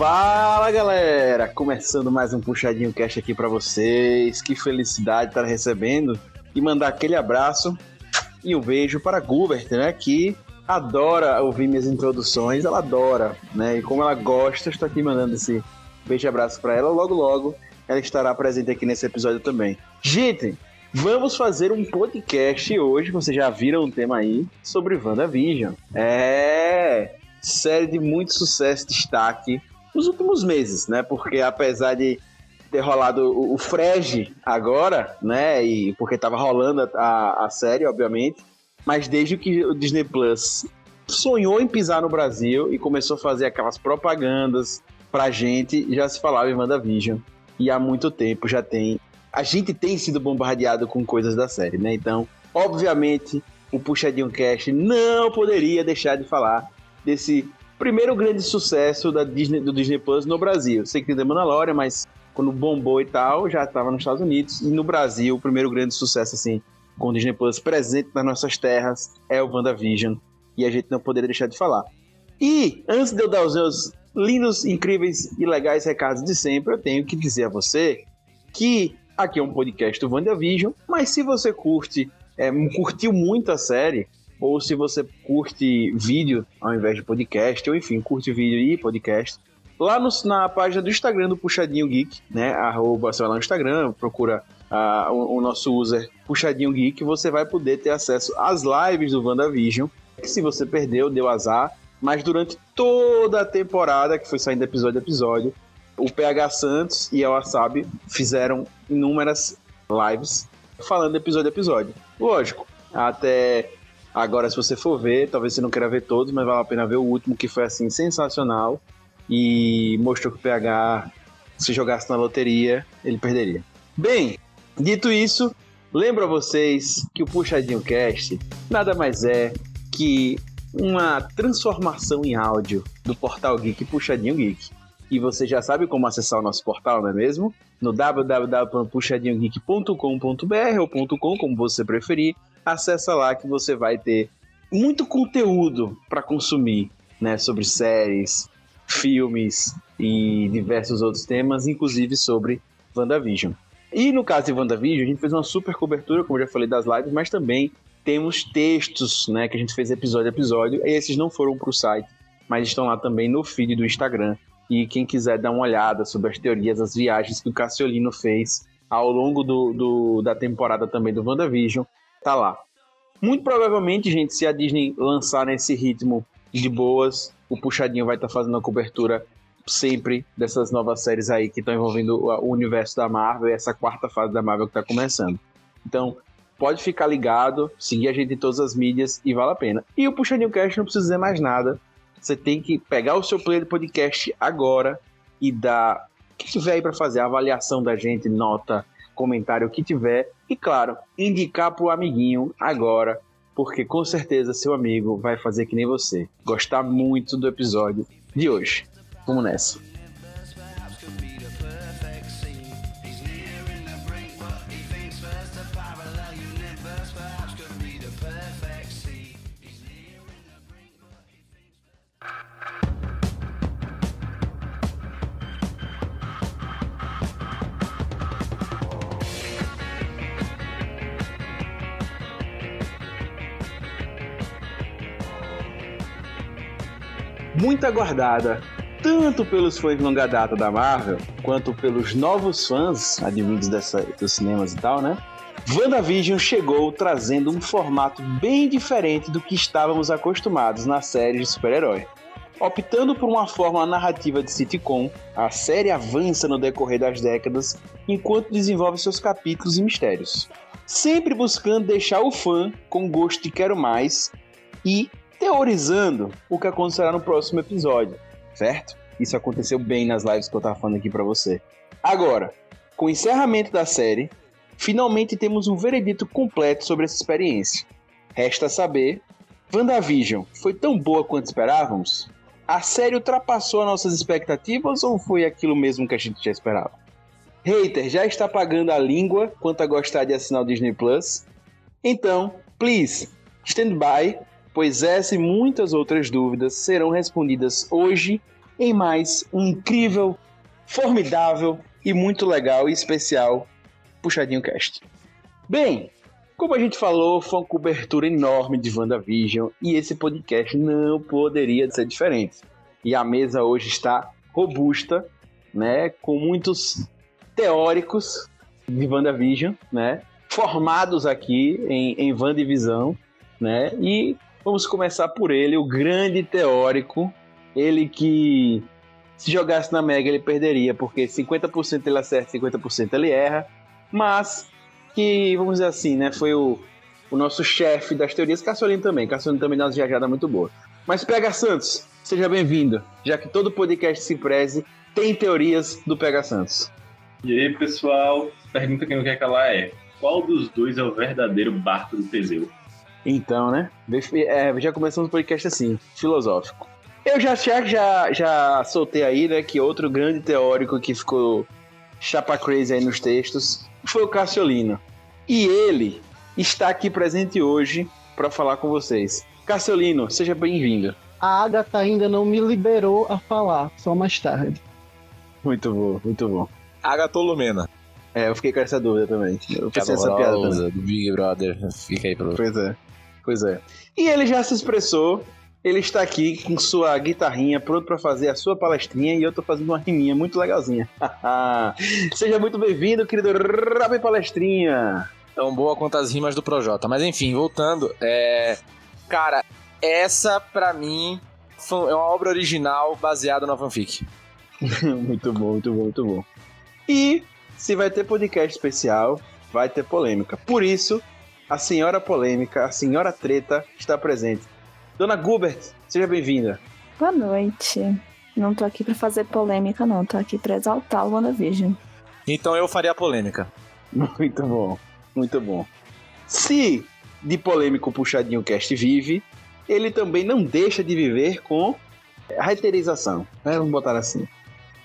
Fala galera, começando mais um puxadinho cast aqui para vocês. Que felicidade estar recebendo e mandar aquele abraço e um beijo para a Gubert, né, que adora ouvir minhas introduções, ela adora, né? E como ela gosta, estou aqui mandando esse beijo e abraço para ela. Logo logo ela estará presente aqui nesse episódio também. Gente, vamos fazer um podcast hoje, vocês já viram o tema aí, sobre WandaVision. É série de muito sucesso, destaque nos últimos meses, né? Porque apesar de ter rolado o, o Frege agora, né? E porque tava rolando a, a série, obviamente, mas desde que o Disney Plus sonhou em pisar no Brasil e começou a fazer aquelas propagandas pra gente, já se falava em WandaVision. E há muito tempo já tem. A gente tem sido bombardeado com coisas da série, né? Então, obviamente, o Puxadinho Cast não poderia deixar de falar desse primeiro grande sucesso da Disney, do Disney Plus no Brasil. Sei que tem The Mandalorian, mas quando bombou e tal, já estava nos Estados Unidos. E no Brasil, o primeiro grande sucesso, assim, com o Disney Plus presente nas nossas terras, é o WandaVision. E a gente não poderia deixar de falar. E, antes de eu dar os meus lindos, incríveis e legais recados de sempre, eu tenho que dizer a você que aqui é um podcast do WandaVision, mas se você curte, é, curtiu muito a série, ou se você curte vídeo ao invés de podcast, ou enfim, curte vídeo e podcast, lá no, na página do Instagram do Puxadinho Geek, né? Arroba, você vai lá no Instagram, procura uh, o, o, nosso user Puxadinho Geek, você vai poder ter acesso às lives do WandaVision, que se você perdeu, deu azar, mas durante toda a temporada, que foi saindo episódio a episódio, o PH Santos e a Wasabi fizeram inúmeras lives falando episódio a episódio. Lógico, até Agora, se você for ver, talvez você não queira ver todos, mas vale a pena ver o último, que foi assim sensacional e mostrou que o PH, se jogasse na loteria, ele perderia. Bem, dito isso, lembro a vocês que o Puxadinho Cast nada mais é que uma transformação em áudio do portal Geek Puxadinho Geek. E você já sabe como acessar o nosso portal, não é mesmo? No www.puxadinhogeek.com.br ou .com, como você preferir acessa lá que você vai ter muito conteúdo para consumir, né, sobre séries, filmes e diversos outros temas, inclusive sobre WandaVision. E no caso de WandaVision, a gente fez uma super cobertura, como eu já falei, das lives, mas também temos textos, né, que a gente fez episódio a episódio, e esses não foram para o site, mas estão lá também no feed do Instagram. E quem quiser dar uma olhada sobre as teorias, as viagens que o Cassiolino fez ao longo do, do da temporada também do WandaVision, tá lá. Muito provavelmente, gente, se a Disney lançar nesse ritmo de boas, o Puxadinho vai estar tá fazendo a cobertura sempre dessas novas séries aí que estão envolvendo o universo da Marvel essa quarta fase da Marvel que está começando. Então, pode ficar ligado, seguir a gente em todas as mídias e vale a pena. E o Puxadinho Cast não precisa dizer mais nada. Você tem que pegar o seu player de podcast agora e dar o que tiver aí para fazer, avaliação da gente, nota, comentário, o que tiver. E claro, indicar pro amiguinho agora, porque com certeza seu amigo vai fazer que nem você. Gostar muito do episódio de hoje. Vamos nessa. Muito aguardada, tanto pelos fãs de longa data da Marvel, quanto pelos novos fãs, advindos dos cinemas e tal, né? WandaVision chegou trazendo um formato bem diferente do que estávamos acostumados na série de super-herói. Optando por uma forma narrativa de sitcom, a série avança no decorrer das décadas enquanto desenvolve seus capítulos e mistérios. Sempre buscando deixar o fã com gosto de quero mais e teorizando o que acontecerá no próximo episódio, certo? Isso aconteceu bem nas lives que eu tava falando aqui para você. Agora, com o encerramento da série, finalmente temos um veredito completo sobre essa experiência. Resta saber, WandaVision foi tão boa quanto esperávamos? A série ultrapassou nossas expectativas ou foi aquilo mesmo que a gente já esperava? Hater já está pagando a língua quanto a gostar de assinar o Disney Plus? Então, please, stand by pois essa e muitas outras dúvidas serão respondidas hoje em mais um incrível, formidável e muito legal e especial Puxadinho Cast. Bem, como a gente falou, foi uma cobertura enorme de WandaVision e esse podcast não poderia ser diferente. E a mesa hoje está robusta, né, com muitos teóricos de WandaVision, né, formados aqui em, em WandaVision, né, e vamos começar por ele, o grande teórico, ele que se jogasse na Mega ele perderia, porque 50% ele acerta, 50% ele erra, mas que, vamos dizer assim, né, foi o, o nosso chefe das teorias, Cassiolino também, Cassiolino também dá uma viajada muito boa. Mas Pega Santos, seja bem-vindo, já que todo podcast se preze tem teorias do Pega Santos. E aí, pessoal, pergunta que não quer calar é: qual dos dois é o verdadeiro barco do Teseu? Então, né? É, já começamos o podcast assim, filosófico. Eu já, já, já, já soltei aí, né, que outro grande teórico que ficou chapa crazy aí nos textos foi o Cassiolino. E ele está aqui presente hoje para falar com vocês. Cassiolino, seja bem-vindo. A Agatha ainda não me liberou a falar, só mais tarde. Muito bom, muito bom. Agatha Lumena? É, eu fiquei com essa dúvida também. Eu pensei essa piada também. Do Big Brother, fica aí pelo... Pois é, pois é. E ele já se expressou, ele está aqui com sua guitarrinha pronto para fazer a sua palestrinha e eu tô fazendo uma riminha muito legalzinha. Seja muito bem-vindo, querido Rabi Palestrinha. Tão boa quanto as rimas do Projota. Mas enfim, voltando, é... Cara, essa pra mim é uma obra original baseada na fanfic. muito bom, muito bom, muito bom. E se vai ter podcast especial, vai ter polêmica. Por isso, a senhora polêmica, a senhora treta está presente. Dona Gubert, seja bem-vinda. Boa noite. Não tô aqui para fazer polêmica, não. Tô aqui para exaltar o WandaVision. Então eu faria a polêmica. Muito bom, muito bom. Se de polêmico puxadinho cast vive, ele também não deixa de viver com a reiterização, né? Vamos botar assim.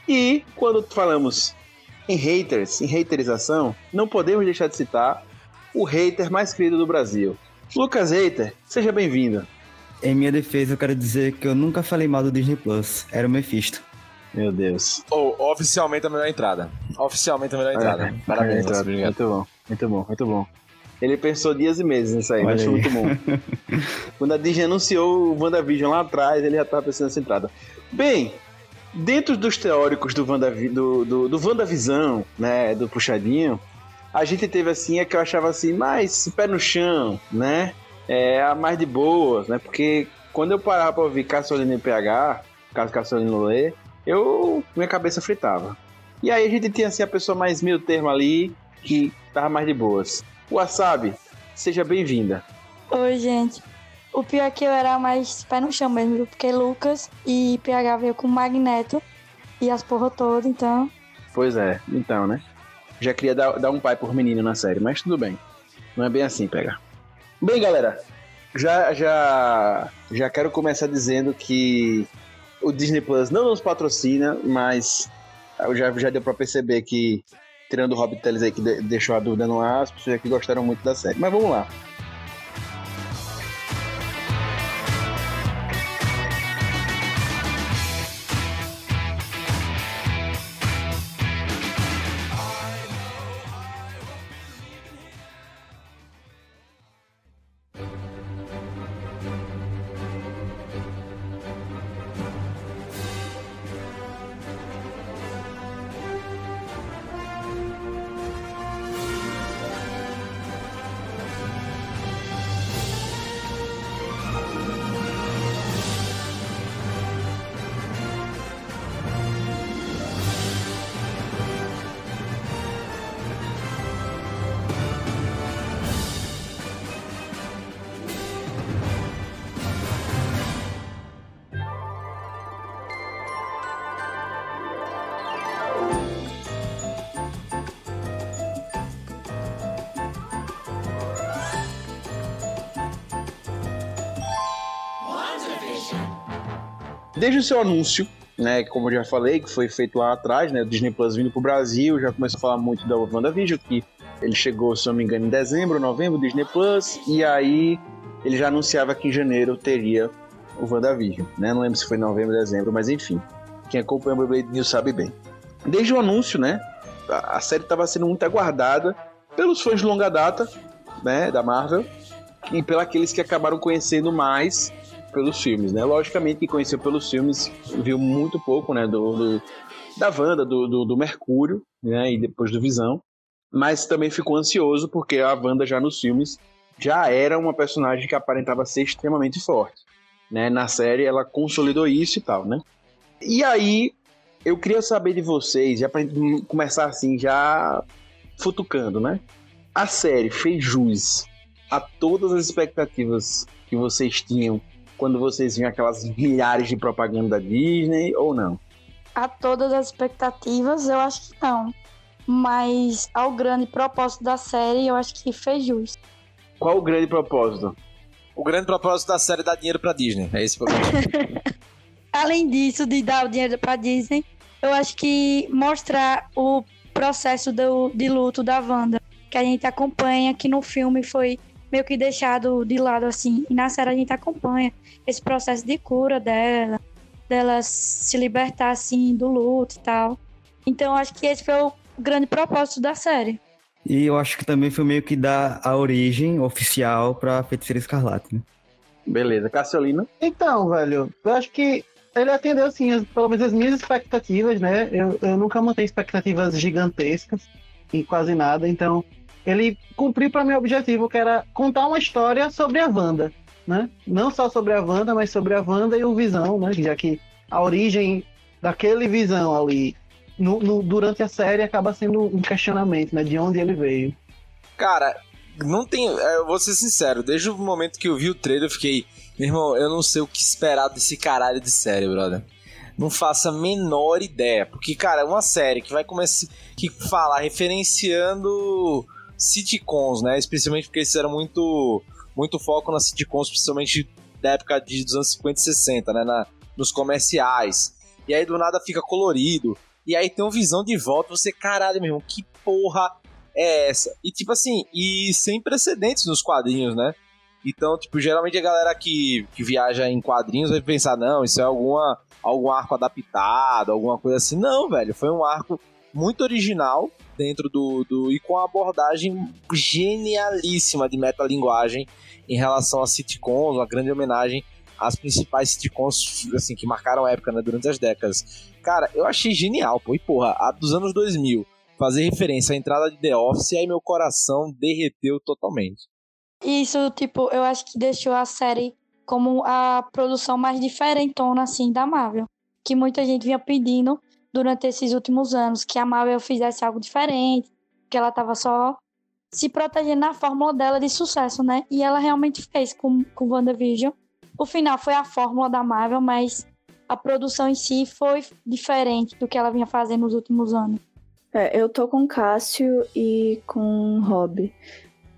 E quando falamos em haters, em reiterização, não podemos deixar de citar o hater mais querido do Brasil. Lucas Hater, seja bem-vindo. Em minha defesa, eu quero dizer que eu nunca falei mal do Disney Plus. Era o Mephisto. Meu Deus. Ou, oh, oficialmente a melhor entrada. Oficialmente a melhor entrada. É, Parabéns, entrada. Muito bom, muito bom, muito bom. Ele pensou dias e meses nisso aí, Olha achou muito bom. Quando a Disney anunciou o WandaVision lá atrás, ele já estava pensando nessa entrada. Bem, dentro dos teóricos do, Wandavi, do, do, do WandaVisão, né, do Puxadinho, a gente teve assim, é que eu achava assim, mais pé no chão, né? é a mais de boas, né? Porque quando eu parava pra ouvir Caçolina e PH, caso Caçolina lê, eu minha cabeça fritava. E aí a gente tinha assim a pessoa mais meio termo ali, que tava mais de boas. Wasabi, seja bem-vinda. Oi, gente. O pior é que eu era mais pé no chão mesmo, porque Lucas e PH veio com Magneto e as porra toda, então. Pois é, então, né? Já queria dar, dar um pai por menino na série, mas tudo bem. Não é bem assim, PH. Bem, galera, já, já, já quero começar dizendo que o Disney Plus não nos patrocina, mas já, já deu para perceber que, tirando o Hobbit Tales aí que deixou a dúvida no ar, as pessoas aqui gostaram muito da série. Mas vamos lá. Desde o seu anúncio, né, como eu já falei, que foi feito lá atrás, né, o Disney Plus vindo pro Brasil, já começou a falar muito da WandaVision, que ele chegou, se não me engano, em dezembro, novembro, Disney Plus, e aí ele já anunciava que em janeiro teria o WandaVision, né, não lembro se foi em novembro, dezembro, mas enfim. Quem acompanha o Beyblade News sabe bem. Desde o anúncio, né? A, a série estava sendo muito aguardada pelos fãs de longa data, né? Da Marvel e pelos aqueles que acabaram conhecendo mais pelos filmes, né? Logicamente, quem conheceu pelos filmes viu muito pouco, né? Do, do da Wanda, do, do, do, Mercúrio, né? E depois do Visão. Mas também ficou ansioso porque a Wanda já nos filmes já era uma personagem que aparentava ser extremamente forte. Né? Na série ela consolidou isso e tal, né? E aí, eu queria saber de vocês, já gente começar assim, já futucando, né? A série fez jus a todas as expectativas que vocês tinham quando vocês viam aquelas milhares de propaganda da Disney ou não? A todas as expectativas, eu acho que não. Mas ao grande propósito da série, eu acho que fez jus. Qual o grande propósito? O grande propósito da série é dar dinheiro pra Disney. É esse o problema. Além disso, de dar o dinheiro pra Disney, eu acho que mostrar o processo do, de luto da Wanda, que a gente acompanha, que no filme foi meio que deixado de lado assim. E na série a gente acompanha esse processo de cura dela, dela se libertar assim do luto e tal. Então acho que esse foi o grande propósito da série. E eu acho que também foi meio que dar a origem oficial pra Feiticeira Escarlate, né? Beleza. Cassiolina? Então, velho, eu acho que ele atendeu, assim, as, pelo menos as minhas expectativas, né? Eu, eu nunca mantenho expectativas gigantescas em quase nada, então ele cumpriu para meu objetivo, que era contar uma história sobre a Wanda, né? Não só sobre a Wanda, mas sobre a Wanda e o Visão, né? Já que a origem daquele Visão ali no, no, durante a série acaba sendo um questionamento, né? De onde ele veio. Cara, não tem. É, eu vou ser sincero, desde o momento que eu vi o trailer, eu fiquei. Meu irmão, eu não sei o que esperar desse caralho de série, brother. Não faço a menor ideia. Porque, cara, é uma série que vai começar. que fala referenciando sitcoms, né? Especialmente porque eles fizeram muito, muito foco nas sitcoms, principalmente da época de, dos anos 50 e 60, né? Na, nos comerciais. E aí do nada fica colorido. E aí tem uma visão de volta, você, caralho, meu irmão, que porra é essa? E tipo assim, e sem precedentes nos quadrinhos, né? Então, tipo, geralmente a galera que, que viaja em quadrinhos vai pensar, não, isso é alguma, algum arco adaptado, alguma coisa assim. Não, velho, foi um arco muito original dentro do, do e com a abordagem genialíssima de metalinguagem em relação a sitcoms, uma grande homenagem às principais sitcoms assim que marcaram a época, né, durante as décadas. Cara, eu achei genial, pô. E porra, a dos anos 2000, fazer referência à entrada de The Office, aí meu coração derreteu totalmente. Isso, tipo, eu acho que deixou a série como a produção mais diferentona, assim, da Marvel. Que muita gente vinha pedindo durante esses últimos anos, que a Marvel fizesse algo diferente, que ela tava só se protegendo na fórmula dela de sucesso, né? E ela realmente fez com, com WandaVision. O final foi a fórmula da Marvel, mas a produção em si foi diferente do que ela vinha fazendo nos últimos anos. É, eu tô com Cássio e com Rob.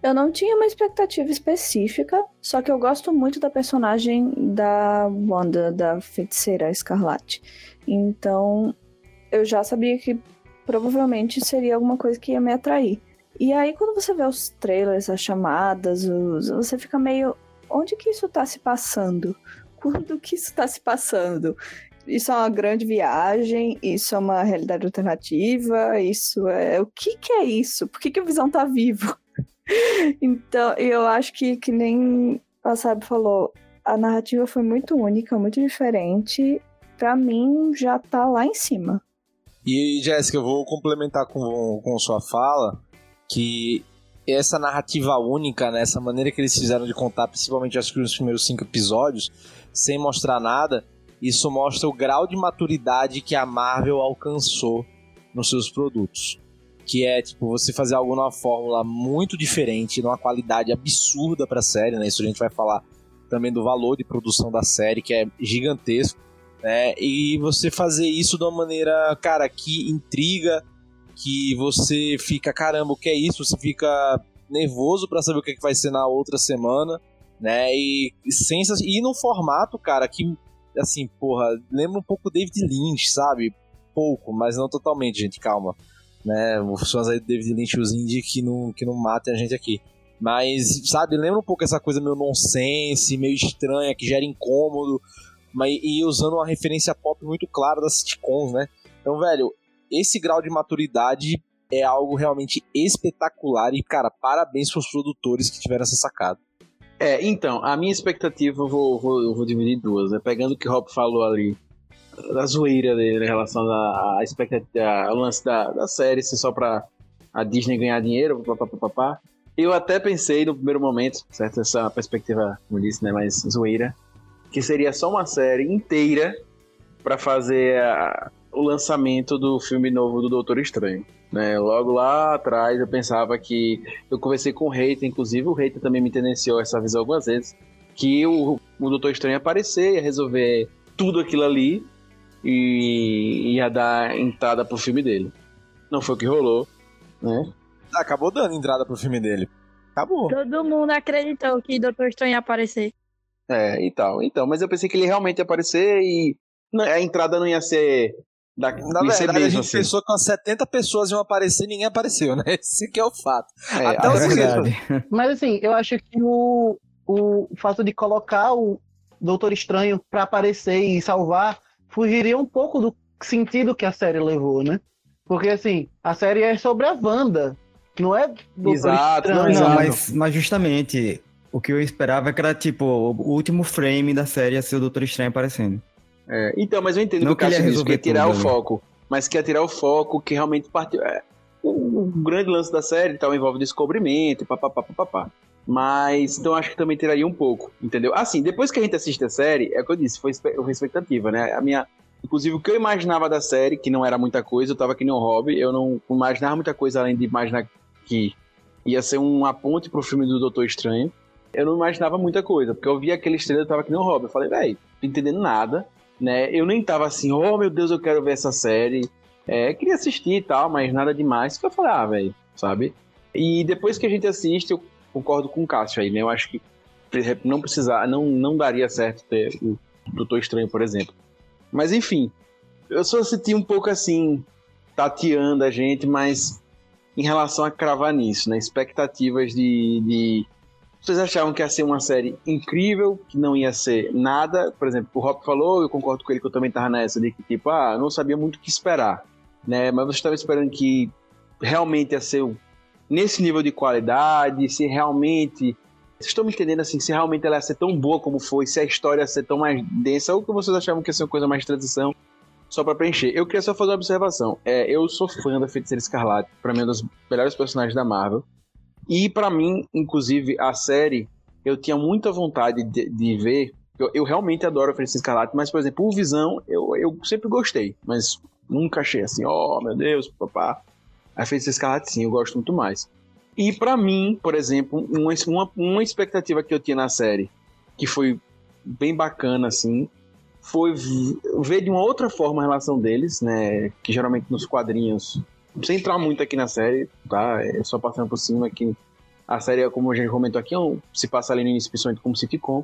Eu não tinha uma expectativa específica, só que eu gosto muito da personagem da Wanda, da feiticeira Escarlate. Então, eu já sabia que provavelmente seria alguma coisa que ia me atrair. E aí, quando você vê os trailers, as chamadas, os, você fica meio. Onde que isso tá se passando? Quando que isso tá se passando? Isso é uma grande viagem, isso é uma realidade alternativa, isso é. O que que é isso? Por que, que o Visão tá vivo? então, eu acho que, que nem a Sabe falou, a narrativa foi muito única, muito diferente. Pra mim, já tá lá em cima. E, Jéssica, eu vou complementar com, com sua fala que essa narrativa única, né, essa maneira que eles fizeram de contar, principalmente acho que nos primeiros cinco episódios, sem mostrar nada, isso mostra o grau de maturidade que a Marvel alcançou nos seus produtos. Que é, tipo, você fazer algo numa fórmula muito diferente, numa qualidade absurda pra série, né? Isso a gente vai falar também do valor de produção da série, que é gigantesco né? E você fazer isso de uma maneira, cara, que intriga, que você fica, caramba, o que é isso? Você fica nervoso para saber o que, é que vai ser na outra semana, né? E, sensa e no formato, cara, que assim, porra, lembra um pouco David Lynch, sabe? Pouco, mas não totalmente, gente, calma. Né? Os fãs aí do David Lynch, os indie que não, que não matem a gente aqui. Mas, sabe, lembra um pouco essa coisa meio nonsense, meio estranha, que gera incômodo, mas e usando uma referência pop muito clara das sitcoms, né? Então, velho, esse grau de maturidade é algo realmente espetacular e, cara, parabéns pros produtores que tiveram essa sacada. É, então, a minha expectativa eu vou, vou, vou dividir em duas, né? Pegando o que o Rob falou ali, da zoeira dele em relação à expectativa, ao lance da, da série, se só pra a Disney ganhar dinheiro, papapá. Eu até pensei no primeiro momento, certo? Essa perspectiva, como disse, né? Mais zoeira, que seria só uma série inteira pra fazer a- o lançamento do filme novo do Doutor Estranho. Né? Logo lá atrás eu pensava que. Eu conversei com o Reiter, inclusive o Reiter também me tendenciou essa visão algumas vezes. Que o, o Doutor Estranho ia aparecer, ia resolver tudo aquilo ali e ia dar entrada pro filme dele. Não foi o que rolou, né? Acabou dando entrada pro filme dele. Acabou. Todo mundo acreditou que Doutor Estranho ia aparecer. É, e tal. Então, mas eu pensei que ele realmente ia aparecer e não, a entrada não ia ser. Da, Na ia ser verdade, a mesmo, gente assim. pensou que umas 70 pessoas iam aparecer e ninguém apareceu, né? Esse que é o fato. É, Até a- os É verdade. Mas assim, eu acho que o, o fato de colocar o Doutor Estranho pra aparecer e salvar fugiria um pouco do sentido que a série levou, né? Porque assim, a série é sobre a Wanda, não é Doutor Exato, não, Estranho. exato. Não, mas, mas justamente o que eu esperava é que era tipo o último frame da série ia ser o Doutor Estranho aparecendo. É, então, mas eu entendo Não o que o que Cássio que resolver tirar o tudo, né? foco. Mas que ia tirar o foco que realmente partiu. É, o, o grande lance da série e tal envolve descobrimento, papapá, papapá. Mas, então acho que também tiraria um pouco, entendeu? Assim, depois que a gente assiste a série, é o que eu disse, foi, foi expectativa, né? A minha. Inclusive, o que eu imaginava da série, que não era muita coisa, eu tava aqui no hobby, eu não imaginava muita coisa além de imaginar que ia ser uma ponte pro filme do Doutor Estranho. Eu não imaginava muita coisa, porque eu vi aquele estrela eu tava aqui no hobby. Eu falei, velho, tô entendendo nada, né? Eu nem tava assim, oh meu Deus, eu quero ver essa série. É, queria assistir e tal, mas nada demais. Que eu falei, ah, velho, sabe? E depois que a gente assiste, eu concordo com o Cássio aí, né? Eu acho que não precisar, não, não daria certo ter o Doutor Estranho, por exemplo. Mas enfim, eu só senti um pouco assim, tateando a gente, mas em relação a cravar nisso, né? Expectativas de, de. Vocês achavam que ia ser uma série incrível, que não ia ser nada? Por exemplo, o Rob falou, eu concordo com ele que eu também tava nessa, de que tipo, ah, não sabia muito o que esperar, né? Mas você estava esperando que realmente ia ser nesse nível de qualidade, se realmente. Vocês estão me entendendo assim, se realmente ela ia ser tão boa como foi, se a história ia ser tão mais densa, ou que vocês achavam que ia ser uma coisa mais de transição, só pra preencher. Eu queria só fazer uma observação. É, eu sou fã da Feiticeira Escarlate, pra mim é um dos melhores personagens da Marvel. E pra mim, inclusive, a série, eu tinha muita vontade de, de ver. Eu, eu realmente adoro a Escarlate, mas, por exemplo, o Visão, eu, eu sempre gostei, mas nunca achei assim, oh meu Deus, papá. A Feiticeira Escarlate, sim, eu gosto muito mais. E pra mim, por exemplo, uma, uma, uma expectativa que eu tinha na série, que foi bem bacana, assim, foi ver de uma outra forma a relação deles, né? Que geralmente nos quadrinhos, sem entrar muito aqui na série, tá? É só passando por cima que a série, como a gente comentou aqui, é se passa ali no início, principalmente como sitcom.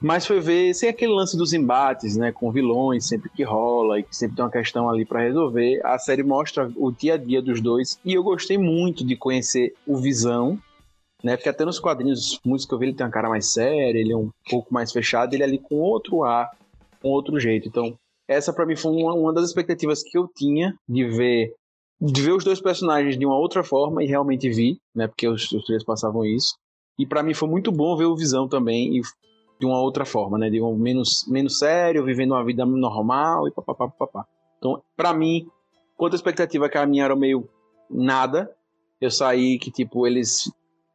Mas foi ver, sem aquele lance dos embates, né? Com vilões, sempre que rola e que sempre tem uma questão ali pra resolver. A série mostra o dia a dia dos dois. E eu gostei muito de conhecer o Visão, né? Porque até nos quadrinhos, muitos que eu vi, ele tem uma cara mais séria, ele é um pouco mais fechado, ele é ali com outro ar, com outro jeito. Então, essa pra mim foi uma, uma das expectativas que eu tinha de ver de ver os dois personagens de uma outra forma e realmente vi, né? Porque os, os três passavam isso. E pra mim foi muito bom ver o Visão também e de uma outra forma, né? De um menos menos sério, vivendo uma vida normal e papapá, papapá. Então, pra mim, quanto a expectativa que a minha era meio nada, eu saí que tipo eles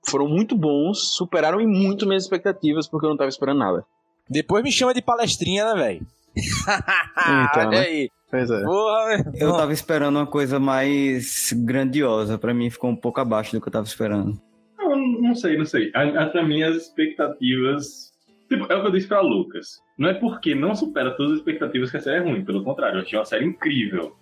foram muito bons, superaram em muito minhas expectativas porque eu não tava esperando nada. Depois me chama de palestrinha, né, velho? Então, Olha né? aí. Pois é. Porra, Eu tava esperando uma coisa mais grandiosa, pra mim ficou um pouco abaixo do que eu tava esperando. Eu não sei, não sei. A- a- Pra mim, as expectativas. Tipo, é o que eu disse pra Lucas. Não é porque não supera todas as expectativas que a série é ruim. Pelo contrário, eu achei uma série incrível.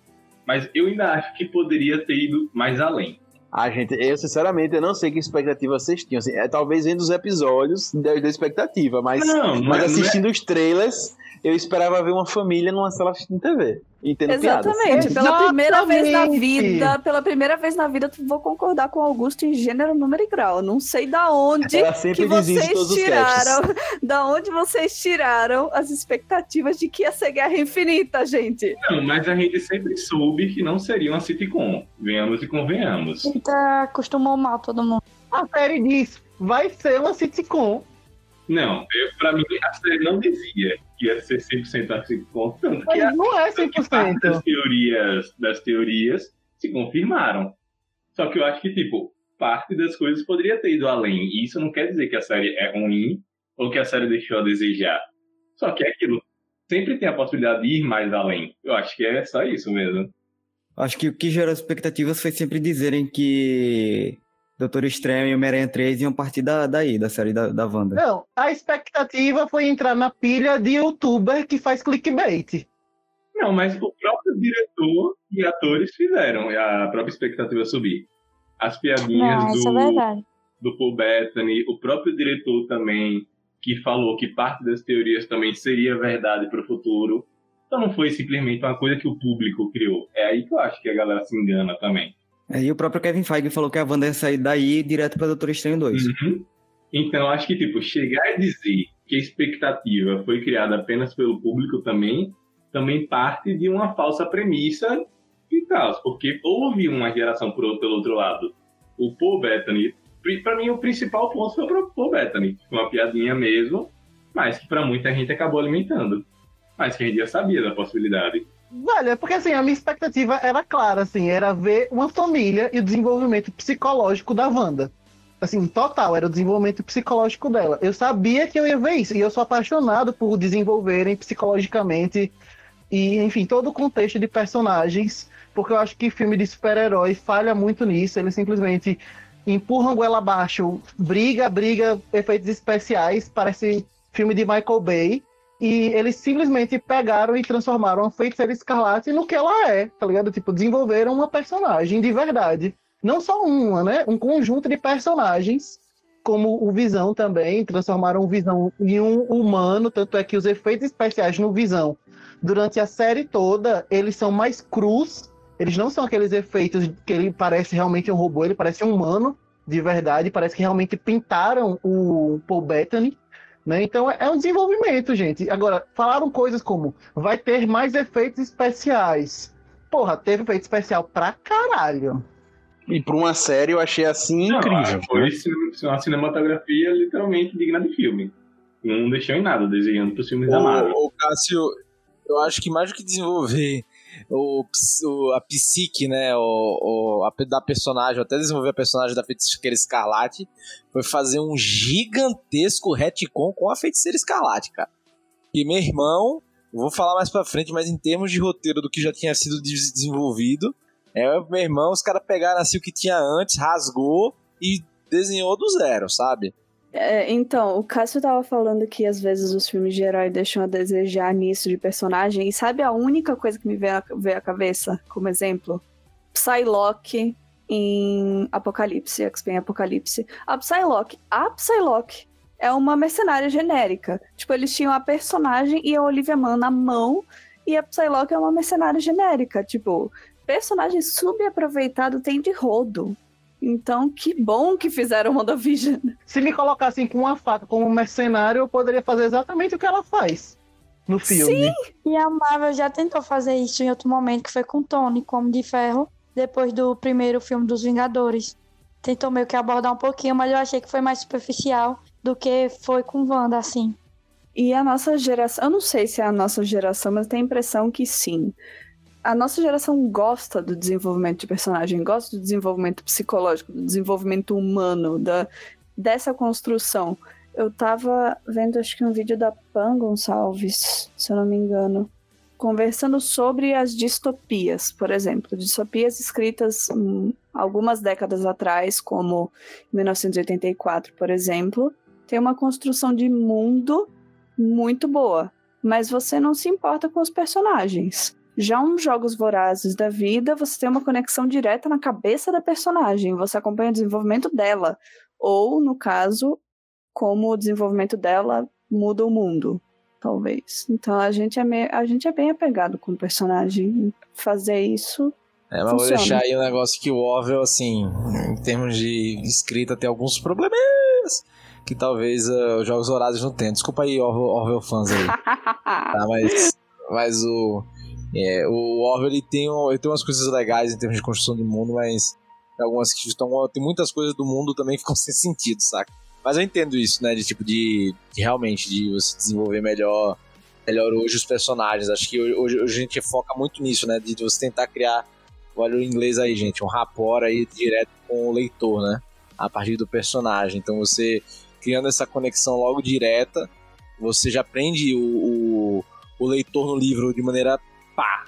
Mas eu ainda acho que poderia ter ido mais além. Ah, gente, eu sinceramente eu não sei que expectativa vocês tinham. Assim, é, talvez vendo os episódios da, da expectativa, mas, Não, não mas é- não é- assistindo os trailers, eu esperava ver uma família numa sala assistindo TV. Entendo piadas. Exatamente. Pela primeira vez na Exatamente. vida, pela primeira vez na vida, vou concordar com o Augusto em gênero, número e grau. Não sei da onde que vocês tiraram, da onde vocês tiraram as expectativas de que ia ser Guerra Infinita, gente. Não, mas a gente sempre soube que não seria uma sitcom. Venhamos e convenhamos. Eita, acostumou mal todo mundo. A série diz, vai ser uma sitcom. Não, eu, pra mim a série não dizia que ia ser 100% uma sitcom, tanto que, a, Mas não é tanto que parte 100%. das teorias, das teorias se confirmaram. Só que eu acho que, tipo, parte das coisas poderia ter ido além. E isso não quer dizer que a série é ruim ou que a série deixou a desejar. Só que é aquilo. Sempre tem a possibilidade de ir mais além. Eu acho que é só isso mesmo. Acho que o que gerou expectativas foi sempre dizerem que Doutor Estranho e Homem-Aranha 3 iam partir da, daí, da série da, da Wanda. Não, a expectativa foi entrar na pilha de youtuber que faz clickbait. Não, mas o próprio diretor e atores fizeram a própria expectativa subir. As piadinhas Não, isso é do, verdade. do Paul Bettany, o próprio diretor também, que falou que parte das teorias também seria verdade para o futuro. Então não foi simplesmente uma coisa que o público criou. É aí que eu acho que a galera se engana também. É, E o próprio Kevin Feige falou que a Wanda ia sair daí direto pra Doutor Estranho 2. Uhum. Então acho que, tipo, chegar e dizer que a expectativa foi criada apenas pelo público também, também parte de uma falsa premissa e tal, porque houve uma geração por, pelo outro lado. O Paul Bettany, pra mim o principal ponto foi pro Paul Bettany, uma piadinha mesmo, mas que pra muita gente acabou alimentando. Mas que a gente já sabia da possibilidade. Velho, é porque assim, a minha expectativa era clara, assim, era ver uma família e o desenvolvimento psicológico da Wanda. Assim, total, era o desenvolvimento psicológico dela. Eu sabia que eu ia ver isso, e eu sou apaixonado por desenvolverem psicologicamente e, enfim, todo o contexto de personagens, porque eu acho que filme de super-herói falha muito nisso, eles simplesmente empurram goela abaixo, briga, briga, efeitos especiais, parece filme de Michael Bay, e eles simplesmente pegaram e transformaram a Feiticeira Escarlate no que ela é, tá ligado? Tipo, desenvolveram uma personagem de verdade. Não só uma, né? Um conjunto de personagens, como o Visão também, transformaram o Visão em um humano, tanto é que os efeitos especiais no Visão, durante a série toda, eles são mais crus, eles não são aqueles efeitos que ele parece realmente um robô, ele parece um humano, de verdade, parece que realmente pintaram o Paul Bettany, né? Então é é um desenvolvimento, gente. Agora, falaram coisas como vai ter mais efeitos especiais. Porra, teve efeito especial pra caralho. E pra uma série eu achei assim Não, incrível. Foi uma cinematografia literalmente digna de filme. Não deixou em nada desenhando pros filmes da Marvel. Ô, Cássio, eu acho que mais do que desenvolver o, o- a psique, né, o, o- a, da personagem, até desenvolver a personagem da Feiticeira Escarlate, foi fazer um gigantesco retcon com a Feiticeira Escarlate, cara. E meu irmão, vou falar mais pra frente, mas em termos de roteiro do que já tinha sido des- desenvolvido, é, meu irmão, os caras pegaram assim o que tinha antes, rasgou e desenhou do zero, sabe? É, então, o Cássio tava falando que às vezes os filmes de herói deixam a desejar nisso de personagem. E sabe a única coisa que me veio à, veio à cabeça como exemplo? Psylocke em Apocalipse, X-Men Apocalipse. A Psylocke, a Psylocke é uma mercenária genérica. Tipo, eles tinham a personagem e a Olivia Munn na mão, e a Psylocke é uma mercenária genérica. Tipo, personagem subaproveitado tem de rodo. Então, que bom que fizeram o WandaVision. Se me colocassem com uma faca como mercenário, eu poderia fazer exatamente o que ela faz no filme. E a Marvel já tentou fazer isso em outro momento, que foi com Tony, como de ferro, depois do primeiro filme dos Vingadores. Tentou meio que abordar um pouquinho, mas eu achei que foi mais superficial do que foi com Wanda, assim. E a nossa geração, eu não sei se é a nossa geração, mas eu tenho a impressão que sim. A nossa geração gosta do desenvolvimento de personagem, gosta do desenvolvimento psicológico, do desenvolvimento humano, da, dessa construção. Eu tava vendo, acho que um vídeo da Pan Gonçalves, se eu não me engano, conversando sobre as distopias, por exemplo. Distopias escritas hum, algumas décadas atrás, como 1984, por exemplo, tem uma construção de mundo muito boa, mas você não se importa com os personagens. Já uns jogos vorazes da vida, você tem uma conexão direta na cabeça da personagem, você acompanha o desenvolvimento dela, ou, no caso, como o desenvolvimento dela muda o mundo. talvez. Então a gente é, meio, a gente é bem apegado com o personagem. Fazer isso. É, mas vou deixar aí um negócio que o Orwell, assim, em termos de escrita, tem alguns problemas que talvez uh, os Jogos Horários não tenham. Desculpa aí, Orwell, Orwell fãs aí. tá, mas, mas o, é, o Orwell ele tem, ele tem umas coisas legais em termos de construção de mundo, mas algumas que estão. Tem muitas coisas do mundo também que ficam sem sentido, saca? Mas eu entendo isso, né? De tipo, de, de realmente, de você desenvolver melhor, melhor hoje os personagens. Acho que hoje, hoje a gente foca muito nisso, né? De você tentar criar, olha o inglês aí, gente, um rapport aí direto com o leitor, né? A partir do personagem. Então você criando essa conexão logo direta, você já prende o, o, o leitor no livro de maneira pá,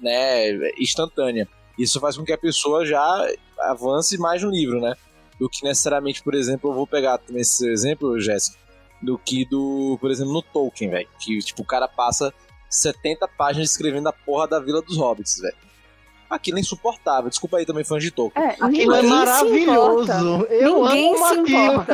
né, instantânea. Isso faz com que a pessoa já avance mais no livro, né? Do que necessariamente, por exemplo, eu vou pegar nesse exemplo, Jéssica, do que do, por exemplo, no Tolkien, velho. Que, tipo, o cara passa 70 páginas escrevendo a porra da Vila dos Hobbits, velho. Aquilo é insuportável. Desculpa aí também, fãs de Tolkien. É, aquilo é maravilhoso. Eu ninguém amo se aquilo.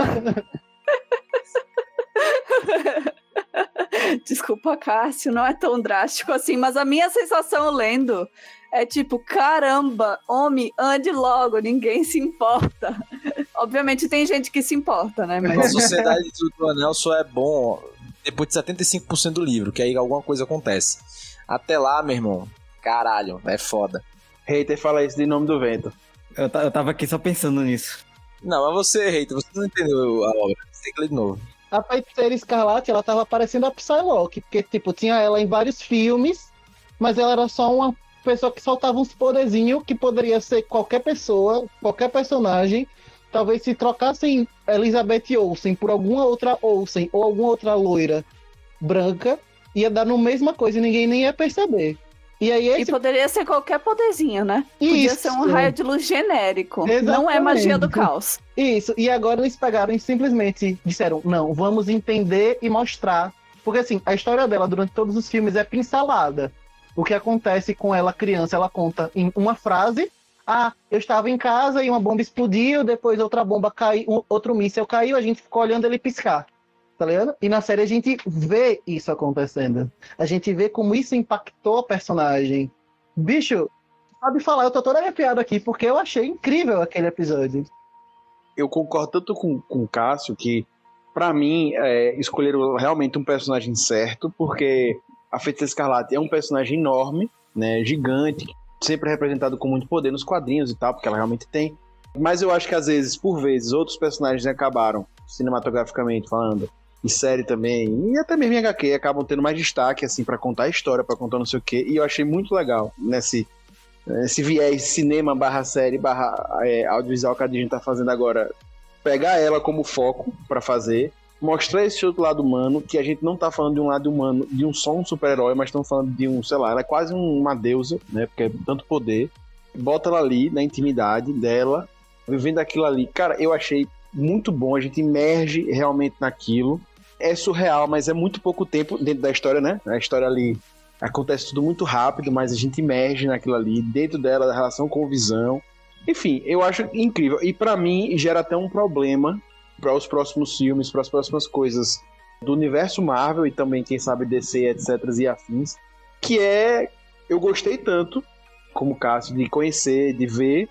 Desculpa, Cássio, não é tão drástico assim, mas a minha sensação lendo é tipo, caramba, homem, ande logo, ninguém se importa. Obviamente tem gente que se importa, né? A Mas Sociedade do Anel só é bom depois de 75% do livro, que aí alguma coisa acontece. Até lá, meu irmão, caralho, é foda. Hater fala isso de nome do vento. Eu, eu tava aqui só pensando nisso. Não, mas você, Reito, você não entendeu a obra. Você tem que ler de novo. A Feiticeira Escarlate, ela tava parecendo a Psylocke, porque, tipo, tinha ela em vários filmes, mas ela era só uma pessoa que soltava uns poderzinhos que poderia ser qualquer pessoa, qualquer personagem. Talvez se trocassem Elizabeth Olsen por alguma outra Olsen ou alguma outra loira branca, ia dar no mesma coisa e ninguém nem ia perceber. E aí E esse poderia ser qualquer poderzinho, né? Podia Isso. ser um raio de luz genérico. Não é magia do Exatamente. caos. Isso, e agora eles pegaram e simplesmente disseram: não, vamos entender e mostrar. Porque assim, a história dela durante todos os filmes é pincelada. O que acontece com ela criança, ela conta em uma frase. Ah, eu estava em casa e uma bomba explodiu, depois outra bomba caiu, outro míssil caiu, a gente ficou olhando ele piscar. Tá ligado? E na série a gente vê isso acontecendo. A gente vê como isso impactou a personagem. Bicho, sabe falar, eu tô toda arrepiado aqui porque eu achei incrível aquele episódio. eu concordo tanto com, com o Cássio que, pra mim, é, escolheram realmente um personagem certo, porque a Feiticeira Escarlate é um personagem enorme, né, gigante, sempre representado com muito poder nos quadrinhos e tal, porque ela realmente tem. Mas eu acho que às vezes, por vezes, outros personagens acabaram, cinematograficamente falando, e série também, e até mesmo em HQ, acabam tendo mais destaque, assim, pra contar a história, pra contar não sei o quê, e eu achei muito legal nesse, esse viés cinema barra série barra é, audiovisual que a gente tá fazendo agora, pegar ela como foco pra fazer, mostrar esse outro lado humano, que a gente não tá falando de um lado humano, de um só um super-herói, mas estamos falando de um, sei lá, ela é quase um- uma deusa, né, porque é tanto poder, bota ela ali na intimidade dela, vivendo aquilo ali. Cara, eu achei muito bom, a gente emerge realmente naquilo. É surreal, mas é muito pouco tempo dentro da história, né? A história ali acontece tudo muito rápido, mas a gente emerge naquilo ali, dentro dela, da relação com o Visão. Enfim, eu acho incrível. E pra mim gera até um problema para os próximos filmes, para as próximas coisas do universo Marvel e também, quem sabe, DC, etc. e afins. Que é. Eu gostei tanto, como Cássio, de conhecer, de ver,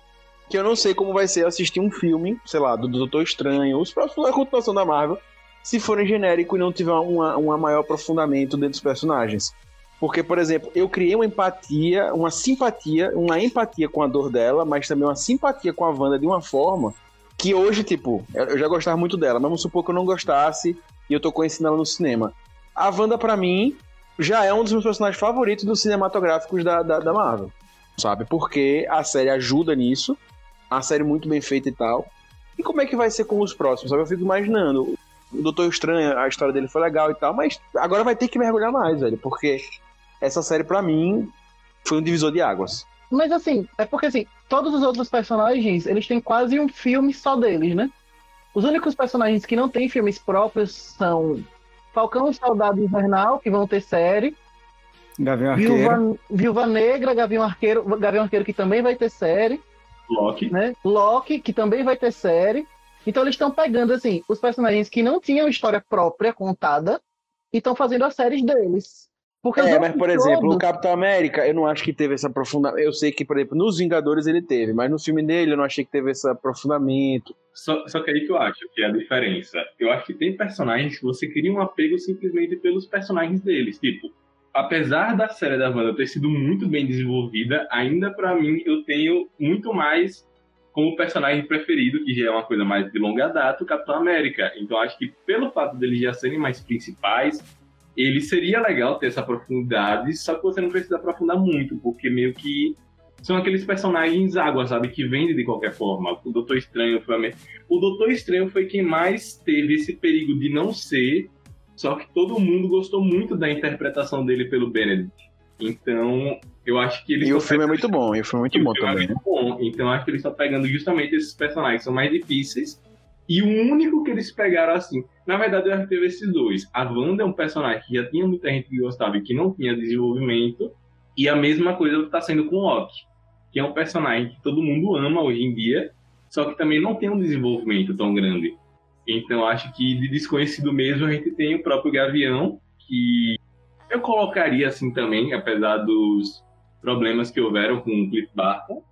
que eu não sei como vai ser assistir um filme, sei lá, do Doutor Estranho, os próximos da continuação da Marvel, se forem genérico e não tiver uma, uma maior aprofundamento dentro dos personagens. Porque, por exemplo, eu criei uma empatia, uma simpatia, uma empatia com a dor dela, mas também uma simpatia com a Wanda de uma forma que hoje, tipo, eu já gostava muito dela, mas vamos supor que eu não gostasse e eu tô conhecendo ela no cinema. A Wanda, pra mim, já é um dos meus personagens favoritos dos cinematográficos da, da, da Marvel, sabe? Porque a série ajuda nisso, a série muito bem feita e tal. E como é que vai ser com os próximos? Sabe? Eu fico imaginando. O Doutor Estranho, a história dele foi legal e tal, mas agora vai ter que mergulhar mais, velho, porque essa série, pra mim, foi um divisor de águas. Mas assim, é porque assim, todos os outros personagens, eles têm quase um filme só deles, né? Os únicos personagens que não têm filmes próprios são Falcão e Soldado Invernal, que vão ter série, Gavião Arqueiro. Viúva, Viúva Negra, Gavião Arqueiro, Gavião Arqueiro que também vai ter série, Loki. né? Loki, que também vai ter série. Então eles estão pegando assim, os personagens que não tinham história própria contada e estão fazendo as séries deles. Porque É, mas por exemplo, o todos- Capitão América, eu não acho que teve esse aprofundamento. Eu sei que, por exemplo, nos Vingadores ele teve, mas no filme dele eu não achei que teve esse aprofundamento. Só, só que aí que eu acho que é a diferença. Eu acho que tem personagens que você cria um apego simplesmente pelos personagens deles. Tipo, apesar da série da Wanda ter sido muito bem desenvolvida, ainda pra mim eu tenho muito mais como personagem preferido, que já é uma coisa mais de longa data, o Capitão América. Então acho que pelo fato deles já serem mais principais, ele seria legal ter essa profundidade, só que você não precisa aprofundar muito, porque meio que são aqueles personagens água, sabe? Que vendem de qualquer forma. O Doutor Estranho foi a. O Doutor Estranho foi quem mais teve esse perigo de não ser, só que todo mundo gostou muito da interpretação dele pelo Benedict. Então, eu acho que eles E o filme é muito bom, e o filme é muito bom também. é muito bom. Então acho que eles estão pegando justamente esses personagens que são mais difíceis. E o único que eles pegaram assim. Na verdade, eu acho que teve esses dois. A Wanda é um personagem que já tinha muita gente que gostava e que não tinha desenvolvimento. E a mesma coisa está sendo com o Loki. Que é um personagem que todo mundo ama hoje em dia. Só que também não tem um desenvolvimento tão grande. Então acho que de desconhecido mesmo a gente tem o próprio Gavião. Que eu colocaria assim também, apesar dos problemas que houveram com o Cliff Barton,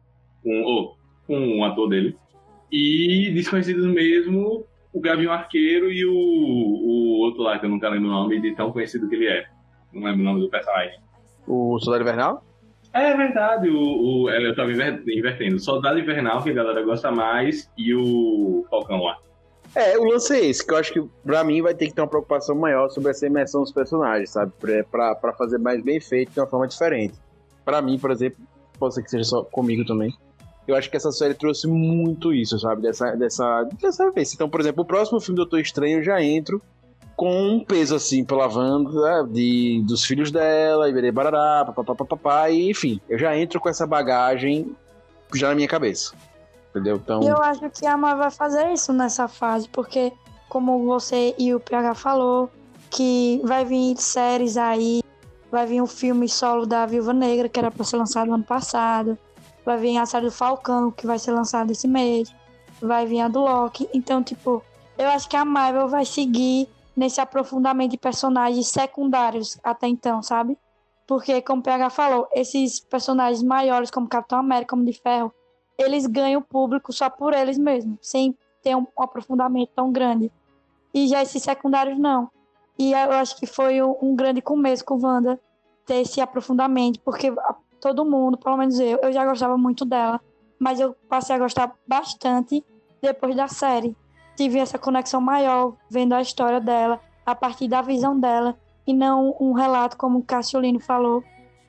com, oh, com o ator dele. E desconhecidos mesmo, o Gavião Arqueiro e o, o outro lá, que eu nunca lembro o nome, de tão conhecido que ele é. Não lembro o nome do personagem. O Soldado Invernal? É verdade, o, o, eu tava inver- invertendo. Soldado Invernal, que a galera gosta mais, e o Falcão lá. É, o lance é esse, que eu acho que pra mim vai ter que ter uma preocupação maior sobre essa imersão dos personagens, sabe? Pra, pra, pra fazer mais bem feito de uma forma diferente. Pra mim, por exemplo, pode ser que seja só comigo também. Eu acho que essa série trouxe muito isso, sabe? Dessa, dessa, dessa vez. Então, por exemplo, o próximo filme do Doutor Estranho eu já entro com um peso assim pela Wanda, de, dos filhos dela, e berê barará, papapá, e enfim, eu já entro com essa bagagem já na minha cabeça. Entendeu? Então. Eu acho que a Marvel vai fazer isso nessa fase, porque, como você e o PH falou, que vai vir séries aí, vai vir um filme solo da Viúva Negra, que era pra ser lançado no ano passado, vai vir a série do Falcão, que vai ser lançada esse mês, vai vir a do Loki. Então, tipo, eu acho que a Marvel vai seguir nesse aprofundamento de personagens secundários até então, sabe? Porque, como o PH falou, esses personagens maiores, como Capitão América, como de Ferro, eles ganham o público só por eles mesmos, sem ter um aprofundamento tão grande. E já esses secundários não. E eu acho que foi um grande começo com Wanda ter esse aprofundamento, porque todo mundo, pelo menos eu, eu já gostava muito dela, mas eu passei a gostar bastante depois da série. Tive essa conexão maior vendo a história dela, a partir da visão dela, e não um relato como o Cassiolino falou,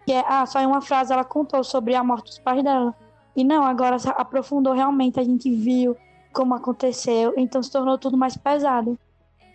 que é, ah, só em uma frase ela contou sobre a morte dos pais dela. E não, agora aprofundou realmente, a gente viu como aconteceu, então se tornou tudo mais pesado.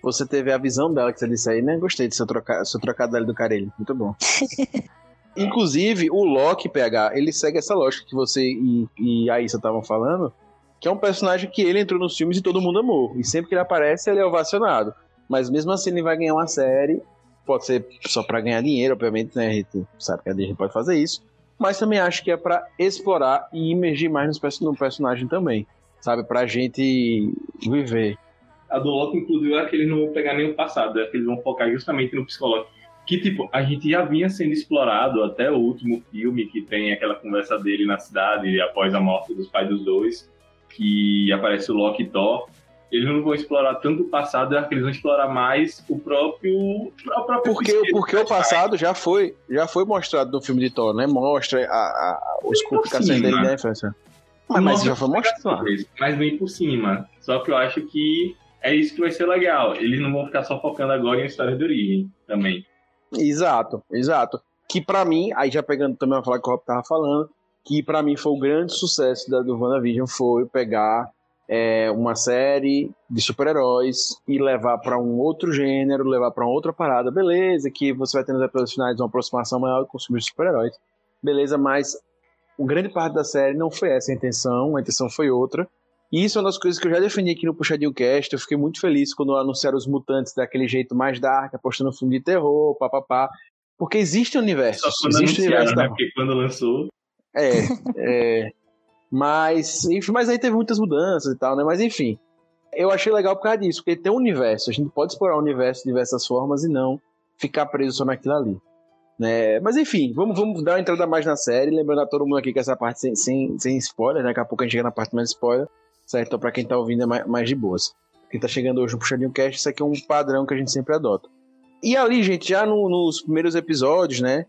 Você teve a visão dela que você disse aí, né? Gostei do seu, troca... seu trocadilho do Carelli. Muito bom. Inclusive, o Loki, PH, ele segue essa lógica que você e, e a Issa estavam falando, que é um personagem que ele entrou nos filmes e todo mundo amou. E sempre que ele aparece, ele é ovacionado. Mas mesmo assim, ele vai ganhar uma série. Pode ser só pra ganhar dinheiro, obviamente, né? A gente sabe que a Disney pode fazer isso. Mas também acho que é pra explorar e imergir mais no personagem também. Sabe? Pra gente viver. A do Loki, inclusive, é que eles não vão pegar nem o passado, é que eles vão focar justamente no psicológico. Que, tipo, a gente já vinha sendo explorado até o último filme, que tem aquela conversa dele na cidade após a morte dos pais dos dois, que aparece o Loki e Thor. Eles não vão explorar tanto o passado, acho que eles vão explorar mais o próprio. O próprio Porque, porque o passado já foi, já foi mostrado no filme de Thor, né? Mostra a, a, por complicações dele da infância. Mas, mas já foi mostrado. Mas bem por cima. Só que eu acho que é isso que vai ser legal. Eles não vão ficar só focando agora em história de origem também. Exato, exato. Que pra mim, aí já pegando também falar que o Rob tava falando, que pra mim foi o grande sucesso da, do WandaVision foi pegar é, uma série de super-heróis e levar pra um outro gênero, levar pra uma outra parada. Beleza, que você vai ter nos episódios finais uma aproximação maior com os super-heróis. Beleza, mas o grande parte da série não foi essa a intenção, a intenção foi outra. E isso é uma das coisas que eu já defendi aqui no Puxadinho Cast. Eu fiquei muito feliz quando anunciaram os mutantes daquele jeito mais dark, apostando no filme de terror, papapá. Porque existe um universo. Só quando Existe universo né? Porque quando lançou, É, é. Mas, enfim, mas aí teve muitas mudanças e tal, né? Mas enfim. Eu achei legal por causa disso, porque tem um universo. A gente pode explorar o universo de diversas formas e não ficar preso só naquilo ali. Né? Mas enfim, vamos, vamos dar uma entrada mais na série. Lembrando a todo mundo aqui que essa parte sem, sem, sem spoiler, né? Daqui a pouco a gente chega na parte mais spoiler, certo? Então, pra quem tá ouvindo é mais, mais de boas. Quem tá chegando hoje no Puxadinho Cast, isso aqui é um padrão que a gente sempre adota. E ali, gente, já no, nos primeiros episódios, né?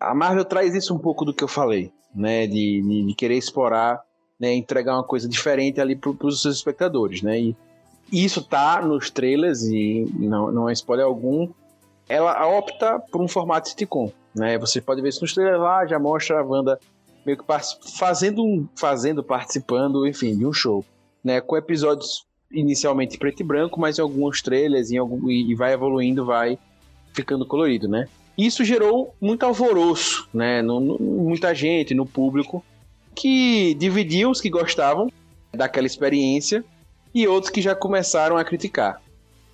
A Marvel traz isso um pouco do que eu falei, né? De, de, de querer explorar, né? Entregar uma coisa diferente ali pro, pros seus espectadores, né? E isso tá nos trailers e não, não é spoiler algum. Ela opta por um formato sitcom, né? Você pode ver isso nos trailers lá, já mostra a Wanda meio que fazendo, fazendo, participando, enfim, de um show, né? Com episódios inicialmente preto e branco, mas em alguns trailers em algum, e vai evoluindo, vai ficando colorido, né? Isso gerou muito alvoroço, né? No, no, muita gente no público que dividiu os que gostavam daquela experiência e outros que já começaram a criticar.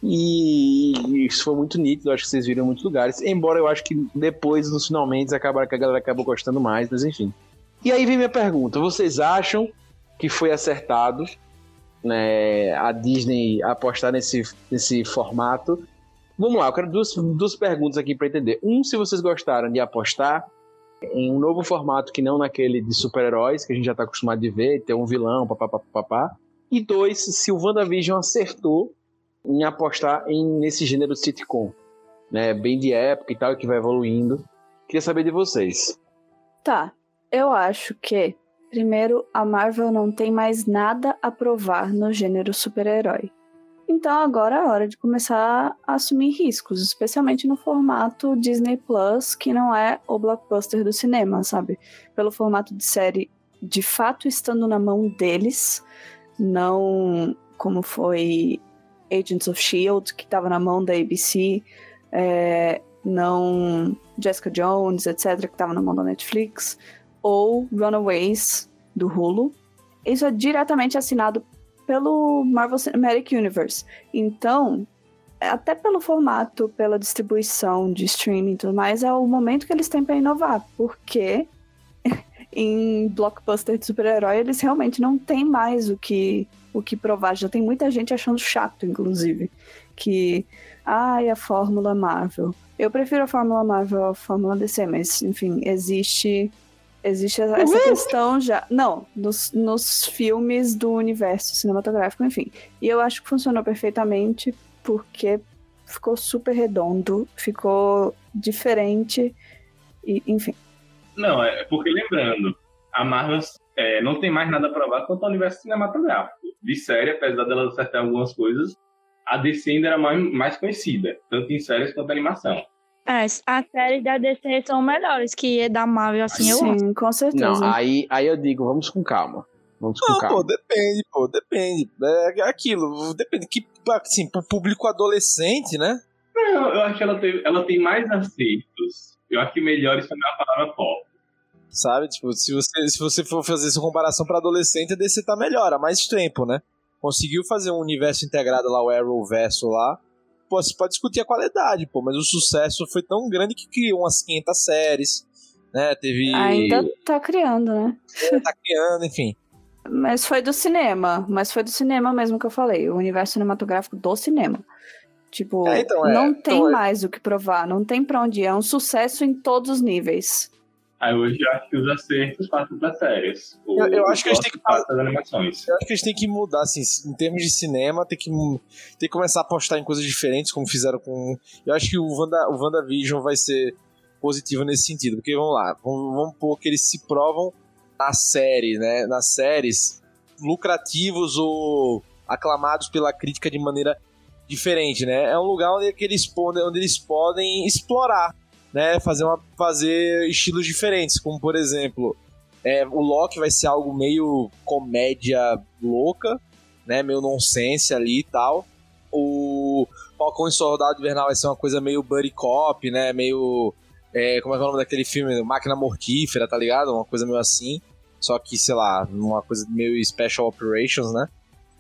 E isso foi muito nítido, acho que vocês viram em muitos lugares. Embora eu acho que depois, nos finalmente, acabaram que a galera acabou gostando mais, mas enfim. E aí vem minha pergunta: vocês acham que foi acertado né, a Disney apostar nesse, nesse formato? Vamos lá, eu quero duas, duas perguntas aqui para entender. Um, se vocês gostaram de apostar em um novo formato que não naquele de super-heróis, que a gente já está acostumado de ver, ter um vilão, papapá. E dois, se o WandaVision acertou em apostar em, nesse gênero sitcom, né? Bem de época e tal, que vai evoluindo. Queria saber de vocês. Tá, eu acho que, primeiro, a Marvel não tem mais nada a provar no gênero super-herói. Então agora é hora de começar a assumir riscos, especialmente no formato Disney Plus, que não é o blockbuster do cinema, sabe? Pelo formato de série de fato estando na mão deles, não como foi Agents of Shield, que estava na mão da ABC, é, não Jessica Jones, etc., que estava na mão da Netflix, ou Runaways do Hulu. Isso é diretamente assinado pelo Marvel Cinematic Universe. Então, até pelo formato, pela distribuição de streaming e tudo mais, é o momento que eles têm para inovar, porque em blockbuster de super-herói eles realmente não têm mais o que o que provar. Já tem muita gente achando chato, inclusive, que ai, a fórmula Marvel. Eu prefiro a fórmula Marvel à fórmula DC, mas enfim, existe Existe essa uhum. questão já. Não, nos, nos filmes do universo cinematográfico, enfim. E eu acho que funcionou perfeitamente porque ficou super redondo, ficou diferente, e, enfim. Não, é porque lembrando, a Marvel é, não tem mais nada a provar quanto ao universo cinematográfico. De série, apesar dela acertar algumas coisas, a DC ainda era mais, mais conhecida, tanto em séries quanto em animação. É, as séries da DC são melhores que da Marvel, assim, eu Sim, com certeza. Não, aí, aí eu digo, vamos com calma. Vamos com não, calma. pô, depende, pô, depende. É aquilo, depende. Que, assim, pro público adolescente, né? Não, eu acho que ela tem, ela tem mais acertos. Eu acho que melhores também é a palavra pop. Sabe? Tipo, se você, se você for fazer essa comparação pra adolescente, a DC tá melhor, há mais tempo, né? Conseguiu fazer um universo integrado lá, o Arrowverso lá pô, você pode discutir a qualidade, pô, mas o sucesso foi tão grande que criou umas 500 séries, né? Teve. Ainda tá criando, né? É, tá criando, enfim. Mas foi do cinema, mas foi do cinema mesmo que eu falei, o universo cinematográfico do cinema. Tipo, é, então, é, não tem então, é. mais o que provar, não tem pra onde ir. É um sucesso em todos os níveis. Aí hoje eu acho que os acertos passam para séries. Eu, eu acho que a gente tem que as animações. Eu acho que a gente tem que mudar, assim, em termos de cinema, tem que, tem que começar a apostar em coisas diferentes, como fizeram com. Eu acho que o, Wanda, o WandaVision vai ser positivo nesse sentido. Porque vamos lá, vamos, vamos pôr que eles se provam na série, né? Nas séries lucrativos ou aclamados pela crítica de maneira diferente, né? É um lugar onde eles, onde eles podem explorar né, fazer, uma, fazer estilos diferentes, como por exemplo, é, o Loki vai ser algo meio comédia louca, né, meio nonsense ali e tal. O Falcão e Soldado Invernal vai ser uma coisa meio buddy cop, né, meio... É, como é, é o nome daquele filme? Máquina Mortífera, tá ligado? Uma coisa meio assim. Só que, sei lá, uma coisa meio Special Operations, né?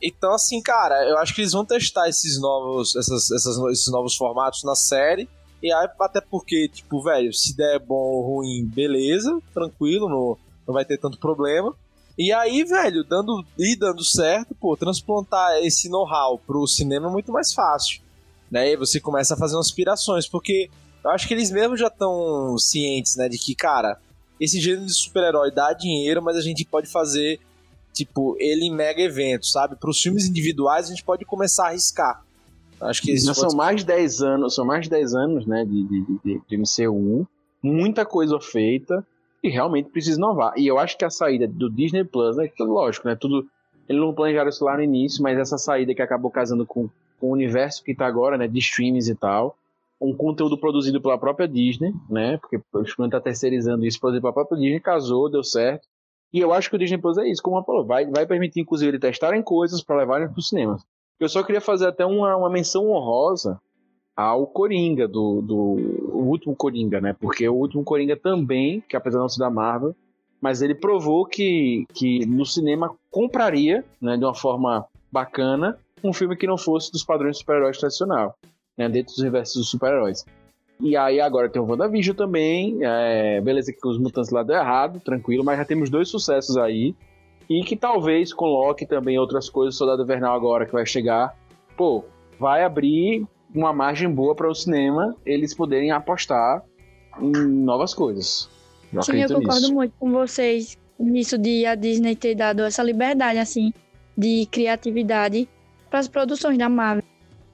Então, assim, cara, eu acho que eles vão testar esses novos, essas, essas, esses novos formatos na série. E aí, até porque, tipo, velho, se der bom ou ruim, beleza, tranquilo, não, não vai ter tanto problema. E aí, velho, dando e dando certo, pô, transplantar esse know-how pro cinema é muito mais fácil. Né? E você começa a fazer umas aspirações, porque Eu acho que eles mesmos já estão cientes, né, de que, cara, esse gênero de super-herói dá dinheiro, mas a gente pode fazer, tipo, ele em mega eventos, sabe? Para os filmes individuais a gente pode começar a arriscar. Acho que Já são mais de 10 anos, são mais de 10 anos, né, de, de, de, de MCU, muita coisa feita e realmente precisa inovar. E eu acho que a saída do Disney Plus, né, que, lógico, né, tudo eles não planejaram isso lá no início, mas essa saída que acabou casando com, com o universo que tá agora, né, de streams e tal, um conteúdo produzido pela própria Disney, né, porque o Disney tá terceirizando isso, produzido pela própria Disney, casou, deu certo. E eu acho que o Disney Plus é isso, como falou, vai, vai permitir inclusive eles testarem coisas para levarem para os cinemas. Eu só queria fazer até uma, uma menção honrosa ao Coringa, do, do o último Coringa, né? Porque o último Coringa também, que apesar de não ser da Marvel, mas ele provou que, que no cinema compraria, né, de uma forma bacana, um filme que não fosse dos padrões de super-heróis tradicional, né, dentro dos universos dos super-heróis. E aí agora tem o WandaVision também, é, beleza que os mutantes lá deu errado, tranquilo, mas já temos dois sucessos aí, e que talvez coloque também outras coisas, Soldado Invernal agora que vai chegar, pô, vai abrir uma margem boa para o cinema eles poderem apostar em novas coisas. Eu Sim, eu concordo nisso. muito com vocês nisso de a Disney ter dado essa liberdade, assim, de criatividade para as produções da Marvel.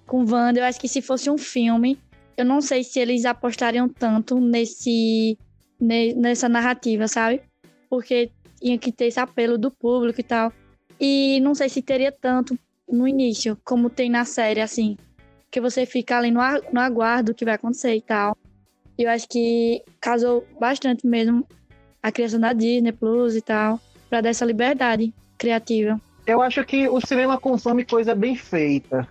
Com Wanda, eu acho que se fosse um filme, eu não sei se eles apostariam tanto nesse ne- nessa narrativa, sabe? Porque tinha que ter esse apelo do público e tal. E não sei se teria tanto no início, como tem na série, assim. Que você fica ali no, no aguardo do que vai acontecer e tal. Eu acho que casou bastante mesmo a criação da Disney Plus e tal, pra dar essa liberdade criativa. Eu acho que o cinema consome coisa bem feita.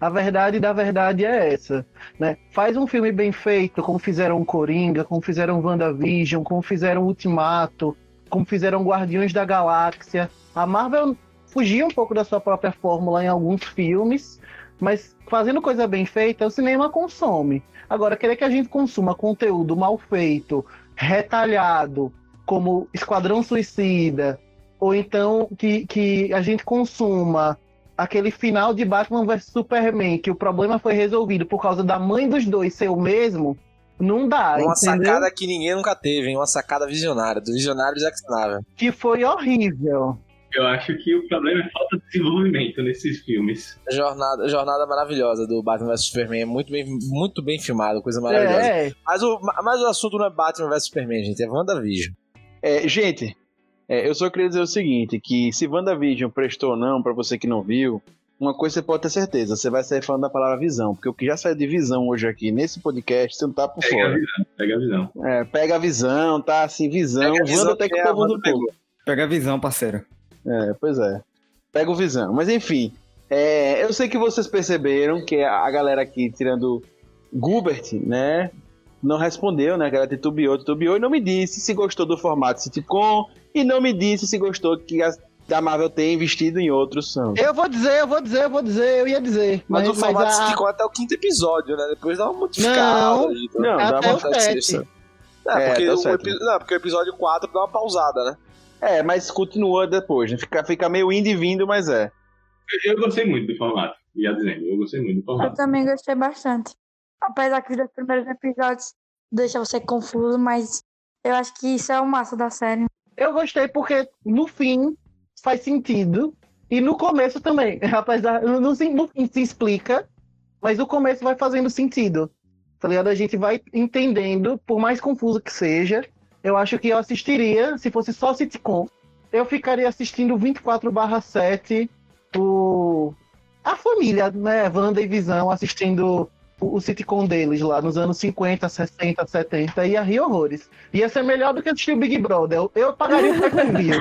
A verdade da verdade é essa, né? Faz um filme bem feito, como fizeram Coringa, como fizeram WandaVision, como fizeram Ultimato, como fizeram Guardiões da Galáxia. A Marvel fugia um pouco da sua própria fórmula em alguns filmes, mas fazendo coisa bem feita, o cinema consome. Agora, querer que a gente consuma conteúdo mal feito, retalhado, como Esquadrão Suicida, ou então que, que a gente consuma aquele final de Batman vs Superman, que o problema foi resolvido por causa da mãe dos dois ser o mesmo, não dá, Uma entendeu? sacada que ninguém nunca teve, hein? Uma sacada visionária, do visionário Zack Snyder. Que foi horrível. Eu acho que o problema é falta de desenvolvimento nesses filmes. A jornada, jornada maravilhosa do Batman vs Superman, é muito bem, muito bem filmado, coisa maravilhosa. É, Mas, o, mas o assunto não é Batman vs Superman, gente, é WandaVision. É, gente, é, eu só queria dizer o seguinte, que se WandaVision prestou ou não, pra você que não viu, uma coisa você pode ter certeza, você vai sair falando da palavra visão, porque o que já saiu de visão hoje aqui nesse podcast, você não tá por Pega a fora. visão, pega a visão. É, pega a visão, tá assim, visão, a visão até que que o é a povo do povo. Pega a visão, parceiro. É, pois é. Pega o visão. Mas enfim, é, eu sei que vocês perceberam que a galera aqui, tirando Gubert, né, não respondeu, né, a galera titubeou, titubeou e não me disse se gostou do formato sitcom e não me disse se gostou que a, da Marvel tem investido em outros são. Eu vou dizer, eu vou dizer, eu vou dizer, eu ia dizer. Mas, o formato a- sitcom até o quinto episódio, né? Depois dá uma modificada. Não, ali, então. Não, dá uma isso. É, É, porque tá o certo. epi- não, porque o episódio 4 dá uma pausada, né? É, mas continua depois, né? Fica, fica meio indo e vindo, mas é. Eu, eu gostei muito do formato, ia dizendo, eu gostei muito do Eu formato. também gostei bastante. Apesar que os dois primeiros episódios deixam você confuso, mas eu acho que isso é o massa da série. Eu gostei porque no fim faz sentido e no começo também. Apesar, fim no fim se explica, mas o começo vai fazendo sentido. Tá ligado? A gente vai entendendo, por mais confuso que seja. Eu acho que eu assistiria, se fosse só sitcom, eu ficaria assistindo 24/7 o a família, né, Wanda e Visão assistindo o, o sitcom deles lá nos anos 50, 60, 70 ia rir horrores. Ia ser melhor do que assistir o Big Brother. Eu, eu pagaria o pay-per-view.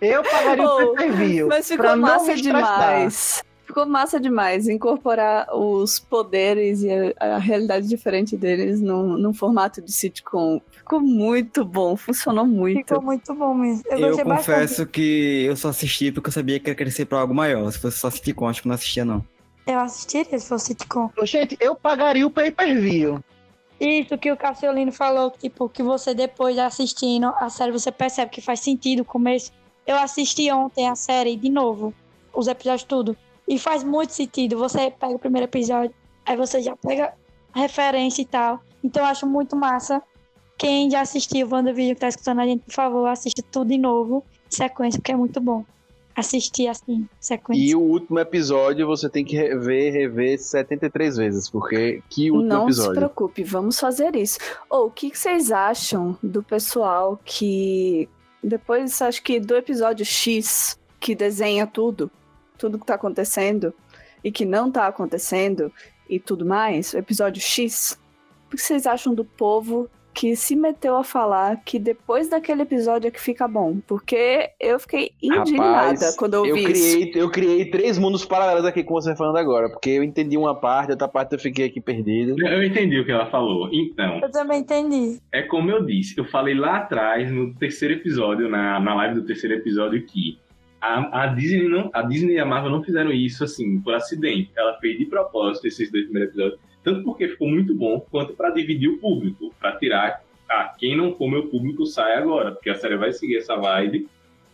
Eu pagaria Oh, o pay-per-view. Mas ficou massa demais. Ficou massa demais incorporar os poderes e a, a realidade diferente deles num, num formato de sitcom. Ficou muito bom, funcionou muito. Ficou muito bom mesmo. Eu, Eu gostei bastante. confesso que eu só assisti porque eu sabia que ia crescer pra algo maior. Se fosse só sitcom, acho que não assistia, não. Eu assistiria se fosse sitcom. Gente, eu pagaria o pay-per-view. Isso que o Cassiolino falou, tipo, que você depois assistindo a série, você percebe que faz sentido o começo. Eu assisti ontem a série de novo, os episódios tudo. E faz muito sentido. Você pega o primeiro episódio, aí você já pega referência e tal. Então eu acho muito massa. Quem já assistiu o WandaVision que tá escutando a gente, por favor, assista tudo de novo, sequência, porque é muito bom. Assistir assim, sequência. E o último episódio você tem que rever, rever 73 vezes, porque que último Não se episódio. preocupe, vamos fazer isso. Ou o que, que vocês acham do pessoal que depois, acho que do episódio X, que desenha tudo, tudo que tá acontecendo e que não tá acontecendo e tudo mais, o episódio X, o que vocês acham do povo que se meteu a falar que depois daquele episódio é que fica bom? Porque eu fiquei indignada Rapaz, quando eu eu ouvi isso. criei, eu criei três mundos paralelos aqui com você falando agora, porque eu entendi uma parte, outra parte eu fiquei aqui perdido. Eu entendi o que ela falou. Então, Eu também entendi. é como eu disse, eu falei lá atrás, no terceiro episódio, na, na live do terceiro episódio, que a, a Disney não, a Disney e a Marvel não fizeram isso assim, por acidente. Ela fez de propósito esses dois primeiros episódios, tanto porque ficou muito bom, quanto para dividir o público, para tirar, ah, quem não for meu público sai agora, porque a série vai seguir essa vibe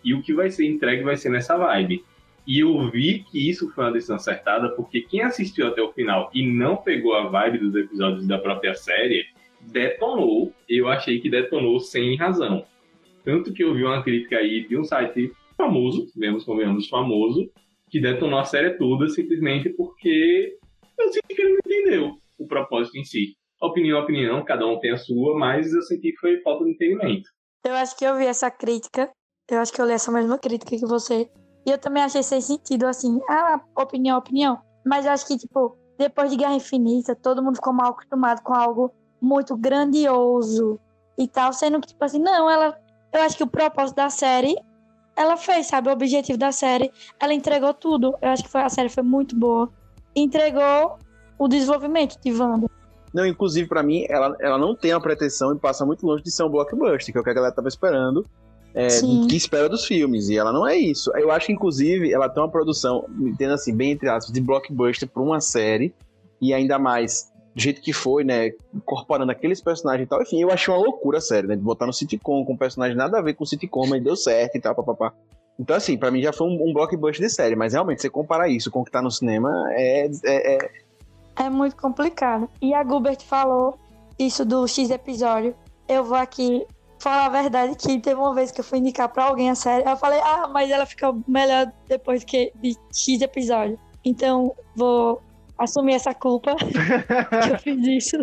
e o que vai ser entregue vai ser nessa vibe. E eu vi que isso foi uma decisão acertada, porque quem assistiu até o final e não pegou a vibe dos episódios da própria série, detonou. Eu achei que detonou sem razão. Tanto que eu vi uma crítica aí de um site famoso, vemos convenhamos famoso, que detonou a série toda simplesmente porque eu senti que ele não entendeu o propósito em si. Opinião, opinião, cada um tem a sua, mas eu senti que foi falta de entendimento. Eu acho que eu vi essa crítica. Eu acho que eu li essa mesma crítica que você. E eu também achei sem sentido, assim. Ah, opinião, opinião. Mas eu acho que, tipo, depois de Guerra Infinita, todo mundo ficou mal acostumado com algo muito grandioso e tal. Sendo que, tipo assim, não, ela. Eu acho que o propósito da série, ela fez, sabe? O objetivo da série, ela entregou tudo. Eu acho que foi, a série foi muito boa. Entregou o desenvolvimento de Wanda. Não, inclusive, pra mim, ela, ela não tem a pretensão e passa muito longe de ser um blockbuster, que é o que a galera tava esperando, é, que espera dos filmes, e ela não é isso. Eu acho que, inclusive, ela tem uma produção, entendo assim, bem entre aspas, de blockbuster pra uma série, e ainda mais do jeito que foi, né, incorporando aqueles personagens e tal. Enfim, eu achei uma loucura a série, né, de botar no sitcom, com um personagem nada a ver com o sitcom, mas deu certo e tal, papapá. Então, assim, pra mim já foi um, um blockbuster de série, mas realmente, você comparar isso com o que tá no cinema, é, é, é É muito complicado. E a Gilbert falou isso do X episódio. Eu vou aqui falar a verdade que teve uma vez que eu fui indicar pra alguém a série. Eu falei, ah, mas ela fica melhor depois que de X episódio. Então vou assumir essa culpa que eu fiz isso.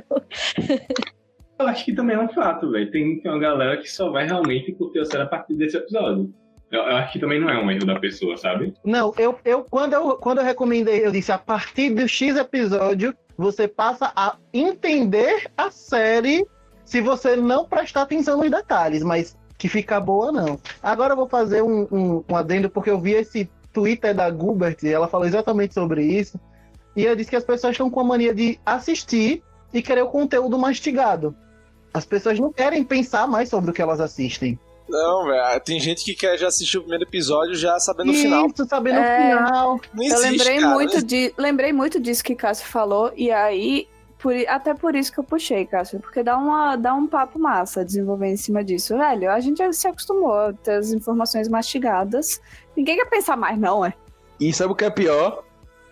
Eu acho que também é um fato, velho. Tem, tem uma galera que só vai realmente curtir a série a partir desse episódio. Eu, acho que também não é um erro da pessoa, sabe? Não, eu, eu, quando eu quando eu recomendei, eu disse a partir do X episódio, você passa a entender a série se você não prestar atenção nos detalhes, mas que fica boa não. Agora eu vou fazer um, um, um adendo, porque eu vi esse Twitter da Gilbert, e ela falou exatamente sobre isso, e ela disse que as pessoas estão com a mania de assistir e querer o conteúdo mastigado. As pessoas não querem pensar mais sobre o que elas assistem. Não, velho. Tem gente que quer já assistir o primeiro episódio já sabendo o Isso, final. sabendo É. o final. Não Eu existe, lembrei cara. muito de, lembrei muito disso que Cássio falou e aí por, até por isso que eu puxei, Cássio, porque dá uma dá um papo massa desenvolver em cima disso, velho. A gente já se acostumou a ter as informações mastigadas. Ninguém quer pensar mais, não, é? E sabe o que é pior?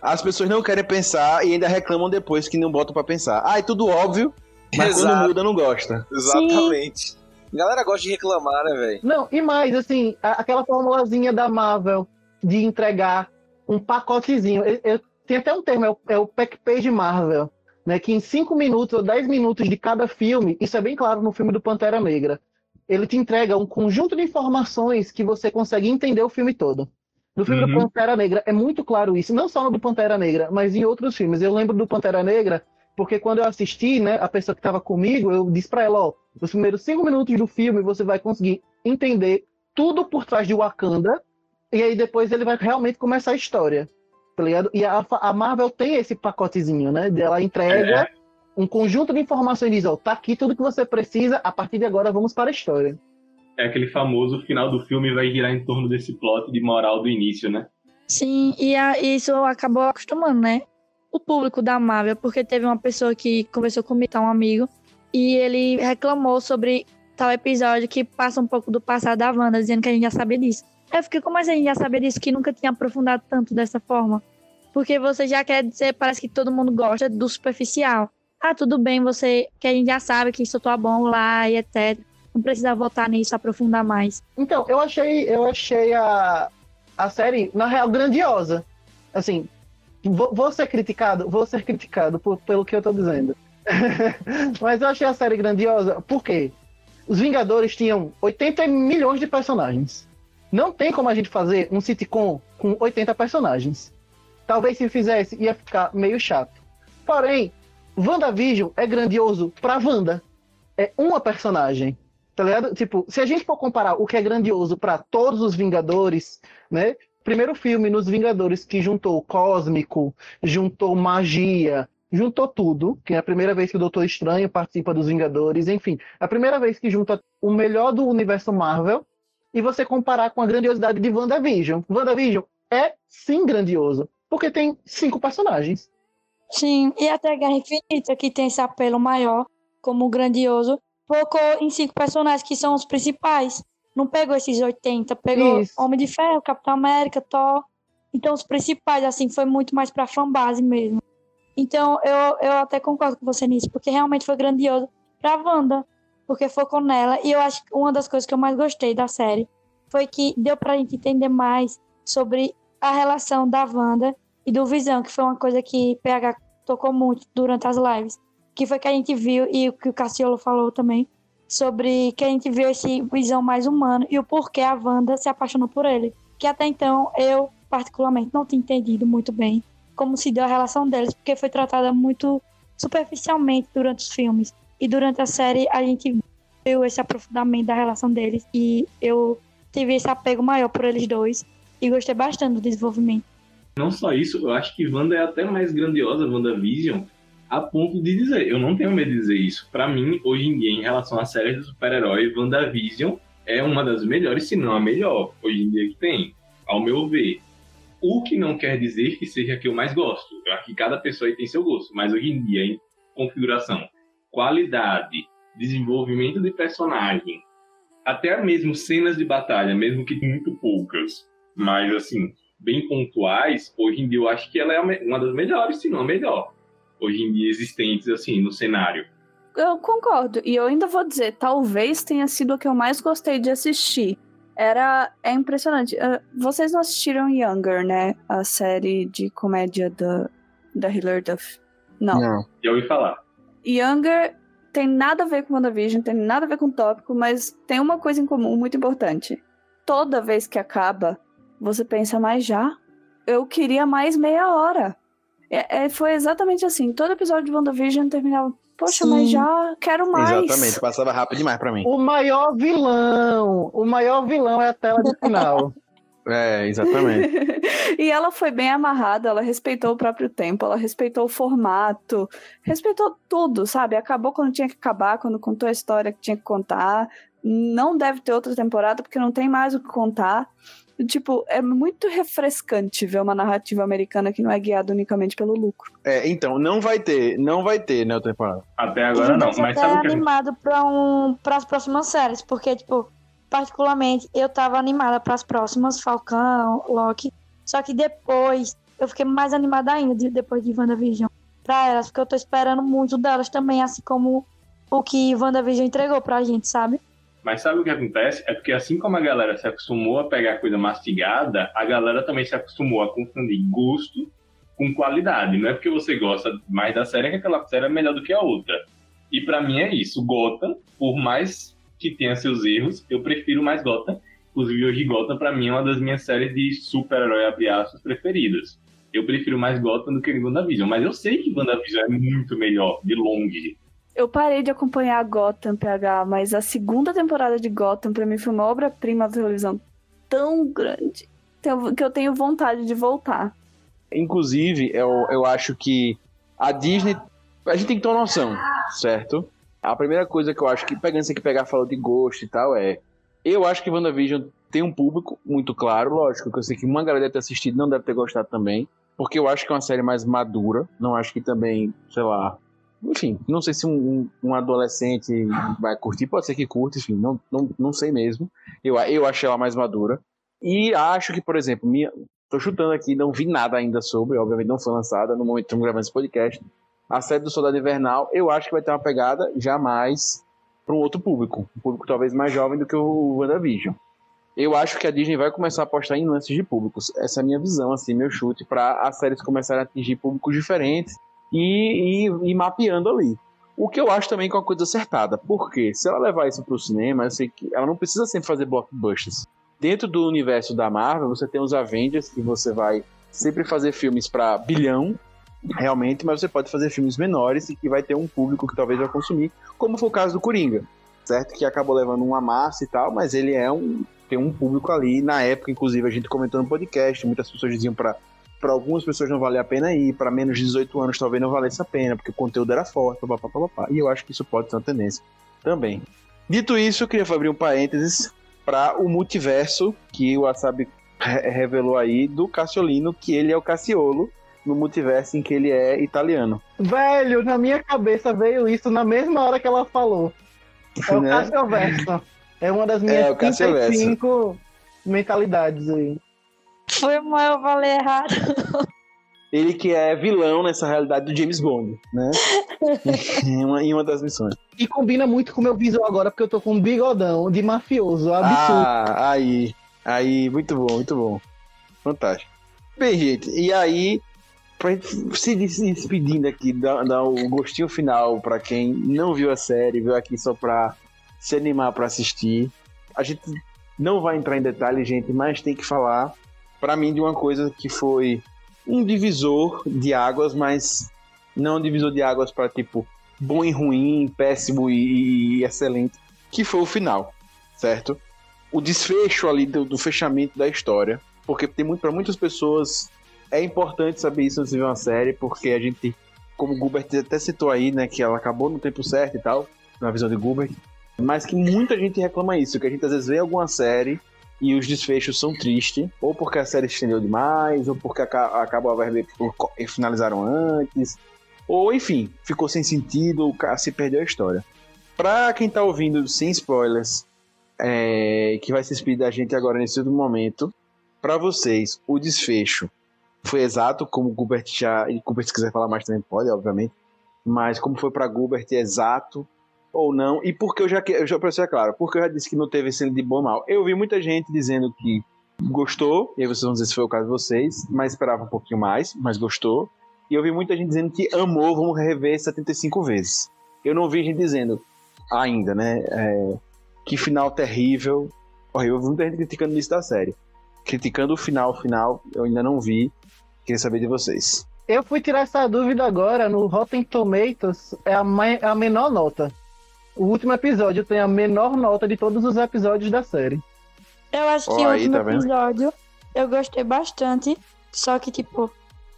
As pessoas não querem pensar e ainda reclamam depois que não botam pra pensar. Ah, é tudo óbvio, mas quando Exato. muda não gosta. Exatamente. A galera gosta de reclamar, né, velho? Não, e mais, assim, a- aquela formulazinha da Marvel de entregar um pacotezinho. Eu, eu- tem até um termo, é o, é o pack page Marvel, né? Que em 5 minutos ou 10 minutos de cada filme, isso é bem claro no filme do Pantera Negra, ele te entrega um conjunto de informações que você consegue entender o filme todo. No filme do Uhum. Pantera Negra é muito claro isso, não só no do Pantera Negra, mas em outros filmes. Eu lembro do Pantera Negra porque quando eu assisti, né, a pessoa que estava comigo, eu disse pra ela, ó, nos primeiros cinco minutos do filme você vai conseguir entender tudo por trás de Wakanda, e aí depois ele vai realmente começar a história, tá ligado? E a, a Marvel tem esse pacotezinho, né, ela entrega É. um conjunto de informações e diz, ó, tá aqui tudo que você precisa, a partir de agora vamos para a história. É aquele famoso final do filme vai girar em torno desse plot de moral do início, né? Sim, e a- isso acabou acostumando, né? O público da Marvel, porque teve uma pessoa que conversou comigo, tá, um amigo, e ele reclamou sobre tal episódio que passa um pouco do passado da Wanda, dizendo que a gente já sabia disso. Eu fiquei, como assim a gente já sabia disso, que nunca tinha aprofundado tanto dessa forma? Porque você já quer dizer, parece que todo mundo gosta do superficial. ah, tudo bem, você que a gente já sabe que isso tá bom lá e etc. Não precisa voltar nisso, aprofundar mais. Então, eu achei, eu achei a, a série, na real, grandiosa. Assim, vou, vou ser criticado, vou ser criticado por, pelo que eu tô dizendo. Mas eu achei a série grandiosa, por quê? Os Vingadores tinham 80 milhões de personagens. Não tem como a gente fazer um sitcom com 80 personagens. Talvez se fizesse, ia ficar meio chato. Porém, WandaVision é grandioso pra Wanda. É uma personagem. Tá ligado? Tipo, se a gente for comparar o que é grandioso para todos os Vingadores, né? Primeiro filme nos Vingadores que juntou cósmico, juntou magia, juntou tudo, que é a primeira vez que o Doutor Estranho participa dos Vingadores, enfim, a primeira vez que junta o melhor do universo Marvel e você comparar com a grandiosidade de WandaVision. WandaVision é sim grandioso, porque tem cinco personagens. Sim, e até Guerra Infinita, que tem esse apelo maior, como grandioso, focou em cinco personagens que são os principais. Não pegou esses 80, pegou Isso. Homem de Ferro, Capitão América, Thor. Então, os principais, assim, foi muito mais pra fanbase mesmo. Então, eu, eu até concordo com você nisso, porque realmente foi grandioso pra Wanda, porque focou nela. E eu acho que uma das coisas que eu mais gostei da série foi que deu pra gente entender mais sobre a relação da Wanda e do Visão, que foi uma coisa que PH tocou muito durante as lives. Que foi que a gente viu, e o que o Cassiolo falou também, sobre que a gente viu esse Visão mais humano e o porquê a Wanda se apaixonou por ele. Que até então eu, particularmente, não tinha entendido muito bem como se deu a relação deles, porque foi tratada muito superficialmente durante os filmes. E durante a série a gente viu esse aprofundamento da relação deles e eu tive esse apego maior por eles dois e gostei bastante do desenvolvimento. Não só isso, eu acho que Wanda é até mais grandiosa, WandaVision, a ponto de dizer, eu não tenho medo de dizer isso. Pra mim, hoje em dia, em relação às séries de super-herói, WandaVision é uma das melhores, se não a melhor, hoje em dia que tem, ao meu ver. O que não quer dizer que seja a que eu mais gosto. Eu acho que cada pessoa tem seu gosto, mas hoje em dia, em configuração, qualidade, desenvolvimento de personagem, até mesmo cenas de batalha, mesmo que muito poucas, mas assim, bem pontuais, hoje em dia eu acho que ela é uma das melhores, se não a melhor, hoje em dia existentes assim no cenário. Eu concordo. E eu ainda vou dizer, talvez tenha sido o que eu mais gostei de assistir. Era. É impressionante. Ah, vocês não assistiram Younger, né? A série de comédia da, da Hilary Duff. Não. Não. Já ouvi falar. Younger tem nada a ver com WandaVision, tem nada a ver com o tópico, mas tem uma coisa em comum muito importante. Toda vez que acaba, você pensa, mas já? Eu queria mais meia hora. É, é, foi exatamente assim. Todo episódio de WandaVision terminava, poxa, Sim. mas já quero mais. Exatamente, passava rápido demais pra mim. O maior vilão, o maior vilão é a tela de final. É, exatamente. e ela foi bem amarrada, ela respeitou o próprio tempo, ela respeitou o formato, respeitou tudo, sabe? Acabou quando tinha que acabar, quando contou a história que tinha que contar. Não deve ter outra temporada porque não tem mais o que contar. Tipo, é muito refrescante ver uma narrativa americana que não é guiada unicamente pelo lucro. É, então, não vai ter, não vai ter, né, o temporada. Até agora não, mas até sabe o que a gente... animado pra, um, as próximas séries, porque, tipo, particularmente, eu tava animada pras próximas, Falcão, Loki, só que depois, eu fiquei mais animada ainda, de- depois de WandaVision, pra elas, porque eu tô esperando muito delas também, assim como o que WandaVision entregou pra gente, sabe? Mas sabe o que acontece? É porque assim como a galera se acostumou a pegar coisa mastigada, a galera também se acostumou a confundir gosto com qualidade. Não é porque você gosta mais da série que aquela série é melhor do que a outra. E pra mim é isso. Gotham, por mais que tenha seus erros, eu prefiro mais Gotham. Inclusive hoje Gotham pra mim é uma das minhas séries de super-herói abre aspas preferidas. Eu prefiro mais Gotham do que WandaVision, mas eu sei que WandaVision é muito melhor, de longe. Eu parei de acompanhar Gotham, PH, mas a segunda temporada de Gotham pra mim foi uma obra-prima da televisão tão grande que eu tenho vontade de voltar. Inclusive, eu, eu acho que a Disney. A gente tem que ter uma noção, certo? A primeira coisa que eu acho que, pegando isso aqui, pegar falou de gosto e tal, é. Eu acho que WandaVision tem um público muito claro, lógico, que eu sei que uma galera deve ter assistido não deve ter gostado também, porque eu acho que é uma série mais madura, não acho que também, sei lá. Enfim, não sei se um, um- adolescente vai curtir, pode ser que curta, enfim, não, não, não sei mesmo. Eu, eu achei ela mais madura. E acho que, por exemplo, minha, Tô chutando aqui, não vi nada ainda sobre, obviamente não foi lançada no momento que estamos gravando esse podcast. a série do Soldado Invernal, eu acho que vai ter uma pegada jamais para um outro público. Um público talvez mais jovem do que o WandaVision. Eu acho que a Disney vai começar a apostar em lances de públicos. Essa é a minha visão, assim, meu chute, para as séries começarem a atingir públicos diferentes e, e, e, mapeando ali. O que eu acho também que é uma coisa acertada. Porque se ela levar isso para o cinema, eu sei que ela não precisa sempre fazer blockbusters. Dentro do universo da Marvel, você tem os Avengers, que você vai sempre fazer filmes para bilhão, realmente, mas você pode fazer filmes menores e que vai ter um público que talvez vai consumir, como foi o caso do Coringa, certo? Que acabou levando uma massa e tal, mas ele é um tem um público ali. Na época, inclusive, a gente comentou no podcast, muitas pessoas diziam para para algumas pessoas não valia a pena ir, para menos de 18 anos talvez não valesse a pena, porque o conteúdo era forte, papapá, papapá. e eu acho que isso pode ser uma tendência também. Dito isso, eu queria abrir um parênteses para o multiverso que o Wasabi revelou aí do Cassiolino, que ele é o Cassiolo, no multiverso em que ele é italiano. Velho, na minha cabeça veio isso na mesma hora que ela falou. É o né? Cassioverso. É uma das minhas é, 35 mentalidades aí. Foi mal, eu falei errado. Ele que é vilão nessa realidade do James Bond, né? em, uma, em uma das missões. E combina muito com o meu visual agora, porque eu tô com um bigodão de mafioso, absurdo. Ah, aí. Aí, muito bom, muito bom. Fantástico. Bem, gente, e aí, pra gente se despedindo aqui, dar, dar o gostinho final para quem não viu a série, viu aqui só pra se animar para assistir. A gente não vai entrar em detalhes, gente, mas tem que falar, para mim, de uma coisa que foi um divisor de águas, mas não um divisor de águas para tipo bom e ruim, péssimo e, excelente, que foi o final, certo? O desfecho ali do, do fechamento da história, porque tem muito para muitas pessoas é importante saber isso antes de ver uma série, porque a gente, como o Gilbert até citou aí, né, que ela acabou no tempo certo e tal, na visão de Gilbert, mas que muita gente reclama isso, que a gente às vezes vê alguma série e os desfechos são tristes, ou porque a série estendeu demais, ou porque acabou a verba e finalizaram antes, ou enfim, ficou sem sentido, se perdeu a história. Pra quem tá ouvindo sem spoilers, é, que vai se despedir da gente agora nesse último momento, para vocês, o desfecho foi exato, como o Gilbert já. E Gilbert, se quiser falar mais também pode, obviamente. Mas como foi para Gilbert, é exato ou não, e porque eu já, eu já para claro, porque eu já disse que não teve cena de bom ou mal. Eu vi muita gente dizendo que gostou, e aí vocês vão dizer se foi o caso de vocês, mas esperava um pouquinho mais, mas gostou. E eu vi muita gente dizendo que amou, vamos rever 75 vezes. Eu não vi gente dizendo ainda, né? É, que final terrível. Eu vi muita gente criticando isso da série. Criticando o final, o final, eu ainda não vi. Queria saber de vocês. Eu fui tirar essa dúvida agora. No Rotten Tomatoes é a, é a menor nota. O último episódio tem a menor nota de todos os episódios da série. Eu acho que oh, o último tá episódio eu gostei bastante. Só que, tipo,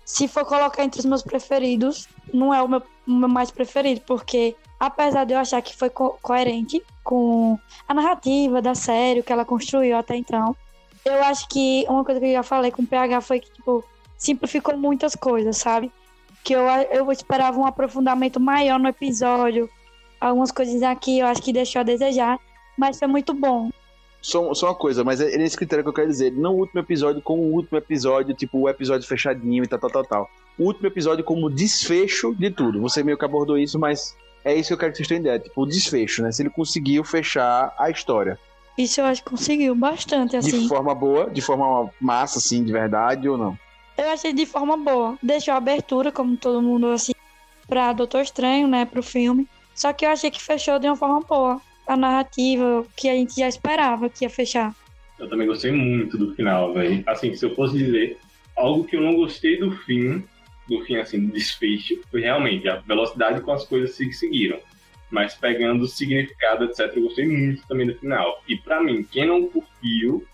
se for colocar entre os meus preferidos, não é o meu, o meu mais preferido, porque apesar de eu achar que foi co coerente com a narrativa da série, o que ela construiu até então, eu acho que uma coisa que eu já falei com o PH foi que, tipo, simplificou muitas coisas, sabe? Que eu, eu esperava um aprofundamento maior no episódio, algumas coisas aqui eu acho que deixou a desejar, mas foi muito bom. Só, só uma coisa, mas é nesse critério que eu quero dizer, não o último episódio como o último episódio, tipo o episódio fechadinho e tal, tal, tal, tal. O último episódio como desfecho de tudo. Você meio que abordou isso, mas é isso que eu quero que vocês tenham ideia, tipo o desfecho, né? Se ele conseguiu fechar a história. Isso eu acho que conseguiu bastante, assim. De forma boa, de forma massa, assim, de verdade ou não? Eu achei de forma boa. Deixou a abertura, como todo mundo, assim, pra Doutor Estranho, né, pro filme. Só que eu achei que fechou de uma forma boa. A narrativa que a gente já esperava que ia fechar. Eu também gostei muito do final, velho. Assim, se eu fosse dizer algo que eu não gostei do fim, do fim, assim, do desfecho, foi realmente a velocidade com as coisas se seguiram. Mas pegando o significado, etc., eu gostei muito também do final. E para mim, quem não curtiu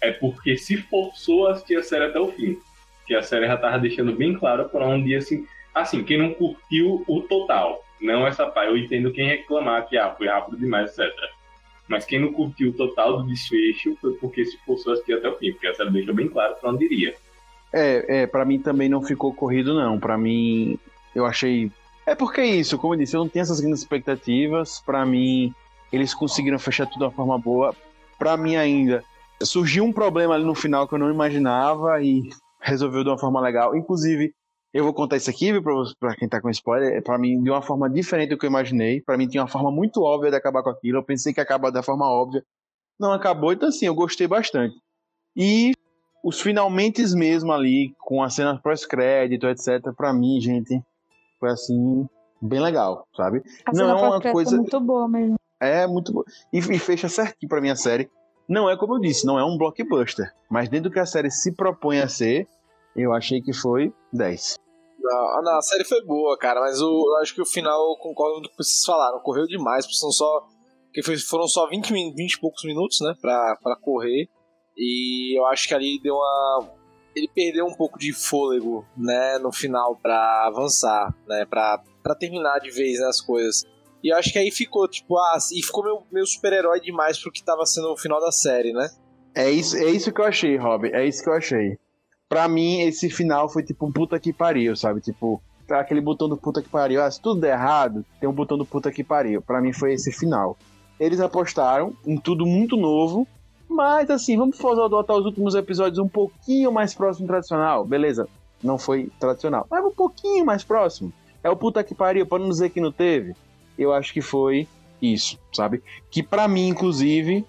é porque se forçou a assistir a série até o fim. Que a série já tava deixando bem claro para onde, assim, assim, quem não curtiu o total não essa parte. Eu entendo quem reclamar que ah, foi rápido demais, etc. Mas quem não curtiu o total do desfecho foi porque se forçou a assistir até o fim, porque a série deixa bem claro pra onde iria. É, é, pra mim também não ficou corrido, não. Pra mim, eu achei. É porque é isso, como eu disse, eu não tenho essas grandes expectativas. Pra mim, eles conseguiram fechar tudo de uma forma boa. Pra mim, ainda, surgiu um problema ali no final que eu não imaginava e resolveu de uma forma legal. Inclusive, Eu vou contar isso aqui, pra quem tá com spoiler. Pra mim, de uma forma diferente do que eu imaginei. Pra mim, tinha uma forma muito óbvia de acabar com aquilo. Eu pensei que ia acabar da forma óbvia. Não acabou, então assim, eu gostei bastante. E os finalmente mesmo ali, com a cena pós-crédito, etc., pra mim, gente, foi assim, bem legal, sabe? A Não é uma coisa- muito boa mesmo. É muito bom. E, e fecha certinho pra mim a série. Não é como eu disse, não é um blockbuster. Mas dentro do que a série se propõe a ser, eu achei que foi 10. Não, não, a série foi boa, cara, mas eu acho que o final, eu concordo com o que vocês falaram, correu demais, porque são só. Foi- foram só 20, min- 20 e poucos minutos, né, pra, pra correr. E eu acho que ali deu uma. Ele perdeu um pouco de fôlego, né, no final pra avançar, né, pra, pra terminar de vez né, as coisas. E eu acho que aí ficou, tipo, ah, e ficou meu, meu super-herói demais pro que tava sendo o final da série, né? É isso, é isso que eu achei, Rob. É isso que eu achei. Pra mim, esse final foi tipo um puta que pariu, sabe? Tipo, aquele botão do puta que pariu. Ah, se tudo der errado, tem um botão do puta que pariu. Pra mim foi esse final. Eles apostaram em tudo muito novo, mas assim, vamos adotar os últimos episódios um pouquinho mais próximo do tradicional. Beleza, não foi tradicional, mas um pouquinho mais próximo. É o puta que pariu, pra não dizer que não teve. Eu acho que foi isso, sabe? Que pra mim, inclusive,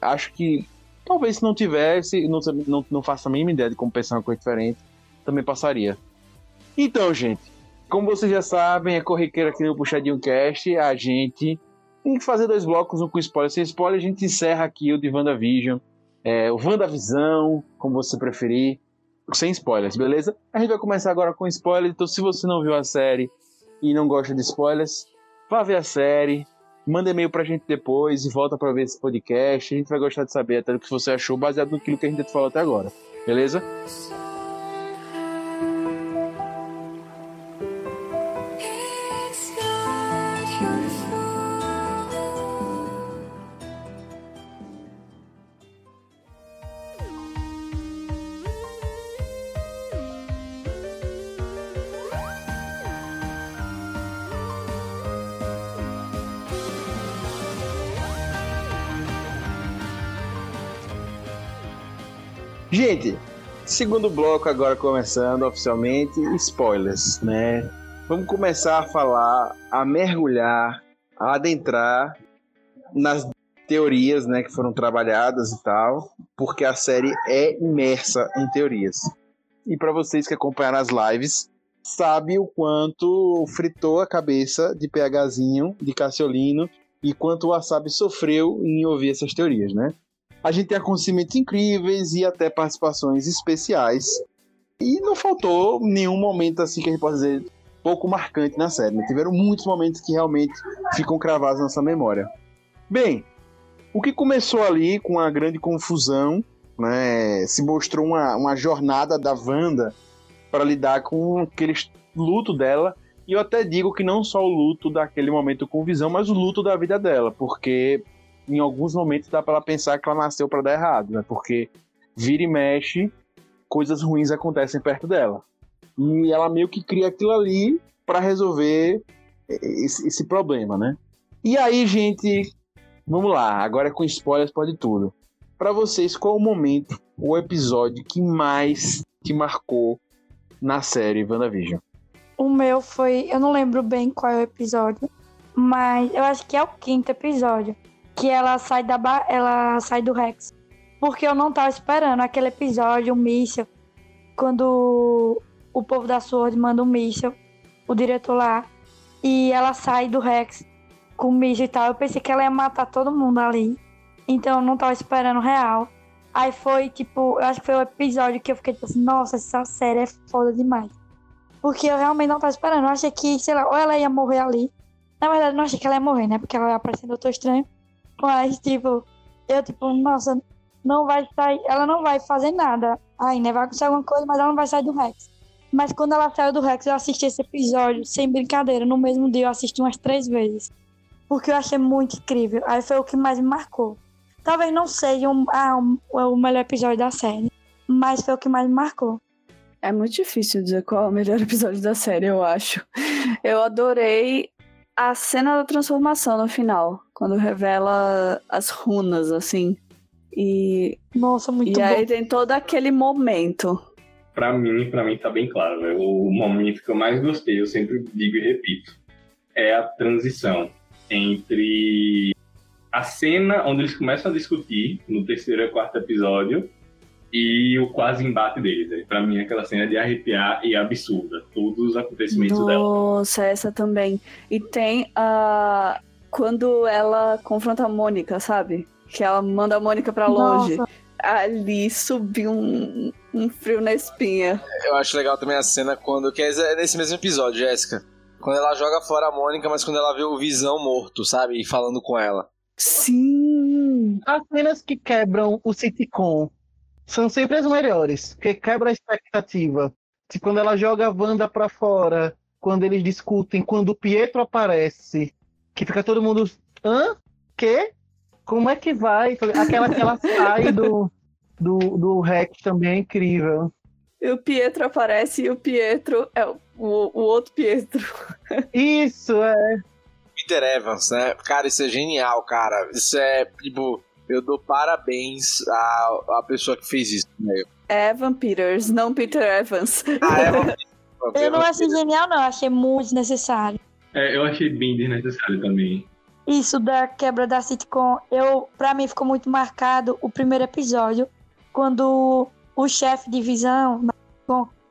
acho que talvez se não tivesse, não, não, não faça a mínima ideia de como pensar uma coisa diferente, também passaria. Então, gente, como vocês já sabem, é corriqueiro aqui no Puxadinho Cast, a gente tem que fazer dois blocos, um com spoiler. Sem spoiler, a gente encerra aqui o de WandaVision, é, o WandaVisão, como você preferir, sem spoilers, beleza? A gente vai começar agora com spoiler, então se você não viu a série e não gosta de spoilers, vá ver a série, manda e-mail pra gente depois e volta pra ver esse podcast. A gente vai gostar de saber até o que você achou, baseado no que a gente falou até agora, beleza? Segundo bloco agora começando oficialmente, spoilers, né? Vamos começar a falar, a mergulhar, a adentrar nas teorias, né, que foram trabalhadas e tal, porque a série é imersa em teorias. E para vocês que acompanharam as lives, sabe o quanto fritou a cabeça de PHzinho, de Cassiolino, e quanto o Wasabi sofreu em ouvir essas teorias, né? A gente tem acontecimentos incríveis e até participações especiais. E não faltou nenhum momento assim que a gente pode dizer pouco marcante na série. Né? Tiveram muitos momentos que realmente ficam cravados na nossa memória. Bem, o que começou ali com a grande confusão, né, se mostrou uma, uma jornada da Wanda para lidar com aquele luto dela. E eu até digo que não só o luto daquele momento com visão, mas o luto da vida dela, porque em alguns momentos dá para pensar que ela nasceu para dar errado, né? Porque vira e mexe, coisas ruins acontecem perto dela. E ela meio que cria aquilo ali para resolver esse, esse, problema, né? E aí, gente, vamos lá, agora com spoilers pode tudo. Para vocês, qual o momento, o episódio que mais te marcou na série WandaVision? O meu foi, eu não lembro bem qual é o episódio, mas eu acho que é o quinto episódio que ela sai da ba... ela sai do Rex. Porque eu não tava esperando aquele episódio, o um míssil, quando o povo da Sword manda um míssil, o diretor lá, e ela sai do Rex com o míssil e tal. Eu pensei que ela ia matar todo mundo ali. Então eu não tava esperando real. Aí foi tipo, eu acho que foi o episódio que eu fiquei tipo assim, nossa, essa série é foda demais. Porque eu realmente não tava esperando. Eu achei que, sei lá, ou ela ia morrer ali. Na verdade, eu não achei que ela ia morrer, né? Porque ela ia aparecer no Doutor Estranho. Mas, tipo, eu, tipo, nossa, não vai sair. Ela não vai fazer nada ainda. Vai acontecer alguma coisa, mas ela não vai sair do Rex. Mas quando ela saiu do Rex, eu assisti esse episódio, sem brincadeira. No mesmo dia, eu assisti umas três vezes. Porque eu achei muito incrível. Aí foi o que mais me marcou. Talvez não seja um, ah, um, o melhor episódio da série, mas foi o que mais me marcou. É muito difícil dizer qual é o melhor episódio da série, eu acho. Eu adorei a cena da transformação no final, quando revela as runas, assim. E. Nossa, muito e bom. aí tem todo aquele momento pra mim, pra mim tá bem claro, velho. O momento que eu mais gostei, eu sempre digo e repito, é a transição entre a cena onde eles começam a discutir no terceiro e quarto episódio e o quase embate deles. Né? Pra mim, aquela cena de arrepiar e absurda. Todos os acontecimentos Nossa, dela. Nossa, essa também. E tem a. Quando ela confronta a Mônica, sabe? Que ela manda a Mônica pra longe. Nossa. Ali subiu um, um frio na espinha. Eu acho legal também a cena quando. Que é nesse mesmo episódio, Jéssica. Quando ela joga fora a Mônica, mas quando ela vê o Visão morto, sabe? E falando com ela. Sim! As cenas que quebram o sitcom são sempre as melhores, porque quebra a expectativa. Tipo, quando ela joga a Wanda pra fora, quando eles discutem, quando o Pietro aparece, que fica todo mundo. Hã? Quê? Como é que vai? Aquela que ela sai do, do, do REC também é incrível. E o Pietro aparece e o Pietro é o, o, outro Pietro. Isso, é. Peter Evans, né? Cara, isso é genial, cara. Isso é, tipo, eu dou parabéns à, à pessoa que fez isso. Né? Evan Peters, não Peter Evans. Ah, Evan Eu não achei genial, não. Achei muito necessário. É, eu achei bem desnecessário também. Isso da quebra da sitcom, eu, pra mim ficou muito marcado o primeiro episódio, quando o chefe de visão,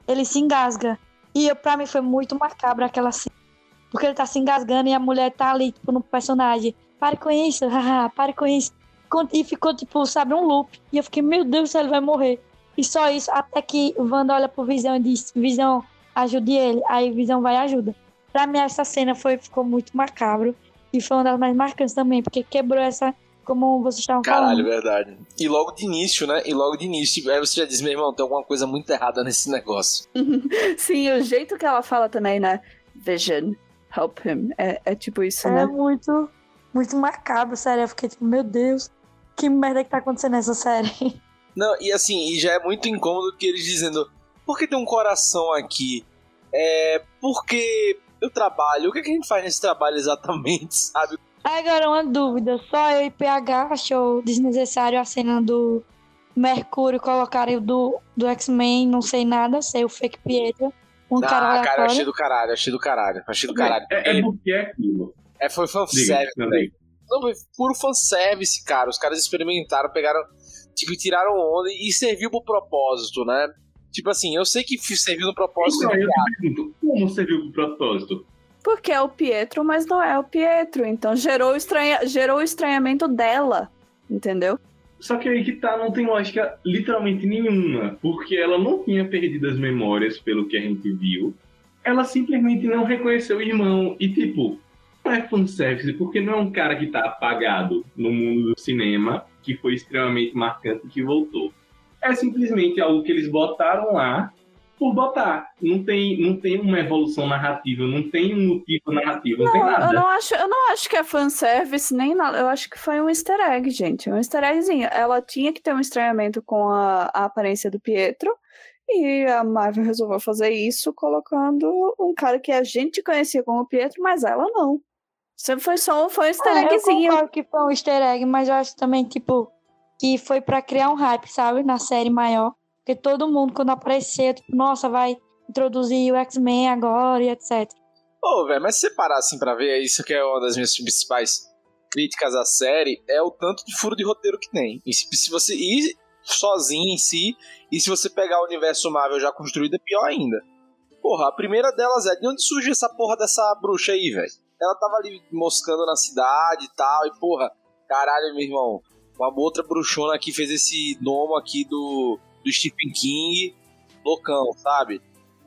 ele se engasga. E pra mim foi muito macabro aquela cena. Porque ele tá se engasgando e a mulher tá ali, tipo, no personagem. Pare com isso, pare com isso. E ficou, tipo, sabe, um loop. E eu fiquei, meu Deus, ele vai morrer. E só isso, até que Wanda olha pro Visão e diz, Visão, ajude ele. Aí Visão vai e ajuda. Pra mim, essa cena foi, ficou muito macabro. E foi uma das mais marcantes também, porque quebrou essa, como vocês estavam Caralho, falando. verdade. E logo de início, né? E logo de início, aí você já diz, meu irmão, tem alguma coisa muito errada nesse negócio. Sim, o jeito que ela fala também, né? Vision, help him. É, é tipo isso, É né? muito, muito macabro, sério. Eu fiquei tipo, meu Deus, que merda que tá acontecendo nessa série. Não, e assim, e já é muito incômodo que eles dizendo, por que tem um coração aqui? É, porque eu trabalho, o que, que a gente faz nesse trabalho exatamente, sabe? Agora, uma dúvida. Só eu e PH achou desnecessário a cena do Mercúrio colocarem o do, do X-Men, não sei nada, sei o fake Pietro. Um ah, cara cara, eu achei do caralho, achei do caralho, achei do caralho. É, é porque é aquilo. É, foi fanservice, não velho. Não, foi puro fanservice, cara. Os caras experimentaram, pegaram, tipo, tiraram onda e serviu pro propósito, né? Tipo assim, eu sei que serviu no propósito. Então, eu te pergunto, como serviu pro propósito? Porque é o Pietro, mas não é o Pietro. Então gerou o, estranha... gerou o estranhamento dela. Entendeu? Só que aí que tá, não tem lógica literalmente nenhuma, porque ela não tinha perdido as memórias pelo que a gente viu. Ela simplesmente não reconheceu o irmão. E tipo, não é fanservice, porque não é um cara que tá apagado no mundo do cinema, que foi extremamente marcante e que voltou. É simplesmente algo que eles botaram lá por botar. Não tem, não tem uma evolução narrativa, não tem um motivo narrativo, não, tem Não, nada. eu não acho, eu não acho que é fanservice nem nada. Eu acho que foi um easter egg, gente. Um easter eggzinho. Ela tinha que ter um estranhamento com a, a aparência do Pietro. E a Marvel resolveu fazer isso colocando um cara que a gente conhecia como Pietro, mas ela não. Sempre foi só foi um easter eu eggzinho. concordo que foi um easter egg, mas eu acho também, tipo, que foi pra criar um hype, sabe? Na série maior. Porque todo mundo, quando aparecer, tipo, nossa, vai introduzir o X-Men agora e etc. Pô, velho, mas se você parar assim pra ver, é isso que é uma das minhas principais críticas à série, é o tanto de furo de roteiro que tem. E se, se você ir sozinho em si, e se você pegar o universo Marvel já construído, é pior ainda. Porra, a primeira delas é de onde surge essa porra dessa bruxa aí, velho? Ela tava ali moscando na cidade e tal, e porra, caralho, meu irmão, uma outra bruxona aqui fez esse domo aqui do, do Stephen King, loucão, sabe?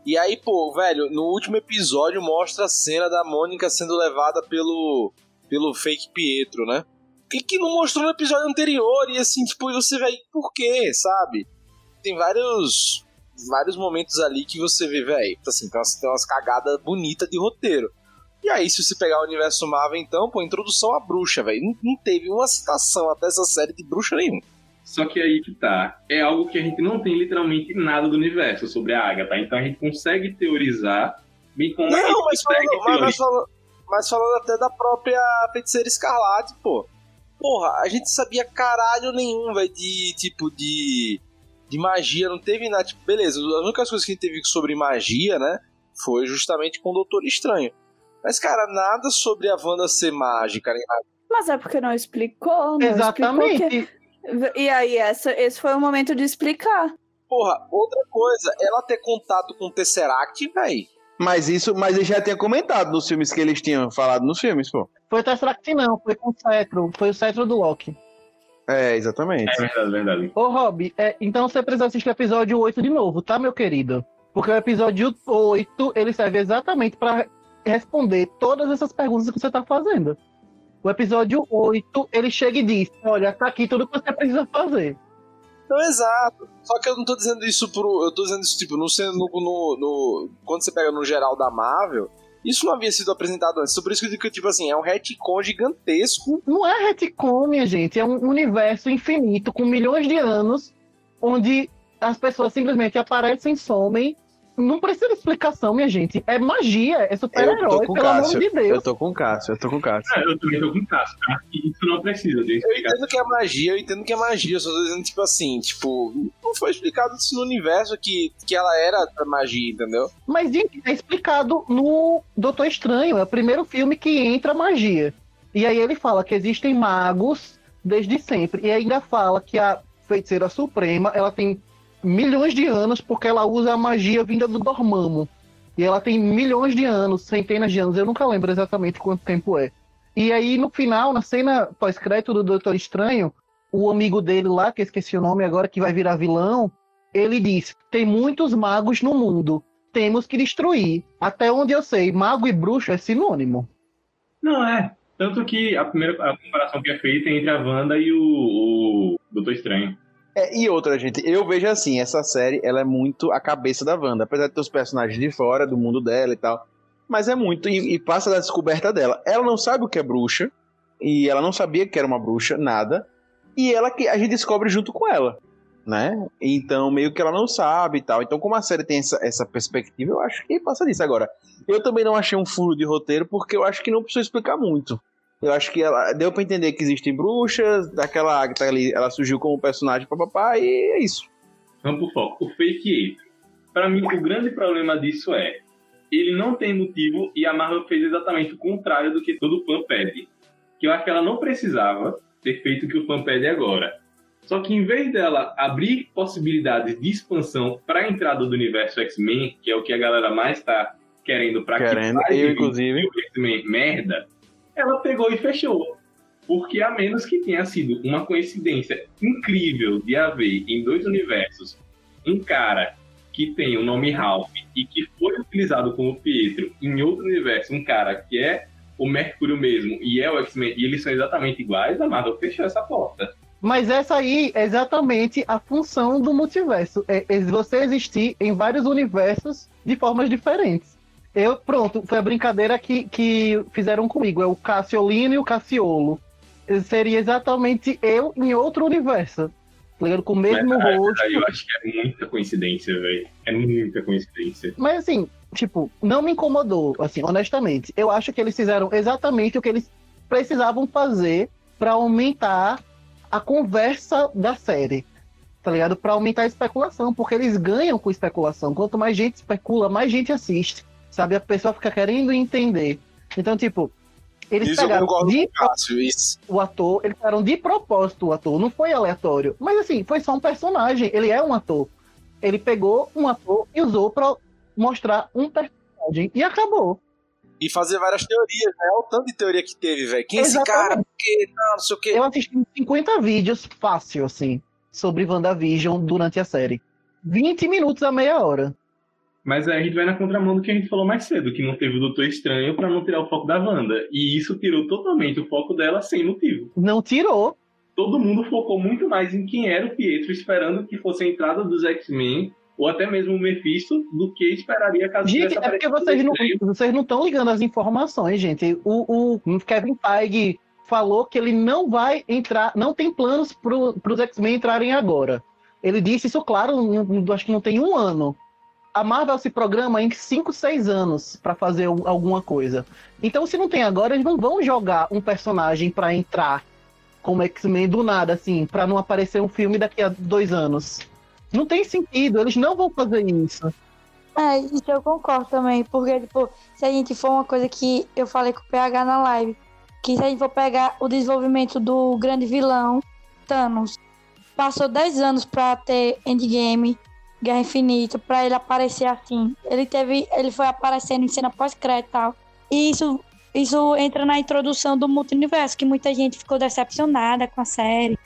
E aí, pô, velho, no último episódio mostra a cena da Mônica sendo levada pelo pelo fake Pietro, né? E que não mostrou no episódio anterior, e assim, tipo, você vai, por quê, sabe? Tem vários vários momentos ali que você vê, velho, assim, tem umas, tem umas cagadas bonitas de roteiro. E aí, se você pegar o universo Marvel, então, pô, introdução à bruxa, velho. Não, não teve uma citação até essa série de bruxa nenhuma. Só que aí que tá. É algo que a gente não tem literalmente nada do universo sobre a Agatha. Então a gente consegue teorizar bem como a gente Não, mas consegue falando, mas, mas, teorizar. falando, mas falando até da própria Feiticeira Escarlate, pô. Porra, a gente sabia caralho nenhum, velho, de tipo de. de magia, não teve nada. Tipo, beleza, as únicas coisas que a gente teve sobre magia, né? Foi justamente com o Doutor Estranho. Mas, cara, nada sobre a Wanda ser mágica, né? Mas é porque não explicou, não Exatamente. explicou que- E aí, essa, esse foi o momento de explicar. Porra, outra coisa, ela ter contato com o Tesseract, véi. Mas isso, mas ele já tinha comentado nos filmes que eles tinham falado nos filmes, pô. Foi o Tesseract não, foi com o Cetro. Foi o Cetro do Loki. É, exatamente. É verdade, verdade. Ô, Rob, é, então você precisa assistir o episódio 8 de novo, tá, meu querido? Porque o episódio 8, ele serve exatamente pra responder todas essas perguntas que você tá fazendo. O episódio 8, ele chega e diz, olha, tá aqui tudo que você precisa fazer. Não, exato. Só que eu não tô dizendo isso pro. Eu tô dizendo isso, tipo, no, no, no, Quando você pega no geral da Marvel, isso não havia sido apresentado antes. Então, Por isso que eu digo que, tipo assim, é um retcon gigantesco. Não é retcon, minha gente, é um universo infinito com milhões de anos, onde as pessoas simplesmente aparecem, somem. Não precisa de explicação, minha gente. É magia, é Eu super-herói, tô com o pelo amor Cássio. de Deus. Eu tô com o Cássio, eu tô com o Cássio. É, eu também tô com o Cássio, tá? Isso não precisa de Eu entendo que é magia, eu entendo que é magia. Eu só tô dizendo, tipo assim, tipo, não foi explicado isso no universo que, que ela era a magia, entendeu? Mas gente, é explicado no Doutor Estranho, é o primeiro filme que entra magia. E aí ele fala que existem magos desde sempre. E ainda fala que a feiticeira suprema, ela tem milhões de anos porque ela usa a magia vinda do Dormammu. E ela tem milhões de anos, centenas de anos, eu nunca lembro exatamente quanto tempo é. E aí no final, na cena pós-crédito do Doutor Estranho, o amigo dele lá, que eu esqueci o nome agora, que vai virar vilão, ele diz: tem muitos magos no mundo temos que destruir. Até onde eu sei, mago e bruxo é sinônimo. Não, é. Tanto que a primeira a comparação que é feita é entre a Wanda e o, o Doutor Estranho. É, e outra, gente, eu vejo assim, essa série, ela é muito a cabeça da Wanda, apesar de ter os personagens de fora, do mundo dela e tal, mas é muito, e, e passa da descoberta dela. Ela não sabe o que é bruxa, e ela não sabia que era uma bruxa, nada, e ela que a gente descobre junto com ela, né? Então, meio que ela não sabe e tal. Então, como a série tem essa, essa perspectiva, eu acho que passa disso. Agora, eu também não achei um furo de roteiro, porque eu acho que não precisa explicar muito. Eu acho que ela deu pra entender que existem bruxas, daquela Agatha ali, ela surgiu como personagem papapá, e é isso. Vamos pro foco. O fake. Pra mim, o grande problema disso é ele não tem motivo e a Marvel fez exatamente o contrário do que todo fã pede. Que eu acho que ela não precisava ter feito o que o fã pede agora. Só que em vez dela abrir possibilidades de expansão para a entrada do universo X-Men, que é o que a galera mais tá querendo pra que pare eu inclusive. o X-Men merda, ela pegou e fechou. Porque a menos que tenha sido uma coincidência incrível de haver em dois universos um cara que tem o nome Ralph e que foi utilizado como Pietro em outro universo, um cara que é o Mercúrio mesmo e é o X-Men e eles são exatamente iguais, a Marvel fechou essa porta. Mas essa aí é exatamente a função do multiverso. É, é você existir em vários universos de formas diferentes. Eu, pronto, foi a brincadeira que, que fizeram comigo. É o Cassiolino e o Cassiolo. Seria exatamente eu em outro universo. Tá ligado? Com o mesmo Mas, rosto. Aí eu acho que é muita coincidência, velho. É muita coincidência. Mas assim, tipo, não me incomodou, assim, honestamente. Eu acho que eles fizeram exatamente o que eles precisavam fazer pra aumentar a conversa da série. Tá ligado? Pra aumentar a especulação, porque eles ganham com especulação. Quanto mais gente especula, mais gente assiste. Sabe? A pessoa fica querendo entender. Então, tipo, eles Isso pegaram de Cássio. Isso. o ator, eles fizeram de propósito o ator, não foi aleatório. Mas assim, foi só um personagem, ele é um ator. Ele pegou um ator e usou pra mostrar um personagem e acabou. E fazer várias teorias, né? Olha o tanto de teoria que teve, velho. Quem é esse Exatamente. cara? Por quê? Não, não sei o quê. Eu assisti 50 vídeos fácil, assim, sobre WandaVision durante a série. 20 minutos a meia hora. Mas aí a gente vai na contramão do que a gente falou mais cedo, que não teve o Doutor Estranho pra não tirar o foco da Wanda. E isso tirou totalmente o foco dela sem motivo. Não tirou. todo mundo focou muito mais em quem era o Pietro, esperando que fosse a entrada dos X-Men, ou até mesmo o Mephisto, do que esperaria caso Gente, é porque vocês não vocês não estão ligando as informações, gente. O, o Kevin Feige falou que ele não vai entrar, não tem planos para os X-Men entrarem agora. Ele disse isso, claro, acho que não tem um ano. A Marvel se programa em 5, 6 anos para fazer al- alguma coisa. Então, se não tem agora, eles não vão jogar um personagem para entrar como X-Men do nada, assim, para não aparecer um filme daqui a dois anos. Não tem sentido, eles não vão fazer isso. É, isso eu concordo também, porque, tipo, se a gente for uma coisa que eu falei com o PH na live, que se a gente for pegar o desenvolvimento do grande vilão, Thanos, passou 10 anos pra ter Endgame, Guerra Infinita, pra ele aparecer assim. Ele teve, ele foi aparecendo em cena pós-crédito e tal. E isso, isso entra na introdução do multiverso, que muita gente ficou decepcionada com a série,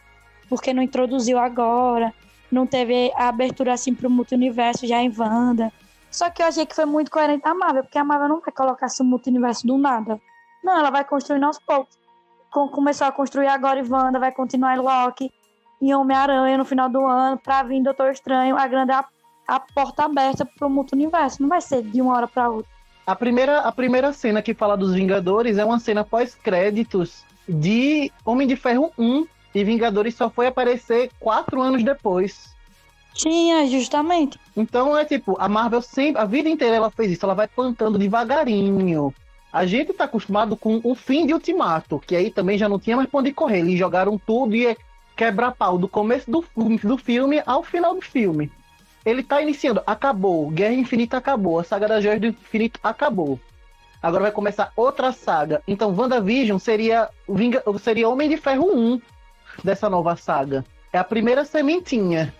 porque não introduziu agora, não teve a abertura assim pro multiverso já em Wanda. Só que eu achei que foi muito coerente a Marvel, porque a Marvel não vai colocar esse multiverso do nada. Não, ela vai construindo aos poucos. Com- começou a construir agora em Wanda, vai continuar em Loki, em Homem-Aranha no final do ano, pra vir Doutor Estranho, a grande a, a porta aberta pro multiverso. Não vai ser de uma hora pra outra. A primeira, a primeira cena que fala dos Vingadores é uma cena pós-créditos de Homem de Ferro 1. E Vingadores só foi aparecer quatro anos depois. Tinha, justamente. Então é tipo, a Marvel sempre, a vida inteira ela fez isso, ela vai plantando devagarinho. A gente tá acostumado com o fim de Ultimato, que aí também já não tinha mais pra onde correr. Eles jogaram tudo e é quebrar pau do começo do, do filme ao final do filme. Ele tá iniciando, acabou, Guerra Infinita acabou, a saga das Joias do Infinito acabou. Agora vai começar outra saga. Então WandaVision seria, Vinga- seria Homem de Ferro 1 dessa nova saga. É a primeira sementinha.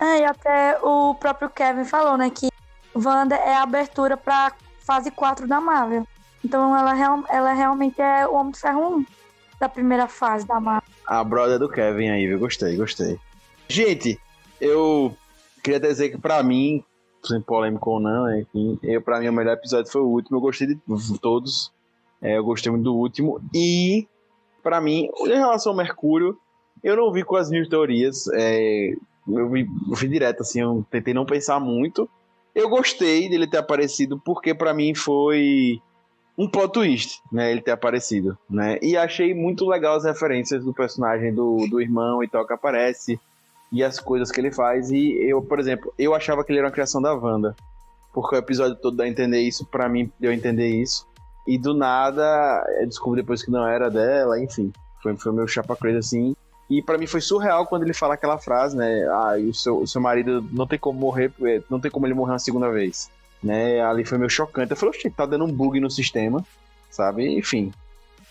É, e até o próprio Kevin falou, né, que Wanda é a abertura pra fase 4 da Marvel. Então ela, ela realmente é o Homem de Ferro 1 da primeira fase da Marvel. A brother do Kevin aí, viu? Gostei, gostei. Gente, eu queria dizer que pra mim, sem polêmico ou não, enfim, eu, pra mim o melhor episódio foi o último. Eu gostei de todos. É, eu gostei muito do último. E, pra mim, em relação ao Mercúrio, eu não vi com as minhas teorias. é, eu, vi, eu vi direto, assim, eu tentei não pensar muito. Eu gostei dele ter aparecido porque pra mim foi um plot twist, né? Ele ter aparecido, né? E achei muito legal as referências do personagem do, do irmão e tal que aparece e as coisas que ele faz. E eu, por exemplo, eu achava que ele era uma criação da Wanda, porque o episódio todo dá a entender isso, pra mim deu a entender isso. E do nada, eu descobri depois que não era dela, enfim. Foi, foi meu chapa crazy assim. E pra mim foi surreal quando ele fala aquela frase, né? Ah, o seu, o seu marido não tem como morrer, eh, não tem como ele morrer uma segunda vez. Né? Ali foi meio chocante. Eu falei, oxe, tá dando um bug no sistema, sabe? Enfim.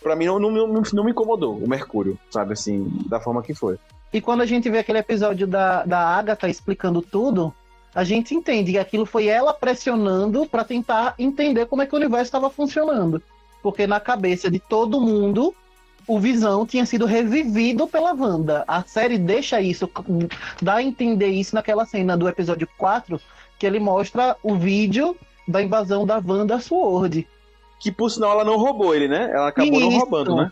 Pra mim não, não, não, me incomodou o Mercúrio, sabe? Assim, da forma que foi. E quando a gente vê aquele episódio da, da Agatha explicando tudo, a gente entende que aquilo foi ela pressionando pra tentar entender como é que o universo estava funcionando. Porque na cabeça de todo mundo, o Visão tinha sido revivido pela Wanda. A série deixa isso, dá a entender isso naquela cena do episódio 4, que ele mostra o vídeo da invasão da Wanda Sword. Que por sinal ela não roubou ele, né? Ela acabou não Isso. roubando, né?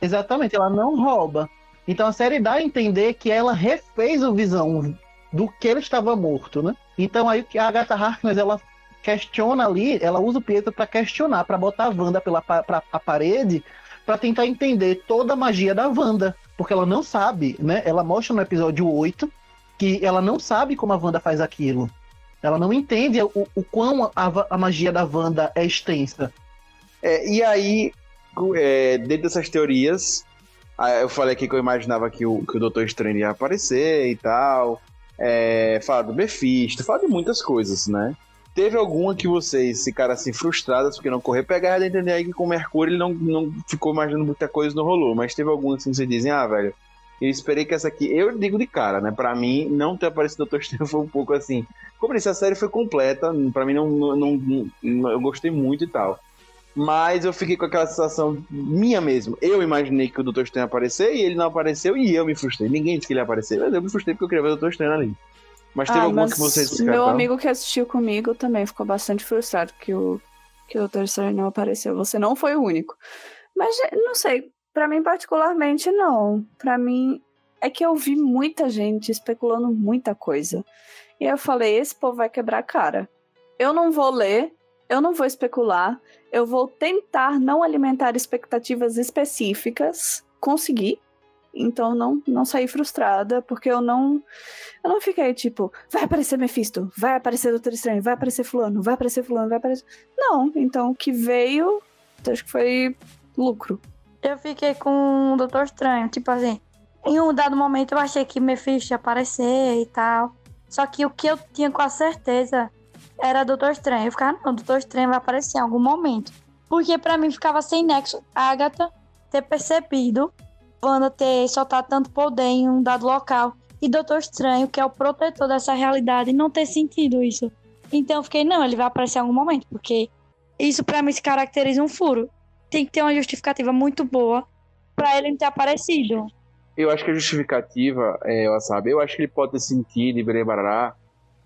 Exatamente, ela não rouba. Então a série dá a entender que ela refez o Visão do que ele estava morto, né? Então aí que a Agatha Harkness ela questiona ali, ela usa o Pietro para questionar, para botar a Wanda pela pra, a parede, para tentar entender toda a magia da Wanda, porque ela não sabe, né? Ela mostra no episódio 8 que ela não sabe como a Wanda faz aquilo. Ela não entende o, o quão a, a magia da Wanda é extensa. É, e aí, é, dentro dessas teorias, eu falei aqui que eu imaginava que o, que o Doutor Estranho ia aparecer e tal. É, falar do Mephisto, falar de muitas coisas, né? Teve alguma que vocês ficaram assim frustradas porque não correr? Pegar de entender aí que com o Mercúrio ele não, não ficou imaginando muita coisa, não rolou. Mas teve alguma assim que vocês dizem, ah, velho, eu esperei que essa aqui. Eu digo de cara, né? Pra mim, não ter aparecido o Doutor Estranho foi um pouco assim. Como eu disse, a série foi completa. Pra mim, não, não, não- eu gostei muito e tal. Mas eu fiquei com aquela sensação minha mesmo. Eu imaginei que o Doutor Estranho ia aparecer e ele não apareceu e eu me frustrei. Ninguém disse que ele ia aparecer, mas eu me frustrei porque eu queria ver o Doutor Estranho ali. Mas teve Ah, alguma que vocês Meu amigo que assistiu comigo também ficou bastante frustrado que o, que o Doutor Estranho não apareceu. Você não foi o único. Mas não sei, pra mim particularmente não. Pra mim é que eu vi muita gente especulando muita coisa. E eu falei, esse povo vai quebrar a cara. Eu não vou ler, eu não vou especular, eu vou tentar não alimentar expectativas específicas, conseguir. Então não não saí frustrada, porque eu não eu não fiquei tipo, vai aparecer Mephisto, vai aparecer Doutor Estranho, vai aparecer fulano, vai aparecer fulano, vai aparecer. Não, então o que veio, acho que foi lucro. Eu fiquei com o Doutor Estranho, tipo assim, em um dado momento eu achei que Mephisto ia aparecer e tal. Só que o que eu tinha com a certeza era Doutor Estranho. Eu ficava, não, Doutor Estranho vai aparecer em algum momento. Porque pra mim ficava sem nexo. Agatha ter percebido, Wanda ter soltado tanto poder em um dado local. E Doutor Estranho, que é o protetor dessa realidade, não ter sentido isso. Então eu fiquei, não, ele vai aparecer em algum momento. Porque isso pra mim se caracteriza um furo. Tem que ter uma justificativa muito boa pra ele não ter aparecido. Eu acho que a justificativa, é, sabe, eu acho que ele pode ter sentido e.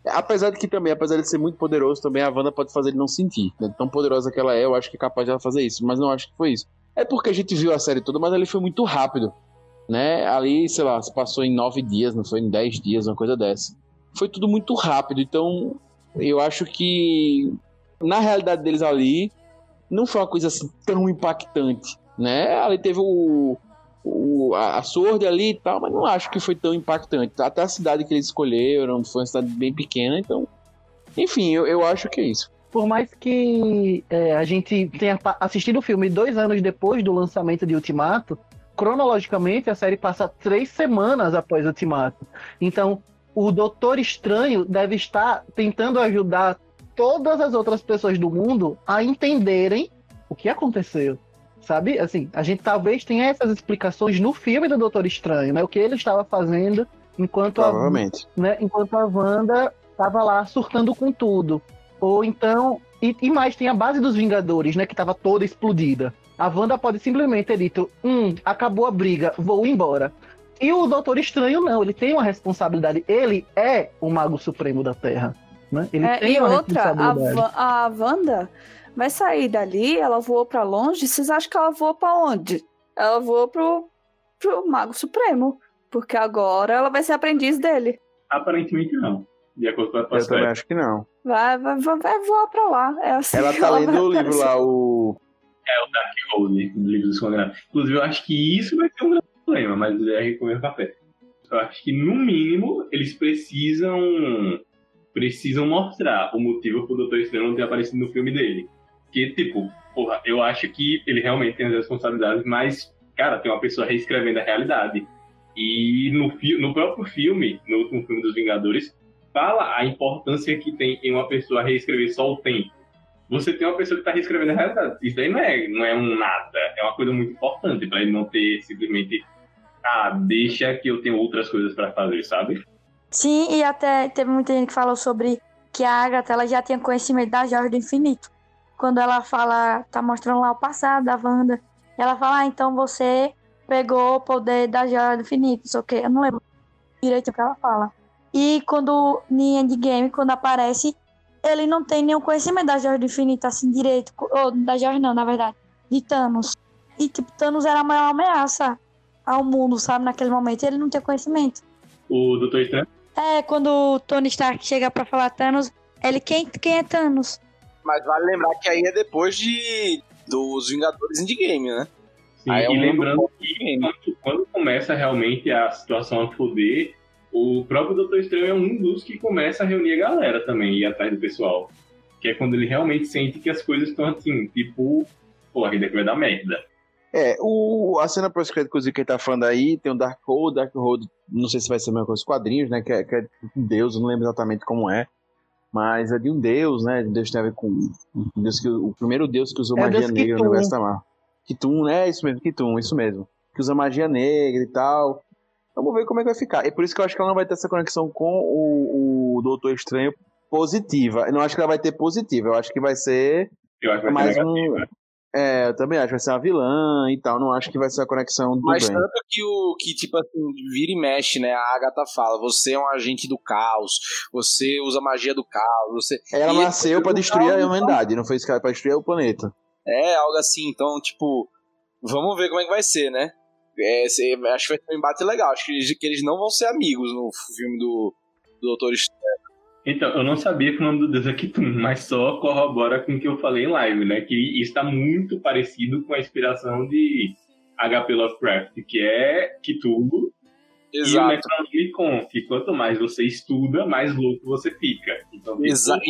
Apesar de que também, apesar de ser muito poderoso, também a Wanda pode fazer ele não sentir. Né? Tão poderosa que ela é, eu acho que é capaz de ela fazer isso. Mas não acho que foi isso. É porque a gente viu a série toda, mas ali foi muito rápido. Né? Ali, sei lá, se passou em nove dias, não foi em dez dias, uma coisa dessa. Foi tudo muito rápido. Então, eu acho que na realidade deles ali, não foi uma coisa assim tão impactante. Né? Ali teve o, o, a, a ali e tal, mas não acho que foi tão impactante. Até a cidade que eles escolheram foi uma cidade bem pequena, então. Enfim, eu, eu acho que é isso. Por mais que é, a gente tenha assistido o filme dois anos depois do lançamento de Ultimato, cronologicamente a série passa três semanas após Ultimato. Então, o Doutor Estranho deve estar tentando ajudar todas as outras pessoas do mundo a entenderem o que aconteceu sabe? Assim, a gente talvez tenha essas explicações no filme do Doutor Estranho, né? O que ele estava fazendo enquanto Provavelmente. a, né? enquanto a Wanda estava lá surtando com tudo. Ou então, e, e, mais, tem a base dos Vingadores, né? Que estava toda explodida. A Wanda pode simplesmente ter dito: Hum, acabou a briga, vou embora. E o Doutor Estranho não, ele tem uma responsabilidade. Ele é o Mago Supremo da Terra. Né? Ele é, tem e uma outra, responsabilidade. A, a Wanda vai sair dali, ela voou para longe. Vocês acham que ela voou para onde? Ela voou pro, pro Mago Supremo. Porque agora ela vai ser aprendiz dele. Aparentemente não. De acordo com a Eu também acho que não. Vai, vai, vai, vai voar pra lá. É assim ela tá ela lendo o livro lá, o. É o Dark Hold, do livro dos condenados. Inclusive, eu acho que isso vai ser um grande problema, mas é recomendo café. Eu acho que, no mínimo, eles precisam precisam mostrar o motivo pro Doutor Estranho não ter aparecido no filme dele. Que, tipo, porra, eu acho que ele realmente tem as responsabilidades, mas, cara, tem uma pessoa reescrevendo a realidade. E no, no próprio filme, no último filme dos Vingadores, fala a importância que tem em uma pessoa reescrever só o tempo. Você tem uma pessoa que está reescrevendo a realidade. Isso daí não é, não é um nada. É uma coisa muito importante para ele não ter simplesmente. Ah, deixa que eu tenho outras coisas para fazer, sabe? Sim, e até teve muita gente que falou sobre que a Agatha ela já tinha conhecimento da Joia do Infinito. Quando ela fala, tá mostrando lá o passado da Wanda, ela fala, ah, então você pegou o poder da Joia do Infinito, o quê. Eu não lembro direito o que ela fala. E quando em Endgame, quando aparece, ele não tem nenhum conhecimento da Joia do Infinito, assim, direito. Ou da Joia não, na verdade. De Thanos. E, tipo, Thanos era a maior ameaça ao mundo, sabe, naquele momento. Ele não tinha conhecimento. O Doutor Estranho É, quando o Tony Stark chega pra falar Thanos, ele, quem, quem é Thanos? Mas vale lembrar que aí é depois de dos Vingadores Endgame, né? Sim, Aí é e um lembrando mundo que quando, quando começa realmente a situação a foder, o próprio Doutor Estranho é um dos que começa a reunir a galera também, e ir atrás do pessoal. Que é quando ele realmente sente que as coisas estão assim, tipo, pô, a vida aqui vai dar merda. É, o, a cena pós-crédito que ele tá falando aí, tem o Dark Hold, Dark Hold, não sei se vai ser a mesma coisa, os quadrinhos, né, que é, que é um deus, eu não lembro exatamente como é, mas é de um deus, né, um deus que tem a ver com um deus que, o primeiro deus que usou É magia negra no universo da Marvel. Kitum, né, isso mesmo, Kitum, isso mesmo, que usa magia negra e tal. Vamos ver como é que vai ficar. E por isso que eu acho que ela não vai ter essa conexão com o, o Doutor Estranho positiva. Eu não acho que ela vai ter positiva, eu acho que vai ser Eu acho que vai mais ser um. negativa. É, eu também acho que vai ser uma vilã e tal. Não acho que vai ser a conexão do Mas bem. tanto que o que, tipo assim, vira e mexe, né? A Agatha fala, você é um agente do caos, você usa magia do caos, você. Ela E nasceu pra destruir a humanidade, não foi isso que ela pra destruir o planeta. É, algo assim, então, tipo, vamos ver como é que vai ser, né? É, acho que vai ser um embate legal. Acho que eles, que eles não vão ser amigos no filme do, do Doutor Estranho. Então, eu não sabia que o nome do deus é Kitum, mas só corrobora com o que eu falei em live, né? Que está muito parecido com a inspiração de HP Lovecraft, que é Cthulhu e o Exato. Necronomicon, que quanto mais você estuda, mais louco você fica. Então, Exato.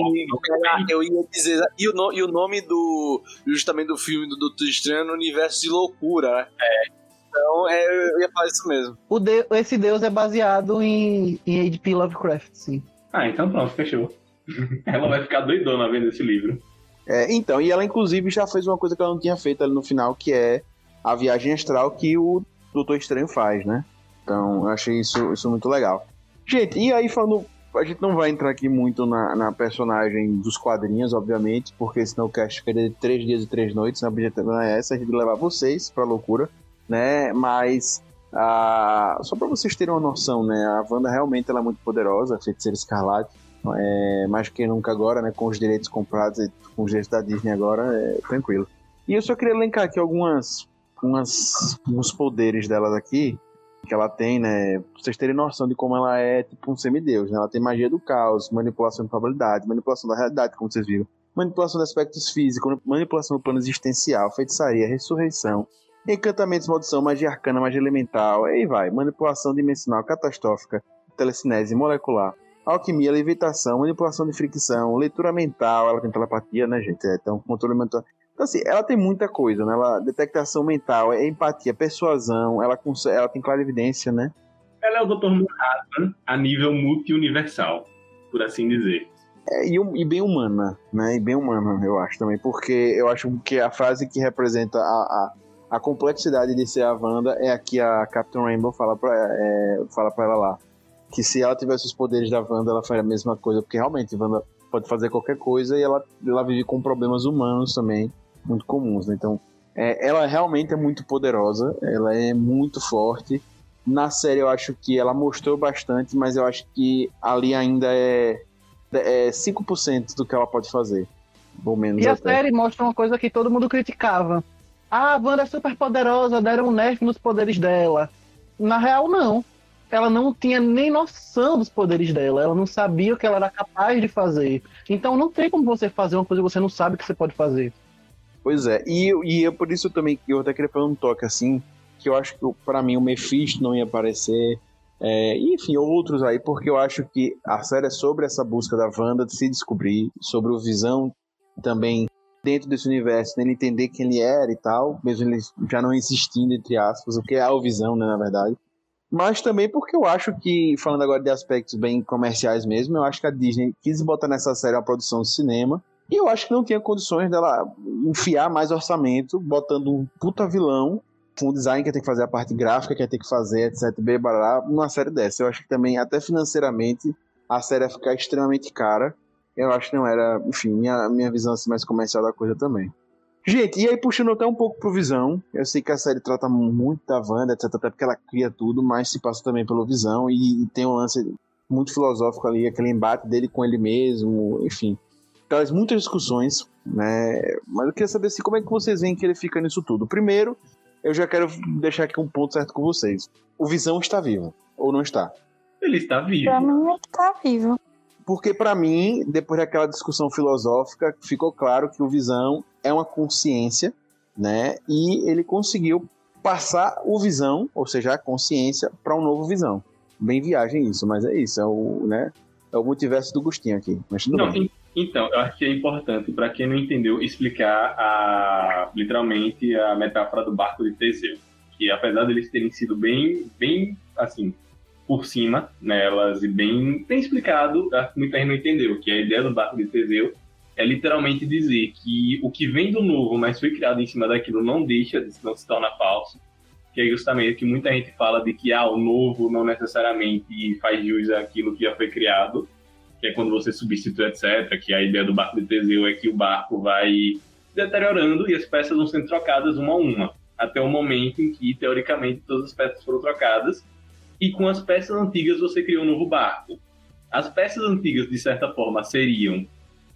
Eu ia dizer. E o, no- e o nome do. Justamente do filme do Doutor Estranho é no universo de loucura, né? É. Então, é, eu ia falar isso mesmo. O de- esse deus é baseado em, em H.P. Lovecraft, sim. Ah, então pronto, fechou. ela vai ficar doidona vendo esse livro. É, então, e ela inclusive já fez uma coisa que ela não tinha feito ali no final, que é a viagem astral que o Doutor Estranho faz, né? Então, eu achei isso, isso muito legal. Gente, e aí falando. A gente não vai entrar aqui muito na, na personagem dos quadrinhos, obviamente, porque senão o cast ficaria de três dias e três noites. A objetivo não é essa, a gente levar vocês pra loucura, né? Mas ah, só para vocês terem uma noção, né? A Wanda realmente ela é muito poderosa, a feiticeira escarlate. É, mais que nunca agora, né? Com os direitos comprados com os direitos da Disney agora, é tranquilo. E eu só queria elencar aqui algumas, umas, uns poderes delas aqui, que ela tem, né? Pra vocês terem noção de como ela é tipo um semideus, né? Ela tem magia do caos, manipulação de probabilidade, manipulação da realidade, como vocês viram. Manipulação de aspectos físicos, manipulação do plano existencial, feitiçaria, ressurreição, encantamentos, maldição, magia arcana, magia elemental, aí vai. Manipulação dimensional, catastrófica, telecinese molecular, alquimia, levitação, manipulação de fricção, leitura mental, ela tem telepatia, né, gente? É, então, controle mental. Então, assim, ela tem muita coisa, né? Ela, detectação mental, é empatia, persuasão, ela, ela tem clarividência, né? Ela é o Dr. Manhattan a nível multi-universal, por assim dizer. É, e, e, bem humana, né? E bem humana, eu acho também, porque eu acho que a frase que representa a, a, a complexidade de ser a Wanda é a que a Captain Rainbow fala pra, é, fala pra ela lá. Que se ela tivesse os poderes da Wanda, ela faria a mesma coisa, porque realmente a Wanda pode fazer qualquer coisa e ela, ela vive com problemas humanos também muito comuns, né? Então, é, ela realmente é muito poderosa, ela é muito forte. Na série eu acho que ela mostrou bastante, mas eu acho que ali ainda é, é 5% do que ela pode fazer. Ou menos e a até. série mostra uma coisa que todo mundo criticava. Ah, a Wanda é super poderosa, deram um nerf nos poderes dela. Na real, não. Ela não tinha nem noção dos poderes dela. Ela não sabia o que ela era capaz de fazer. Então não tem como você fazer uma coisa que você não sabe que você pode fazer. Pois é, e, e é por isso também que eu até queria fazer um toque assim, que eu acho que para mim o Mephisto não ia aparecer, é, enfim, outros aí, porque eu acho que a série é sobre essa busca da Wanda de se descobrir, sobre o Visão também dentro desse universo, né, ele entender quem ele era e tal, mesmo ele já não existindo, entre aspas, o que é a Visão, né, na verdade. Mas também porque eu acho que, falando agora de aspectos bem comerciais mesmo, eu acho que a Disney quis botar nessa série uma produção de cinema e eu acho que não tinha condições dela enfiar mais orçamento, botando um puta vilão, com um design que ter que fazer a parte gráfica, que ter que fazer, etc. Bará, numa série dessa. Eu acho que também, até financeiramente, a série ia ficar extremamente cara. Eu acho que não era, enfim, minha, minha visão assim, mais comercial da coisa também. Gente, e aí puxando até um pouco pro Visão, eu sei que a série trata muito da Wanda, etc, até porque ela cria tudo, mas se passa também pelo Visão e, e tem um lance muito filosófico ali, aquele embate dele com ele mesmo, enfim traz muitas discussões, né? Mas eu queria saber assim, como é que vocês veem que ele fica nisso tudo. Primeiro, eu já quero deixar aqui um ponto certo com vocês. O Visão está vivo, ou não está? Ele está vivo. Pra mim, ele tá vivo. Porque para mim, depois daquela discussão filosófica, ficou claro que o Visão é uma consciência, né? E ele conseguiu passar o Visão, ou seja, a consciência, para um novo Visão. Bem viagem isso, mas é isso, é o, né? É o multiverso do Gustinho aqui. Mas tudo não, bem. Então, eu acho que é importante, para quem não entendeu, explicar a, literalmente a metáfora do barco de Teseu. Que apesar deles terem sido bem, bem assim, por cima nelas e bem, bem explicado, muita gente não entendeu, que a ideia do barco de Teseu é literalmente dizer que o que vem do novo, mas foi criado em cima daquilo, não deixa, não se torna falso. Que é justamente que muita gente fala de que ah, o novo não necessariamente faz jus àquilo que já foi criado que é quando você substitui, etc. Que a ideia do barco de Teseu é que o barco vai deteriorando e as peças vão sendo trocadas uma a uma, até o momento em que, teoricamente, todas as peças foram trocadas e com as peças antigas você criou um novo barco. As peças antigas, de certa forma, seriam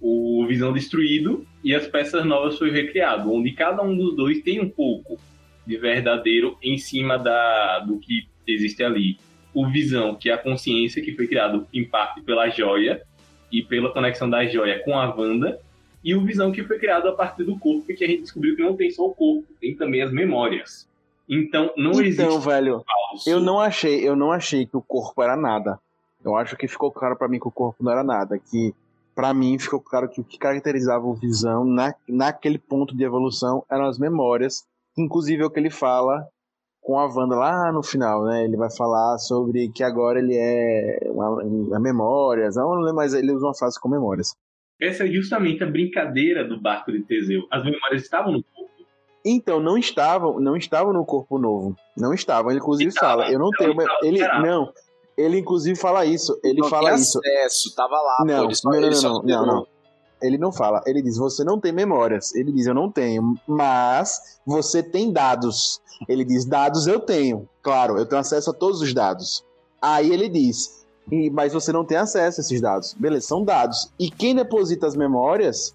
o Visão destruído e as peças novas foi recriado, onde cada um dos dois tem um pouco de verdadeiro em cima da, do que existe ali o Visão, que é a consciência que foi criado em parte pela joia e pela conexão da joia com a Wanda, e o Visão que foi criado a partir do corpo, que a gente descobriu que não tem só o corpo, tem também as memórias. Então não então, existe Então, velho, falso. eu não achei, eu não achei que o corpo era nada. Eu acho que ficou claro para mim que o corpo não era nada, que para mim ficou claro que o que caracterizava o Visão na, naquele ponto de evolução eram as memórias, inclusive é o que ele fala com a Wanda lá no final, né? Ele vai falar sobre que agora ele é uma, memórias. Não mas ele usa uma frase com memórias. Essa é justamente a brincadeira do barco de Teseu. As memórias estavam no. Então, não estavam, não estavam no corpo novo. Não estavam. Ele inclusive estava, fala, eu não, tenho. Estava, ele não. Ele inclusive fala isso. Ele não fala isso. Acesso, tava lá. Não, pô, só, não, não, não, não, não, Ele não fala. Ele diz: você não tem memórias. Ele diz: eu não tenho, mas você tem dados. Ele diz: dados eu tenho. Claro, eu tenho acesso a todos os dados. Aí ele diz: mas você não tem acesso a esses dados. Beleza, são dados. E quem deposita as memórias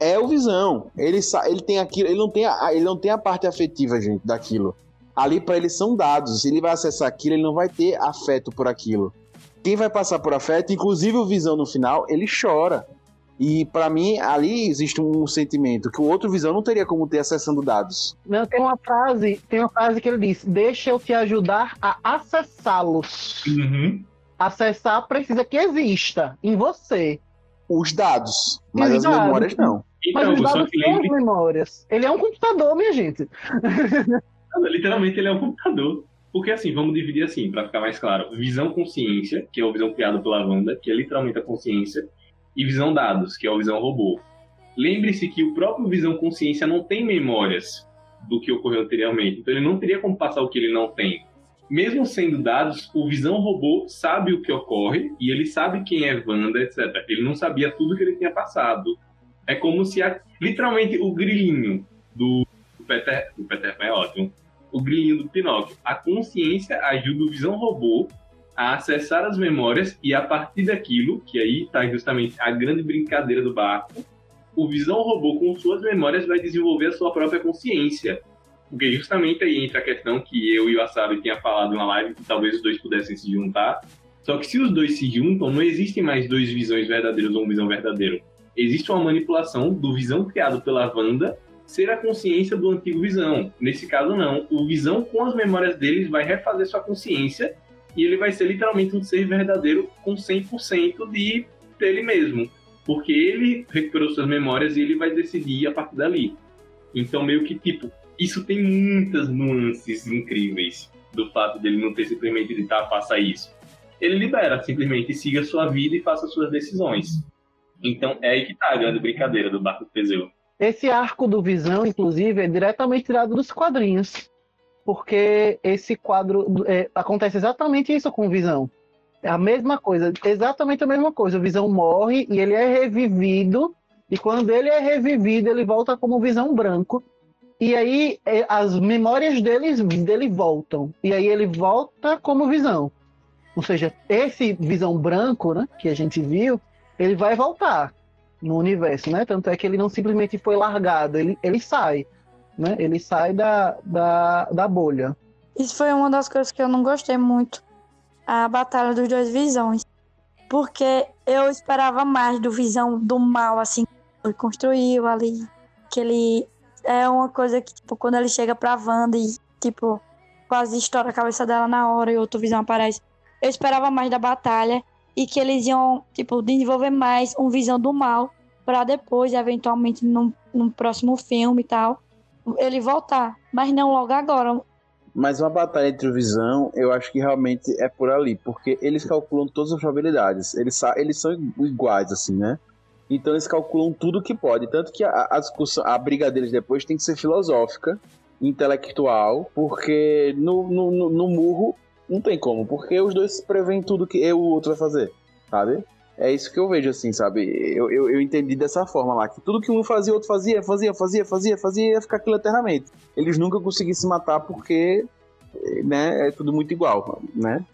é o Visão. Ele, ele tem aquilo, ele não tem a, ele não tem a parte afetiva, gente, daquilo. Ali para ele são dados. Se ele vai acessar aquilo, ele não vai ter afeto por aquilo. Quem vai passar por afeto, inclusive o Visão no final, ele chora. E para mim, ali existe um sentimento que o outro visão não teria como ter acessando dados. Não, tem uma frase, tem uma frase que ele diz: Deixa eu te ajudar a acessá-los. Uhum. Acessar precisa que exista em você. Os dados, mas Exato. as memórias não. Então, mas os dados são lembre... memórias. Ele é um computador, minha gente. Literalmente ele é um computador. Porque assim, vamos dividir assim, para ficar mais claro. Visão consciência, que é a visão criada pela Wanda, que é literalmente a consciência e visão dados, que é o visão robô. Lembre-se que o próprio visão consciência não tem memórias do que ocorreu anteriormente, então ele não teria como passar o que ele não tem. Mesmo sendo dados, o visão robô sabe o que ocorre e ele sabe quem é Wanda, etc. Ele não sabia tudo que ele tinha passado. É como se a, literalmente o grilinho do Peter, o Peter é ótimo, o grilinho do Pinóquio. A consciência ajuda o visão robô a acessar as memórias e a partir daquilo, que aí está justamente a grande brincadeira do barco, o Visão Robô com suas memórias vai desenvolver a sua própria consciência. Porque justamente aí entra a questão que eu e o Asabi tinha falado na live, que talvez os dois pudessem se juntar. Só que se os dois se juntam, não existem mais dois visões verdadeiros ou um visão verdadeiro. Existe uma manipulação do visão criado pela Wanda ser a consciência do antigo visão. Nesse caso, não. O visão, com as memórias deles, vai refazer sua consciência e ele vai ser literalmente um ser verdadeiro com 100% de dele mesmo, porque ele recuperou suas memórias e ele vai decidir a partir dali. Então, meio que, tipo, isso tem muitas nuances incríveis do fato dele não ter simplesmente dito, tá, faça isso. Ele libera, simplesmente siga sua vida e faça suas decisões. Então, é aí que tá a grande brincadeira do Barco Teseu. Esse arco do Visão, inclusive, é diretamente tirado dos quadrinhos porque esse quadro é, acontece exatamente isso com o Visão. É a mesma coisa, exatamente a mesma coisa. O Visão morre e ele é revivido, e quando ele é revivido, ele volta como Visão branco. E aí é, as memórias dele, dele voltam. E aí ele volta como Visão. Ou seja, esse Visão branco, né, que a gente viu, ele vai voltar no universo, né? Tanto é que ele não simplesmente foi largado, ele, ele sai né? Ele sai da, da, da bolha. Isso foi uma das coisas que eu não gostei muito. A batalha dos dois visões. Porque eu esperava mais do visão do mal, assim, que ele construiu ali. Que ele é uma coisa que, tipo, quando ele chega pra Wanda e, tipo, quase estoura a cabeça dela na hora e outro visão aparece. Eu esperava mais da batalha e que eles iam, tipo, desenvolver mais um visão do mal para depois, eventualmente, num, num próximo filme e tal, ele voltar, mas não logo agora. Mas uma batalha entre o Visão, eu acho que realmente é por ali, porque eles calculam todas as probabilidades. Eles, eles são iguais, assim, né? Então eles calculam tudo que pode. Tanto que a, a discussão, a briga deles depois tem que ser filosófica, intelectual, porque no, no, no, no murro não tem como, porque os dois preveem tudo que o outro vai fazer, sabe? É isso que eu vejo, assim, sabe? Eu, eu, eu, entendi dessa forma lá, que tudo que um fazia, o outro fazia, fazia, fazia, fazia, fazia, ia ficar aquilo eternamente. Eles nunca conseguiam se matar porque, né, é tudo muito igual, né?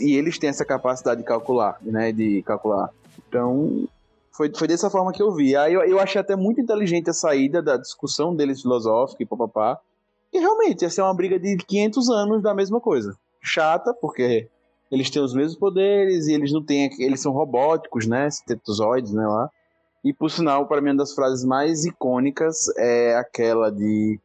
E eles têm essa capacidade de calcular, né, de calcular. Então, foi, foi dessa forma que eu vi. Aí eu, eu achei até muito inteligente a saída da discussão deles filosófica e papapá. E realmente, essa é uma briga de 500 anos da mesma coisa. Chata, porque eles têm os mesmos poderes e eles não têm. Eles são robóticos, né? Sintetosóides, né? Lá. E por sinal, para mim, uma das frases mais icônicas é aquela de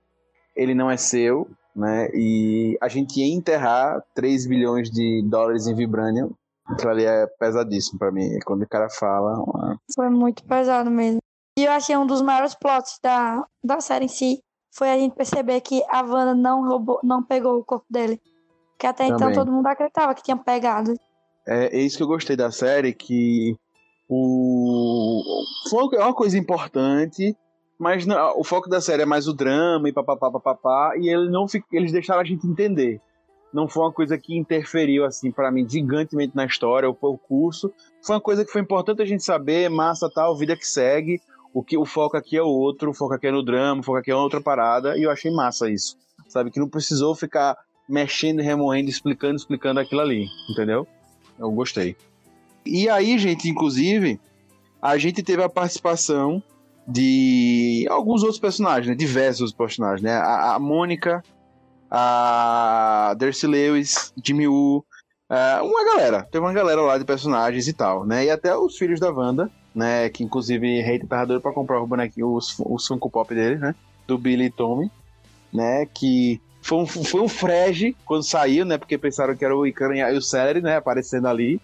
ele não é seu, né? E a gente ia enterrar 3 bilhões de dólares em Vibranium. Aquilo ali é pesadíssimo para mim. Quando o cara fala. Foi muito pesado mesmo. E eu achei um dos maiores plots da, da série em si foi a gente perceber que a Wanda não roubou, não pegou o corpo dele. Que até então Também. todo mundo acreditava que tinha pegado. É, é isso que eu gostei da série, que o foi uma- é uma coisa importante, mas não- o foco da série é mais o drama e papapá, papapá, e ele não eles deixaram a gente entender. Não foi uma coisa que interferiu, assim, pra mim, gigantemente na história, ou o curso. Foi uma coisa que foi importante a gente saber, massa, tal, vida que segue. O, que, o foco aqui é outro, o foco aqui é no drama, o foco aqui é outra parada, e eu achei massa isso. Sabe, que não precisou ficar mexendo, remoendo, explicando, explicando aquilo ali, entendeu? Eu gostei. E aí, gente, inclusive, a gente teve a participação de alguns outros personagens, né? Diversos personagens, né? A, a Mônica, a Darcy Lewis, Jimmy Woo, é, uma galera. Teve uma galera lá de personagens e tal, né? E até os filhos da Wanda, né? Que inclusive Rei tava doido pra comprar o bonequinho, os, os Funko Pop dele, né? Do Billy e Tommy, né? Que foi um, foi um frege quando saiu, né? Porque pensaram que era o Icaranha e o Celery, né? Aparecendo ali.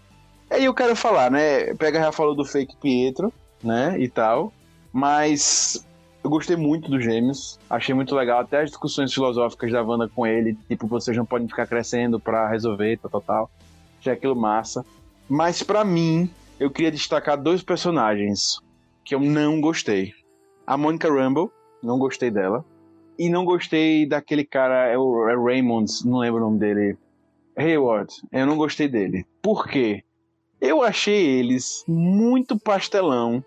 Aí eu quero falar, né? Pega já falou do fake Pietro, né? E tal. Mas eu gostei muito dos Gêmeos. Achei muito legal. Até as discussões filosóficas da Wanda com ele. Tipo, vocês não podem ficar crescendo pra resolver, tal, tal, tal. Achei aquilo massa. Mas pra mim, eu queria destacar dois personagens que eu não gostei. A Monica Rambeau, não gostei dela. E não gostei daquele cara, é o é Raymond, não lembro o nome dele. Hayward, eu não gostei dele. Por quê? Eu achei eles muito pastelão.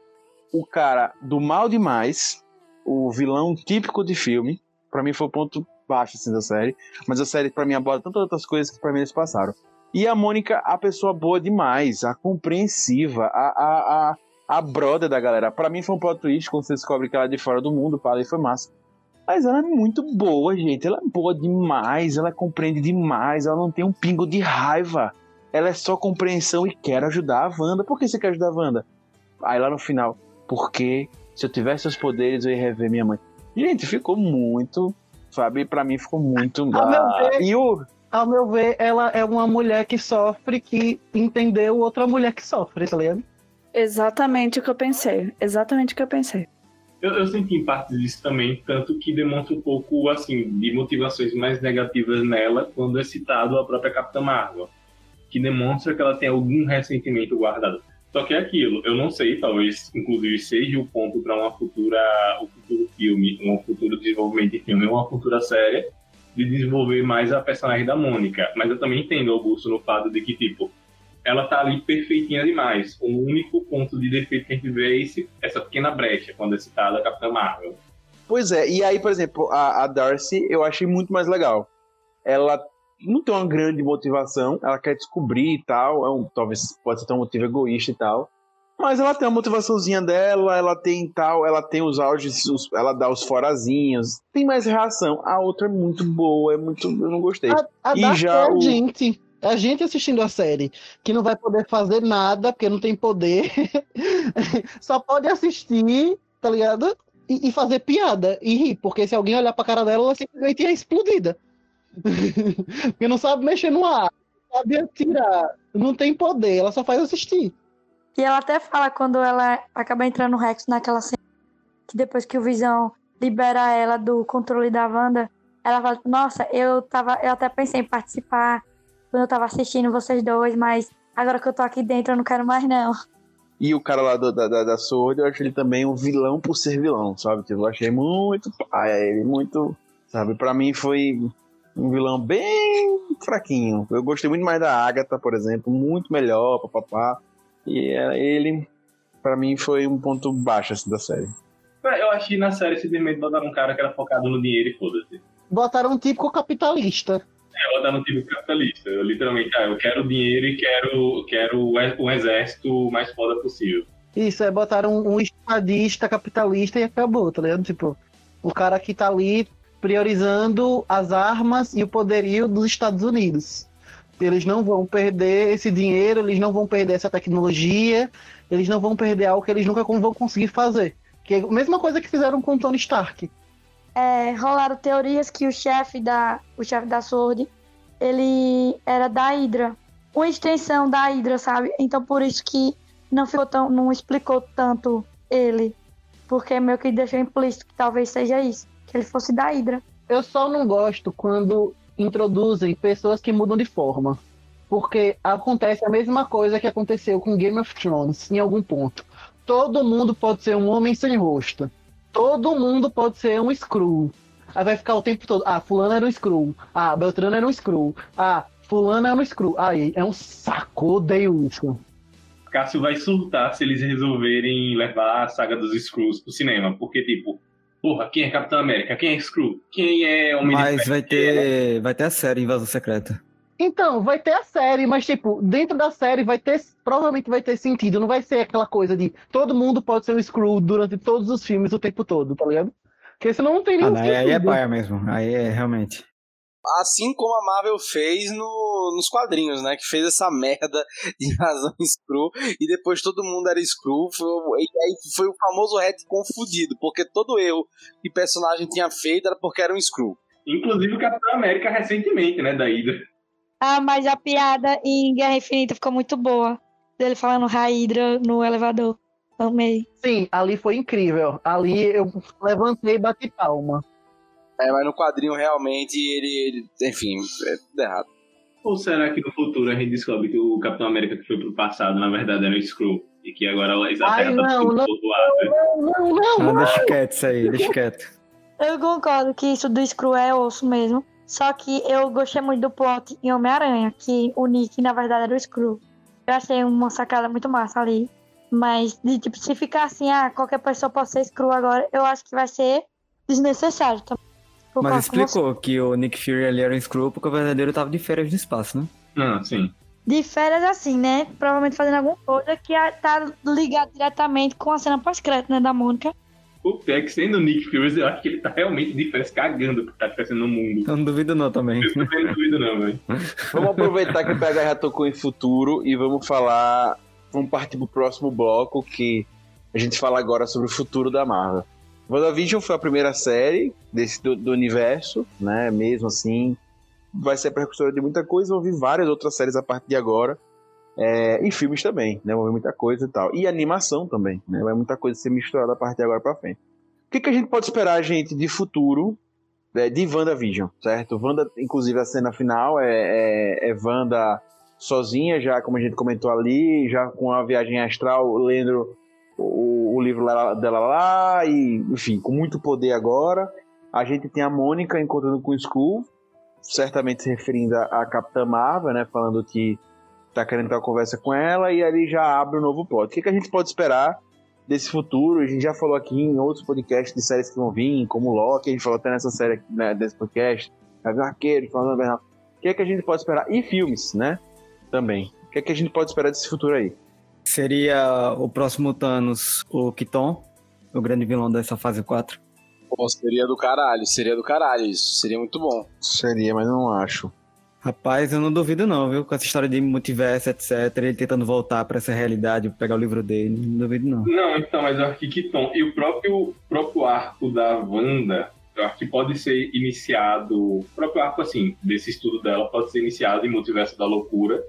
O cara do mal demais, o vilão típico de filme. Pra mim foi o ponto baixo assim, da série. Mas a série, pra mim, aborda tantas outras coisas que pra mim eles passaram. E a Mônica, a pessoa boa demais, a compreensiva, a, a, a, a brother da galera. Pra mim foi um plot twist quando você descobre que ela é de fora do mundo, para e foi massa. Mas ela é muito boa, gente. Ela é boa demais, ela compreende demais, ela não tem um pingo de raiva. Ela é só compreensão e quer ajudar a Wanda. Por que você quer ajudar a Wanda? Aí lá no final, porque se eu tivesse os poderes eu ia rever minha mãe. Gente, ficou muito, sabe? Pra mim ficou muito. Meu ver- E o. Ao meu ver, ela é uma mulher que sofre, que entendeu outra mulher que sofre, tá ligado? Exatamente o que eu pensei. Exatamente o que eu pensei. Eu, eu senti em parte disso também, tanto que demonstra um pouco, assim, de motivações mais negativas nela quando é citado a própria Capitã Marvel, que demonstra que ela tem algum ressentimento guardado. Só que é aquilo, eu não sei, talvez, inclusive, seja o ponto para uma futura, um futuro filme, um futuro desenvolvimento de filme, uma futura série, de desenvolver mais a personagem da Mônica. Mas eu também entendo, Augusto, no fato de que, tipo, ela tá ali perfeitinha demais. O único ponto de defeito que a gente vê é esse, essa pequena brecha, quando é citada a Capitã Marvel. Pois é, e aí, por exemplo, a, a Darcy eu achei muito mais legal. Ela não tem uma grande motivação, ela quer descobrir e tal, é um, talvez pode ser um motivo egoísta e tal. Mas ela tem a motivaçãozinha dela, ela tem tal, ela tem os auges, os- ela dá os forazinhos, tem mais reação. A outra é muito boa, é muito. Eu não gostei. A, a E Darcy já é a o- gente. É a gente assistindo a série, que não vai poder fazer nada, porque não tem poder. Só pode assistir, tá ligado? E, e fazer piada e rir, porque se alguém olhar pra cara dela, ela simplesmente é explodida. porque não sabe mexer no ar, não sabe atirar, não tem poder, ela só faz assistir. E ela até fala quando ela acaba entrando no Rex naquela cena, que depois que o Visão libera ela do controle da Wanda, ela fala, nossa, eu tava. Eu até pensei em participar quando eu tava assistindo vocês dois, mas agora que eu tô aqui dentro eu não quero mais, não. E o cara lá do- da, da, da Sword, eu achei ele também um vilão por ser vilão, sabe? Tipo, eu achei muito paia ele, muito. Sabe? Pra mim foi um vilão bem fraquinho. Eu gostei muito mais da Agatha, por exemplo, muito melhor, papapá. E é, ele, pra mim, foi um ponto baixo assim, da série. Eu achei que na série simplesmente botaram um cara que era focado no dinheiro e foda-se. Botaram um típico capitalista. É, botaram no tipo capitalista. Eu, literalmente, ah, eu quero dinheiro e quero, quero o ex- exército mais foda possível. Isso, é botaram um, um estadista capitalista e acabou, tá ligado? Tipo, o cara que tá ali priorizando as armas e o poderio dos Estados Unidos. Eles não vão perder esse dinheiro, eles não vão perder essa tecnologia, eles não vão perder algo que eles nunca vão conseguir fazer. Que é a mesma coisa que fizeram com Tony Stark. É, rolaram teorias que o chefe da, o chefe da Sword, ele era da Hydra. Uma extensão da Hydra, sabe? Então por isso que não ficou tão, não explicou tanto ele. Porque meio que deixou implícito que talvez seja isso. Que ele fosse da Hydra. Eu só não gosto quando introduzem pessoas que mudam de forma. Porque acontece a mesma coisa que aconteceu com Game of Thrones em algum ponto. Todo mundo pode ser um homem sem rosto. Todo mundo pode ser um Skrull. Aí vai ficar o tempo todo. Ah, fulano era um Skrull. Ah, Beltrano era um Skrull. Ah, fulano era um Skrull. Aí é um saco, odeio isso. Cássio vai surtar se eles resolverem levar a saga dos Skrulls pro cinema. Porque, tipo, porra, quem é Capitão América? Quem é Skrull? Quem é Homem Mas vai ter, vai ter a série Invasão Secreta. Então, vai ter a série, mas tipo, dentro da série vai ter, provavelmente vai ter sentido, não vai ser aquela coisa de todo mundo pode ser um Skrull durante todos os filmes o tempo todo, tá ligado? Porque senão não tem Ah, nenhum não, aí é paia mesmo. Aí é realmente. Assim como a Marvel fez no, nos quadrinhos, né? Que fez essa merda de invasão Skrull e depois todo mundo era Skrull. Foi, e aí foi o famoso retcon fudido, porque todo erro que personagem tinha feito era porque era um Skrull. Inclusive o Capitão América recentemente, né, da Hydra. Ah, mas a piada em Guerra Infinita ficou muito boa. Dele falando Raidra no elevador. Amei. Sim, ali foi incrível. Ali eu levantei e bati palma. É, mas no quadrinho realmente ele, ele- enfim, é tudo errado. Ou será que no futuro a gente descobre que o Capitão América que foi pro passado, na verdade, era o Skrull? E que agora a Ai, Terra tá não, não. povoada? Não, não, Ah, não. deixa quieto isso aí, deixa quieto. Eu concordo que isso do Screw é osso mesmo. Só que eu gostei muito do plot em Homem-Aranha, que o Nick, na verdade, era o Screw. Eu achei uma sacada muito massa ali. Mas, de, tipo, se ficar assim, ah, qualquer pessoa pode ser Screw agora, eu acho que vai ser desnecessário também. Concordo Mas com você. explicou que o Nick Fury ali era um Skrull porque o verdadeiro tava de férias no espaço, né? Não, sim. De férias assim, né? Provavelmente fazendo alguma coisa que ah, tá ligado diretamente com a cena pós-crédito, né, da Mônica. O pior é que sendo o Nick Fury, eu acho que ele tá realmente de férias cagando o que tá acontecendo no mundo. Eu não duvido não também. Eu não tenho dúvida não, velho. Vamos aproveitar que o PH já tocou em futuro e vamos falar. Vamos partir pro próximo bloco que a gente fala agora sobre o futuro da Marvel. WandaVision foi a primeira série desse, do, do universo, né? Mesmo assim, vai ser precursora de muita coisa. Vão vir várias outras séries a partir de agora. É, e filmes também, né? Vir muita coisa e tal. E animação também, né? Vai muita coisa ser misturada a partir de agora pra frente. O que, que a gente pode esperar, gente, de futuro é, de WandaVision, certo? Wanda, inclusive, a cena final é, é, é Wanda sozinha, já como a gente comentou ali, já com a viagem astral, lendo o, o livro lá- dela lá, e, enfim, com muito poder agora. A gente tem a Mônica encontrando com o Skull, certamente se referindo à Capitã Marvel, né? Falando que tá querendo ter uma conversa com ela, e ali já abre um novo plot. O que, que a gente pode esperar desse futuro? A gente já falou aqui em outros podcasts de séries que vão vir, como Loki, a gente falou até nessa série aqui, né, desse podcast, Gavião Arqueiro, falando Bernal. O que que a gente pode esperar? E filmes, né? Também. O que que a gente pode esperar desse futuro aí? Seria o próximo Thanos o Kiton, o grande vilão dessa fase 4. Pô, seria do caralho, seria do caralho isso, seria muito bom. Seria, mas não acho. Rapaz, eu não duvido não, viu? Com essa história de multiverso, etc. Ele tentando voltar pra essa realidade, pegar o livro dele. Não duvido não. Não, então, mas eu acho que e o próprio, próprio arco da Wanda, eu acho que pode ser iniciado, o próprio arco, assim, desse estudo dela pode ser iniciado em Multiverso da Loucura.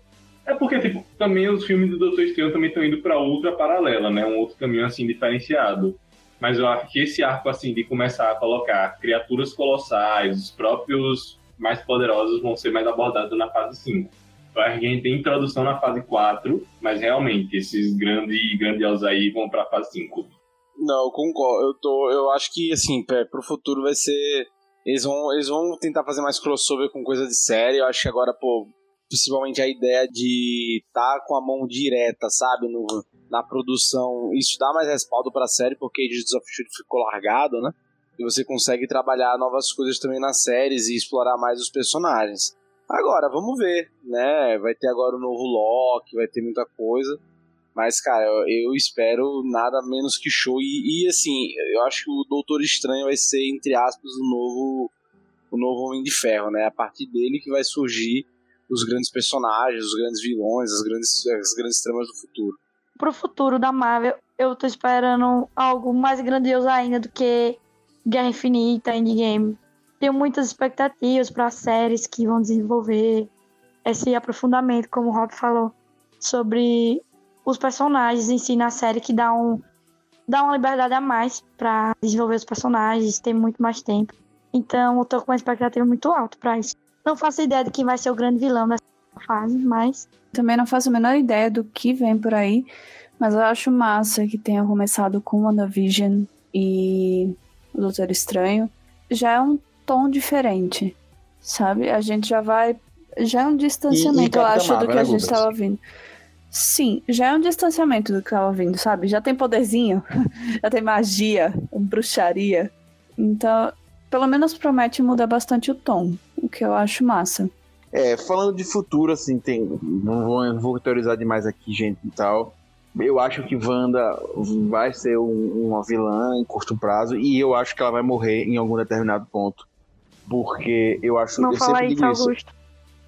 É porque, tipo, também os filmes do Doutor Estranho também estão indo pra outra paralela, né? Um outro caminho, assim, diferenciado. Mas eu acho que esse arco, assim, de começar a colocar criaturas colossais, os próprios mais poderosos vão ser mais abordados na fase 5. Eu acho que a gente tem introdução na fase 4, mas realmente esses grandes grandiosos aí vão pra fase 5. Não, eu concordo. Eu, tô, eu acho que, assim, pro futuro vai ser. Eles vão, eles vão tentar fazer mais crossover com coisa de série. Eu acho que agora, pô, principalmente a ideia de estar com a mão direta, sabe, no, na produção, isso dá mais respaldo pra série, porque Agents of Shield ficou largado, né? E você consegue trabalhar novas coisas também nas séries e explorar mais os personagens. Agora, vamos ver, né? Vai ter agora o novo Loki, vai ter muita coisa. Mas, cara, eu, eu espero nada menos que show. E, e, assim, eu acho que o Doutor Estranho vai ser, entre aspas, o novo, o novo Homem de Ferro, né? A partir dele que vai surgir os grandes personagens, os grandes vilões, as grandes, as grandes tramas do futuro. Pro futuro da Marvel, eu tô esperando algo mais grandioso ainda do que Guerra Infinita, Endgame. Tenho muitas expectativas para séries que vão desenvolver esse aprofundamento, como o Rob falou, sobre os personagens em si na série, que dá um, dá uma liberdade a mais pra desenvolver os personagens, ter muito mais tempo. Então eu tô com uma expectativa muito alta pra isso. Não faço ideia de quem vai ser o grande vilão dessa fase, mas Também não faço a menor ideia do que vem por aí, mas eu acho massa que tenha começado com WandaVision e Doutor Estranho. Já é um tom diferente, sabe? A gente já vai. Já é um distanciamento, eu Capitã acho, do Marvel, que né, a gente Lucas? tava vindo. Sim, já é um distanciamento do que tava vindo, sabe? Já tem poderzinho, já tem magia, bruxaria. Então, pelo menos promete mudar bastante o tom, o que eu acho massa. É, falando de futuro, assim, tem. Não vou, não vou teorizar demais aqui, gente e tal. Eu acho que Wanda vai ser um- uma vilã em curto prazo e eu acho que ela vai morrer em algum determinado ponto. Porque eu acho. não eu fala sempre isso. Augusto.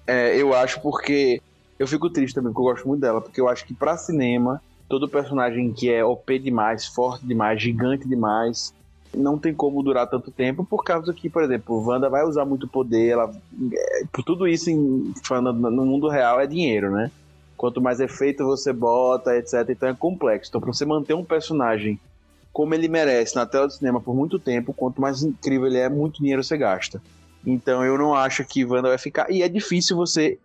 É, eu acho porque. Eu fico triste também, porque eu gosto muito dela. Porque eu acho que pra cinema, todo personagem que é OP demais, forte demais, gigante demais, não tem como durar tanto tempo. Por causa que, por exemplo, Wanda vai usar muito poder. Ela, é, por tudo isso, em, falando no mundo real, é dinheiro, né? Quanto mais efeito você bota, etc. Então é complexo. Então, pra você manter um personagem como ele merece na tela do cinema por muito tempo, quanto mais incrível ele é, muito dinheiro você gasta. Então eu não acho que Wanda vai ficar. E é difícil você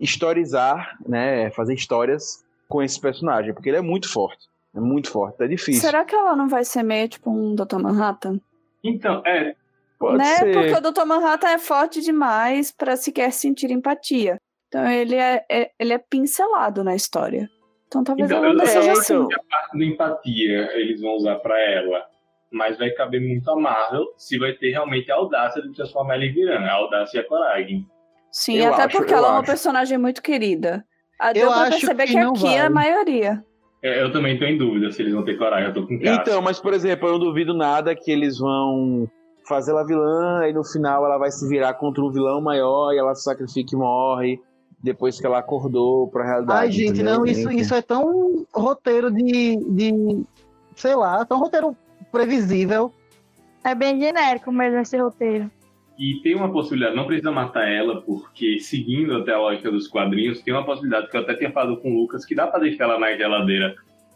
historizar, né? Fazer histórias com esse personagem, porque ele é muito forte. É muito forte, é difícil. Será que ela não vai ser meio tipo um Dr. Manhattan? Então, é, Pode né? ser. Porque o Dr. Manhattan é forte demais pra sequer sentir empatia. Então ele é, é- ele é pincelado na história. Então talvez Então, ela eu não seja assim. então. a parte da empatia eles vão usar pra ela. Mas vai caber muito a Marvel se vai ter realmente a audácia de transformar ela em vilã. A audácia e a coragem. Sim, Eu até acho, porque ela é uma acho. personagem muito querida. Ah, Deu Eu pra acho perceber que que, não aqui é a vai. maioria. É, eu também tô em dúvida se eles vão ter coragem. Eu tô com Cássio. Então, mas por exemplo, eu não duvido nada que eles vão fazer ela vilã e no final ela vai se virar contra um vilão maior e ela se sacrifica e morre depois que ela acordou pra realidade. Ai, gente, entendeu? não, isso, isso é tão roteiro de, de. Sei lá, tão roteiro previsível. É bem genérico mesmo esse roteiro. E tem uma possibilidade, não precisa matar ela, porque seguindo até a lógica dos quadrinhos, tem uma possibilidade que eu até tinha falado com o Lucas, que dá pra deixar ela na geladeira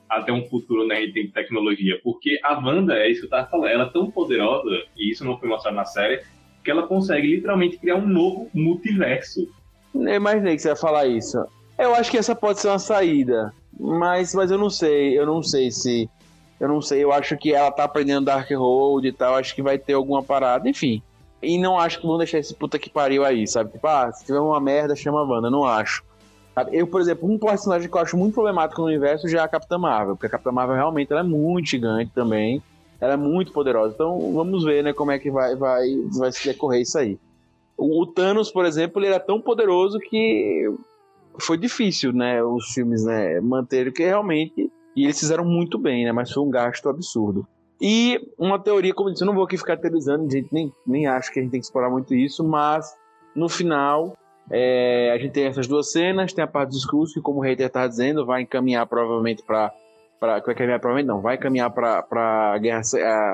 até um futuro onde a gente tem tecnologia. Porque a Wanda, é isso que eu tava falando, ela é tão poderosa, e isso não foi mostrado na série, que ela consegue literalmente criar um novo multiverso. Eu imaginei que você ia falar isso. Eu acho que essa pode ser uma saída, mas, mas eu não sei, eu não sei se. Eu não sei, eu acho que ela tá aprendendo Dark Road e tal, acho que vai ter alguma parada, enfim. E não acho que vão deixar esse puta que pariu aí, sabe? Tipo, ah, se tiver uma merda, chama a Wanda, não acho. Eu, por exemplo, um personagem que eu acho muito problemático no universo já é a Capitã Marvel, porque a Capitã Marvel realmente ela é muito gigante também, ela é muito poderosa. Então vamos ver, né, como é que vai, vai, vai se decorrer isso aí. O, Thanos, por exemplo, ele era tão poderoso que foi difícil, né, os filmes, né, manterem, porque realmente, e eles fizeram muito bem, né, mas foi um gasto absurdo. E uma teoria, como eu disse, eu não vou aqui ficar teorizando, gente, nem, nem acho que a gente tem que explorar muito isso, mas no final é, a gente tem essas duas cenas, tem a parte do discurso, que como o hater tá dizendo, vai encaminhar provavelmente para para vai caminhar provavelmente não, vai caminhar para guerra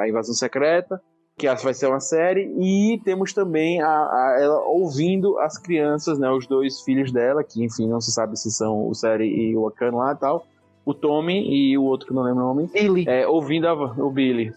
a invasão secreta, que vai ser uma série e temos também a, a- ela ouvindo as crianças, né, os dois filhos dela, que enfim não se sabe se são o Seri e o Akan lá e tal, o Tommy e o outro que não lembro o nome, Ele. é, ouvindo a, o Billy,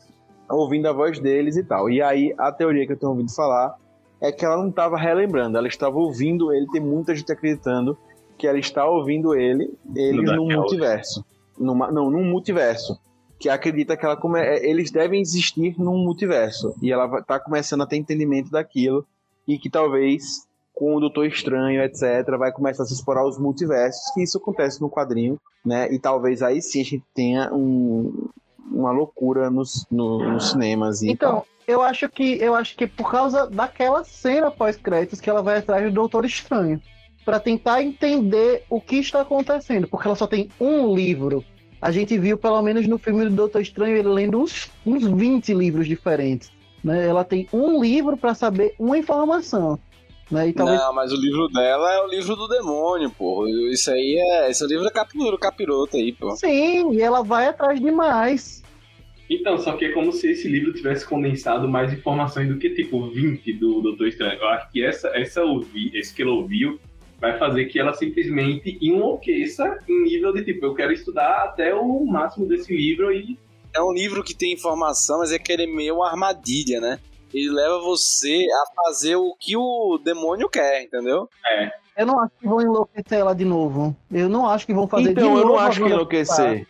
ouvindo a voz deles e tal. E aí a teoria que eu tenho ouvido falar é que ela não estava relembrando, ela estava ouvindo ele. Tem muita gente acreditando que ela está ouvindo ele, eles Elf. multiverso, Numa, não, num multiverso. Que acredita que ela come, é, eles devem existir num multiverso e ela vai- tá começando a ter entendimento daquilo e que talvez com o Doutor Estranho, etc, vai começar a se explorar os multiversos, que isso acontece no quadrinho né? E talvez aí sim a gente tenha um, uma loucura nos, no- nos cinemas Então, tal. eu acho que eu acho que por causa daquela cena pós-créditos que ela vai atrás do Doutor Estranho. Pra tentar entender o que está acontecendo. Porque ela só tem um livro. A gente viu, pelo menos no filme do Doutor Estranho, ele lendo uns, uns 20 livros diferentes. Né? Ela tem um livro pra saber uma informação. Né? E talvez Não, mas o livro dela é o livro do demônio, pô. Isso aí é. Esse livro é capiro, capiroto aí, pô. Sim, e ela vai atrás demais. Então, só que é como se esse livro tivesse condensado mais informações do que, tipo, 20 do Doutor Estranho. Eu acho que essa, essa ouvi, esse que ela ouviu vai fazer que ela simplesmente enlouqueça em nível de, tipo, eu quero estudar até o máximo desse livro e é um livro que tem informação, mas é que ele é meio uma armadilha, né? Ele leva você a fazer o que o demônio quer, entendeu? Eu não acho que vão enlouquecer ela de novo. Eu não acho que vão fazer de então, novo. eu não acho que enlouquecer.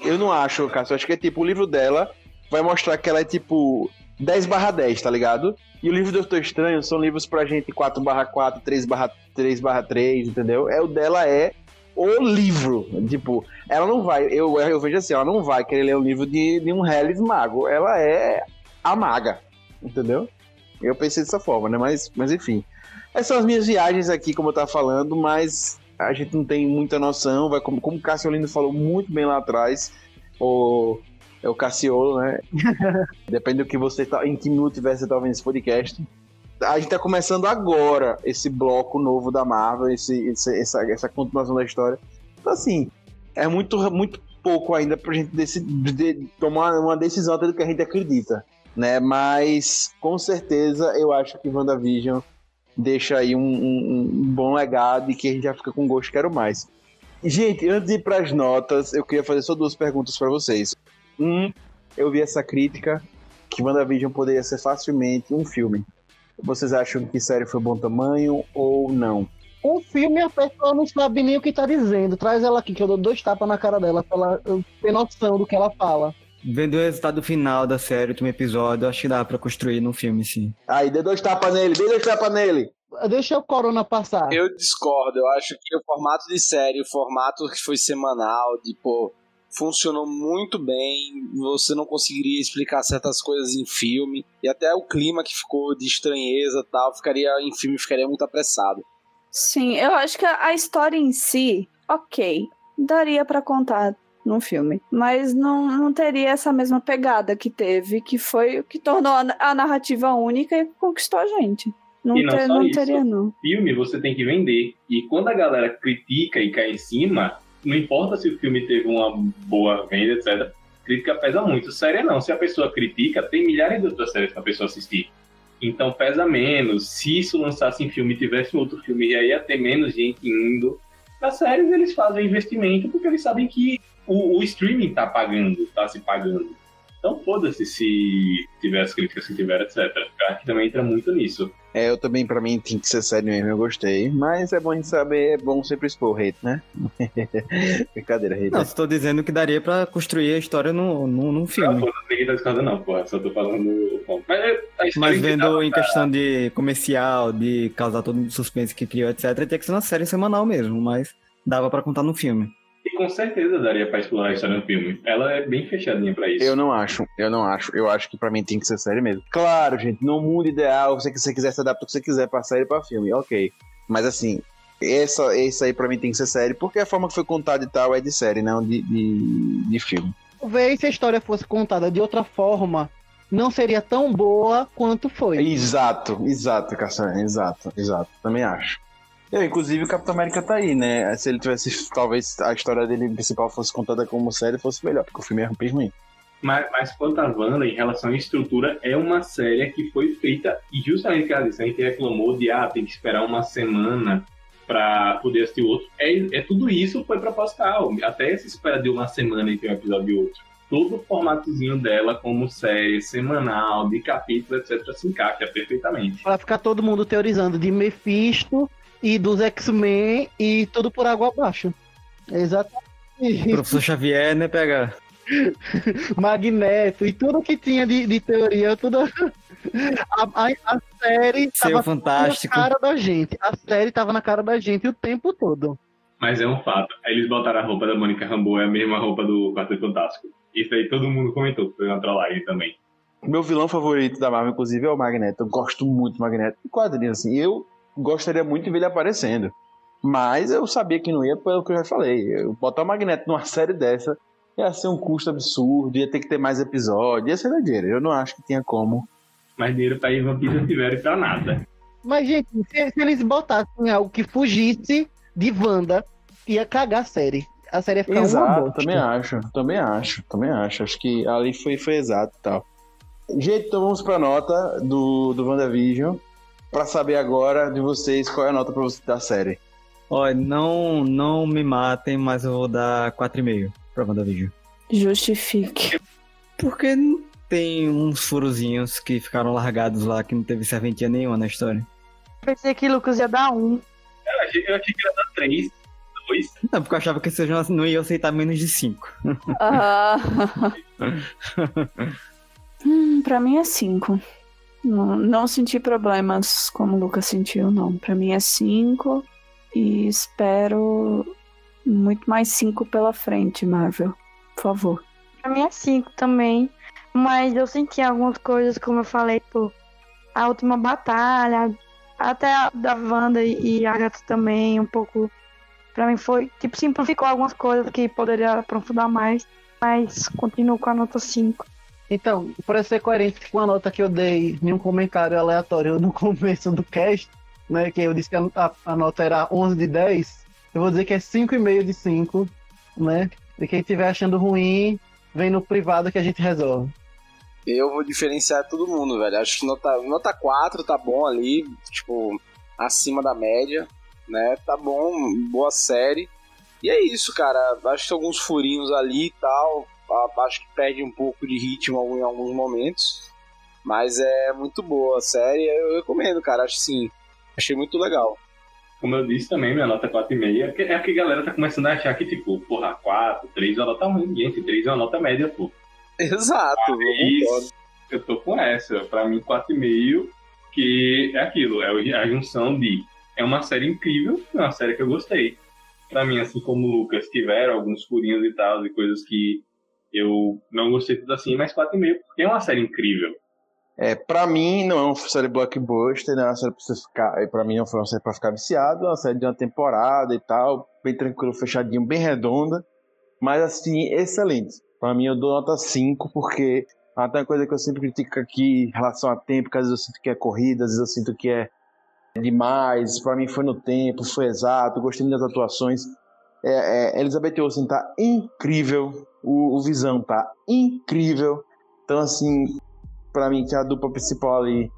Eu não acho, Cássio. Eu acho que é tipo, o livro dela vai mostrar que ela é tipo 10 barra 10, tá ligado? E o livro do Doutor Estranho são livros pra gente 4 barra 4, 3 barra 3 barra 3, entendeu? É, o dela é o livro. Tipo, ela não vai, eu, eu vejo assim, ela não vai querer ler um livro de, de um Hellis mago. Ela é a maga, entendeu? Eu pensei dessa forma, né? Mas, mas enfim. Essas são as minhas viagens aqui, como eu tava falando, mas a gente não tem muita noção. Vai, como, como o Cassiolino falou muito bem lá atrás, o, é o Cassiolo, né? Depende do que você tá, em que minuto você tá ouvindo esse podcast. A gente tá começando agora esse bloco novo da Marvel, esse, esse- essa, essa continuação da história. Então, assim, é muito, muito pouco ainda pra gente decidir, de- tomar uma decisão até do que a gente acredita, né? Mas, com certeza, eu acho que WandaVision deixa aí um, um- um bom legado e que a gente já fica com gosto, quero mais. Gente, antes de ir pras notas, eu queria fazer só duas perguntas pra vocês. Um, eu vi essa crítica que WandaVision poderia ser facilmente um filme. Vocês acham que série foi bom tamanho ou não? Um filme a pessoa não sabe nem o que tá dizendo. Traz ela aqui, que eu dou dois tapas na cara dela pra ela ter noção do que ela fala. Vendo o resultado final da série, último episódio, acho que dá pra construir num filme, sim. Aí, dê dois tapas nele, dê dois tapas nele. Deixa o Corona passar. Eu discordo, eu acho que o formato de série, o formato que foi semanal, de pô, funcionou muito bem. Você não conseguiria explicar certas coisas em filme. E até o clima que ficou de estranheza e tal, ficaria em filme ficaria muito apressado. Sim, eu acho que a história em si, ok, daria pra contar num filme, mas não, não teria essa mesma pegada que teve, que foi o que tornou a, a narrativa única e conquistou a gente. Não, E não ter- só não isso. teria, não. filme você tem que vender. E quando a galera critica e cai em cima, não importa se o filme teve uma boa venda, etc. Crítica pesa muito. Série não. Se a pessoa critica, tem milhares de outras séries pra pessoa assistir. Então pesa menos. Se isso lançasse em filme tivesse outro filme, aí ia ter menos gente indo. Nas séries eles fazem investimento porque eles sabem que o, o streaming tá pagando, tá se pagando. Então foda-se se tiver as críticas que tiver, etc. Que também entra muito nisso. É, eu também, pra mim, tem que ser sério mesmo, eu gostei. Mas é bom a gente saber, é bom sempre expor hate, né? Brincadeira, hate. Não, estou dizendo que daria pra construir a história num, num, num Não, filme. pô, ninguém tá discordando, não, porra. Só tô falando. bom. Mas é, Mas vendo em cara, questão de comercial, de causar todo o suspense que criou, etc., tinha que ser uma série semanal mesmo, mas dava pra contar no filme. E com certeza daria pra explorar a história no filme. Ela é bem fechadinha pra isso. Eu não acho, eu não acho. Eu acho que pra mim tem que ser série mesmo. Claro, gente, no mundo ideal, se você quiser se adaptar o que você quiser pra série e pra filme, ok. Mas assim, essa, esse aí pra mim tem que ser série, porque a forma que foi contada e tal é de série, não de, de, de filme. Talvez se a história fosse contada de outra forma, não seria tão boa quanto foi. Exato, exato, Cassiano, exato, exato. Também acho. Eu, inclusive, o Capitão América tá aí, né? Se ele tivesse, talvez a história dele principal fosse contada como série, fosse melhor, porque o filme é bem ruim. Mas, mas quanto a Wanda, em relação à estrutura, é uma série que foi feita, e justamente que ela disse, a gente reclamou de, ah, tem que esperar uma semana pra poder assistir o outro. É, é tudo isso foi proposital. Até essa espera de uma semana entre um episódio e outro. Todo o formatozinho dela como série semanal, de capítulos, etc., se encaixa perfeitamente. Pra ficar todo mundo teorizando de Mephisto e dos X-Men e tudo por água abaixo. Exatamente. Professor Xavier, né, pega. Magneto e tudo que tinha de, de teoria, tudo. A, a, a série Seu tava fantástico. na cara da gente. A série tava na cara da gente o tempo todo. Mas é um fato. Aí eles botaram a roupa da Mônica Rambeau, é a mesma roupa do Quarteto Fantástico. Isso aí todo mundo comentou, foi uma trollagem também. Meu vilão favorito da Marvel, inclusive, é o Magneto. Eu gosto muito do Magneto. Em quadrinhos, assim, eu gostaria muito de ver ele aparecendo. Mas eu sabia que não ia, pelo que eu já falei. Eu botar o Magneto numa série dessa ia ser um custo absurdo, ia ter que ter mais episódios, ia ser doideira. Eu não acho que tinha como. Mas dinheiro pra Ivan Pisa tiveram pra nada. Mas, gente, se, se eles botassem algo que fugisse de Wanda, ia cagar a série. A série ia ficar uma Exato, bosta. também acho, também acho, também acho. Acho que ali foi, foi exato e tal. Gente, então vamos pra nota do, do WandaVision. Pra saber agora de vocês qual é a nota pra você da série. Olha, não, não me matem, mas eu vou dar 4,5 pra WandaVision. Justifique. Porque tem uns furozinhos que ficaram largados lá, que não teve serventia nenhuma na história. Pensei que Lucas ia dar um. Eu achei, eu achei que ia dar três, dois. Não, porque eu achava que vocês não- iam aceitar menos de cinco. Ah. hum, pra mim é cinco. Não, não senti problemas como o Lucas sentiu, não. Pra mim é cinco e espero muito mais cinco pela frente, Marvel. Por favor. Pra mim é cinco também. Mas eu senti algumas coisas, como eu falei, por a última batalha, até a da Wanda e e Agatha também, um pouco. Pra mim foi. Tipo, simplificou algumas coisas que poderia aprofundar mais. Mas continuo com a nota 5. Então, para ser coerente com a nota que eu dei em um comentário aleatório no começo do cast, né, que eu disse que a, a- nota era 11 de 10, eu vou dizer que é 5,5 de 5, né? E quem estiver achando ruim, vem no privado que a gente resolve. Eu vou diferenciar todo mundo, velho. Acho que nota, nota 4 tá bom ali, tipo, acima da média, né? Tá bom, boa série. E é isso, cara. Acho que tem alguns furinhos ali e tal. Acho que perde um pouco de ritmo em alguns momentos. Mas é muito boa a série. Eu recomendo, cara. Acho sim. Achei muito legal. Como eu disse também, minha nota é 4,5. É porque, é a galera tá começando a achar que, tipo, porra, 4, 3 é uma nota ruim. Gente, 3 é uma nota média, pô. Exato, eu concordo. Isso, eu tô com essa. Pra mim, 4,5, que é aquilo, é a junção de. É uma série incrível, é uma série que eu gostei. Pra mim, assim como o Lucas, tiveram alguns furinhos e tal, e coisas que eu não gostei tudo assim, mas 4,5, porque é uma série incrível. É, pra mim não é uma série blockbuster, não é uma série pra você ficar. é, Pra mim não foi uma série pra ficar viciado, é uma série de uma temporada e tal, bem tranquilo, fechadinho, bem redonda. Mas assim, excelente. Pra mim eu dou nota 5, porque até uma coisa que eu sempre critico aqui em relação a tempo, que às vezes eu sinto que é corrida, às vezes eu sinto que é demais. Pra mim foi no tempo, foi exato, gostei das atuações. É, é, Elizabeth Olsen tá incrível, o, o Visão tá incrível. Então, assim, pra mim, que a dupla principal ali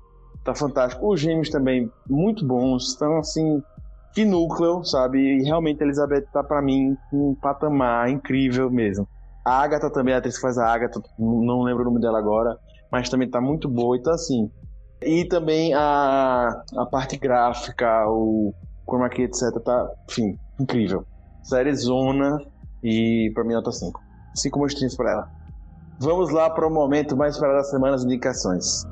tá fantástico. Os gêmeos também muito bons. Então, assim, que núcleo, sabe? E realmente a Elizabeth tá pra mim um patamar incrível mesmo. A Agatha também, a atriz que faz a Agatha, não lembro o nome dela agora, mas também tá muito boa. Então, assim. E também a, a parte gráfica, o chroma key, etc. Tá, enfim, incrível. Série zona e pra mim nota 5. 5 mostrinhos pra ela. Vamos lá para o momento mais esperado da semana, as indicações.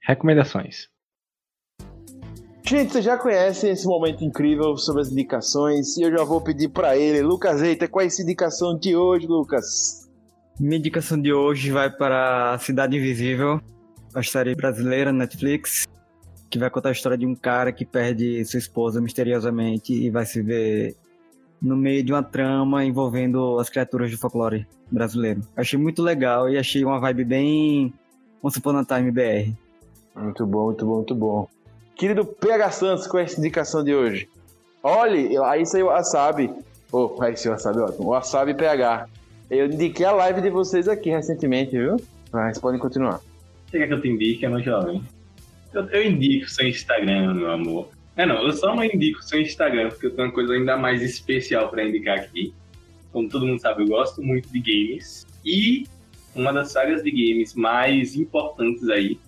Recomendações. Gente, você já conhece esse momento incrível sobre as indicações e eu já vou pedir para ele, Lucas Eita, qual é essa indicação de hoje, Lucas? Minha indicação de hoje vai para a Cidade Invisível, a série brasileira Netflix, que vai contar a história de um cara que perde sua esposa misteriosamente e vai se ver no meio de uma trama envolvendo as criaturas do folclore brasileiro. Achei muito legal e achei uma vibe bem Once Upon a Time BR. Muito bom, muito bom, muito bom. Querido PH Santos, é essa indicação de hoje? Olhe, aí saiu o Wasabi. Oh, aí saiu o Wasabi. O Wasabi PH. Eu indiquei a live de vocês aqui recentemente, viu? Mas podem continuar. Quer que eu te indique, meu jovem? Eu, eu indico seu Instagram, meu amor. É, não, eu só não indico seu Instagram, porque eu tenho uma coisa ainda mais especial pra indicar aqui. Como todo mundo sabe, eu gosto muito de games. E uma das sagas de games mais importantes aí,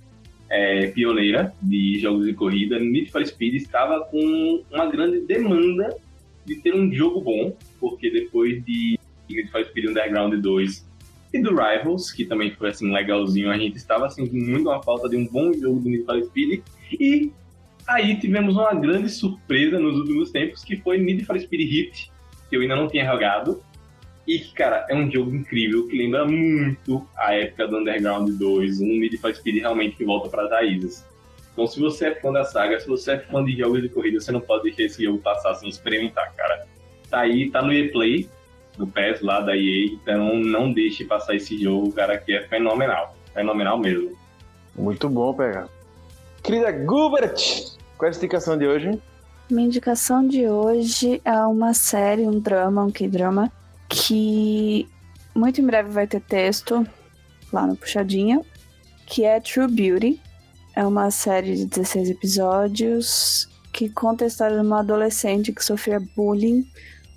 é, pioneira de jogos de corrida, Need for Speed, estava com uma grande demanda de ter um jogo bom, porque depois de Need for Speed Underground 2 e do Rivals, que também foi assim legalzinho, a gente estava sentindo muito uma falta de um bom jogo do Need for Speed. E aí tivemos uma grande surpresa nos últimos tempos, que foi Need for Speed Hit, que eu ainda não tinha jogado. E que, cara, é um jogo incrível, que lembra muito a época do Underground 2, um Need for Speed realmente que volta para as raízes. Então, se você é fã da saga, se você é fã de jogos de corrida, você não pode deixar esse jogo passar sem experimentar, cara. Tá aí, tá no E-Play, do PES lá da EA, então não deixe passar esse jogo, cara, que é fenomenal. Fenomenal mesmo. Muito bom, PH. Querida Gubert, qual é a indicação de hoje? Minha indicação de hoje é uma série, um drama, um K-drama, que muito em breve vai ter texto lá no Puxadinha, que é True Beauty. É uma série de 16 episódios que conta a história de uma adolescente que sofria bullying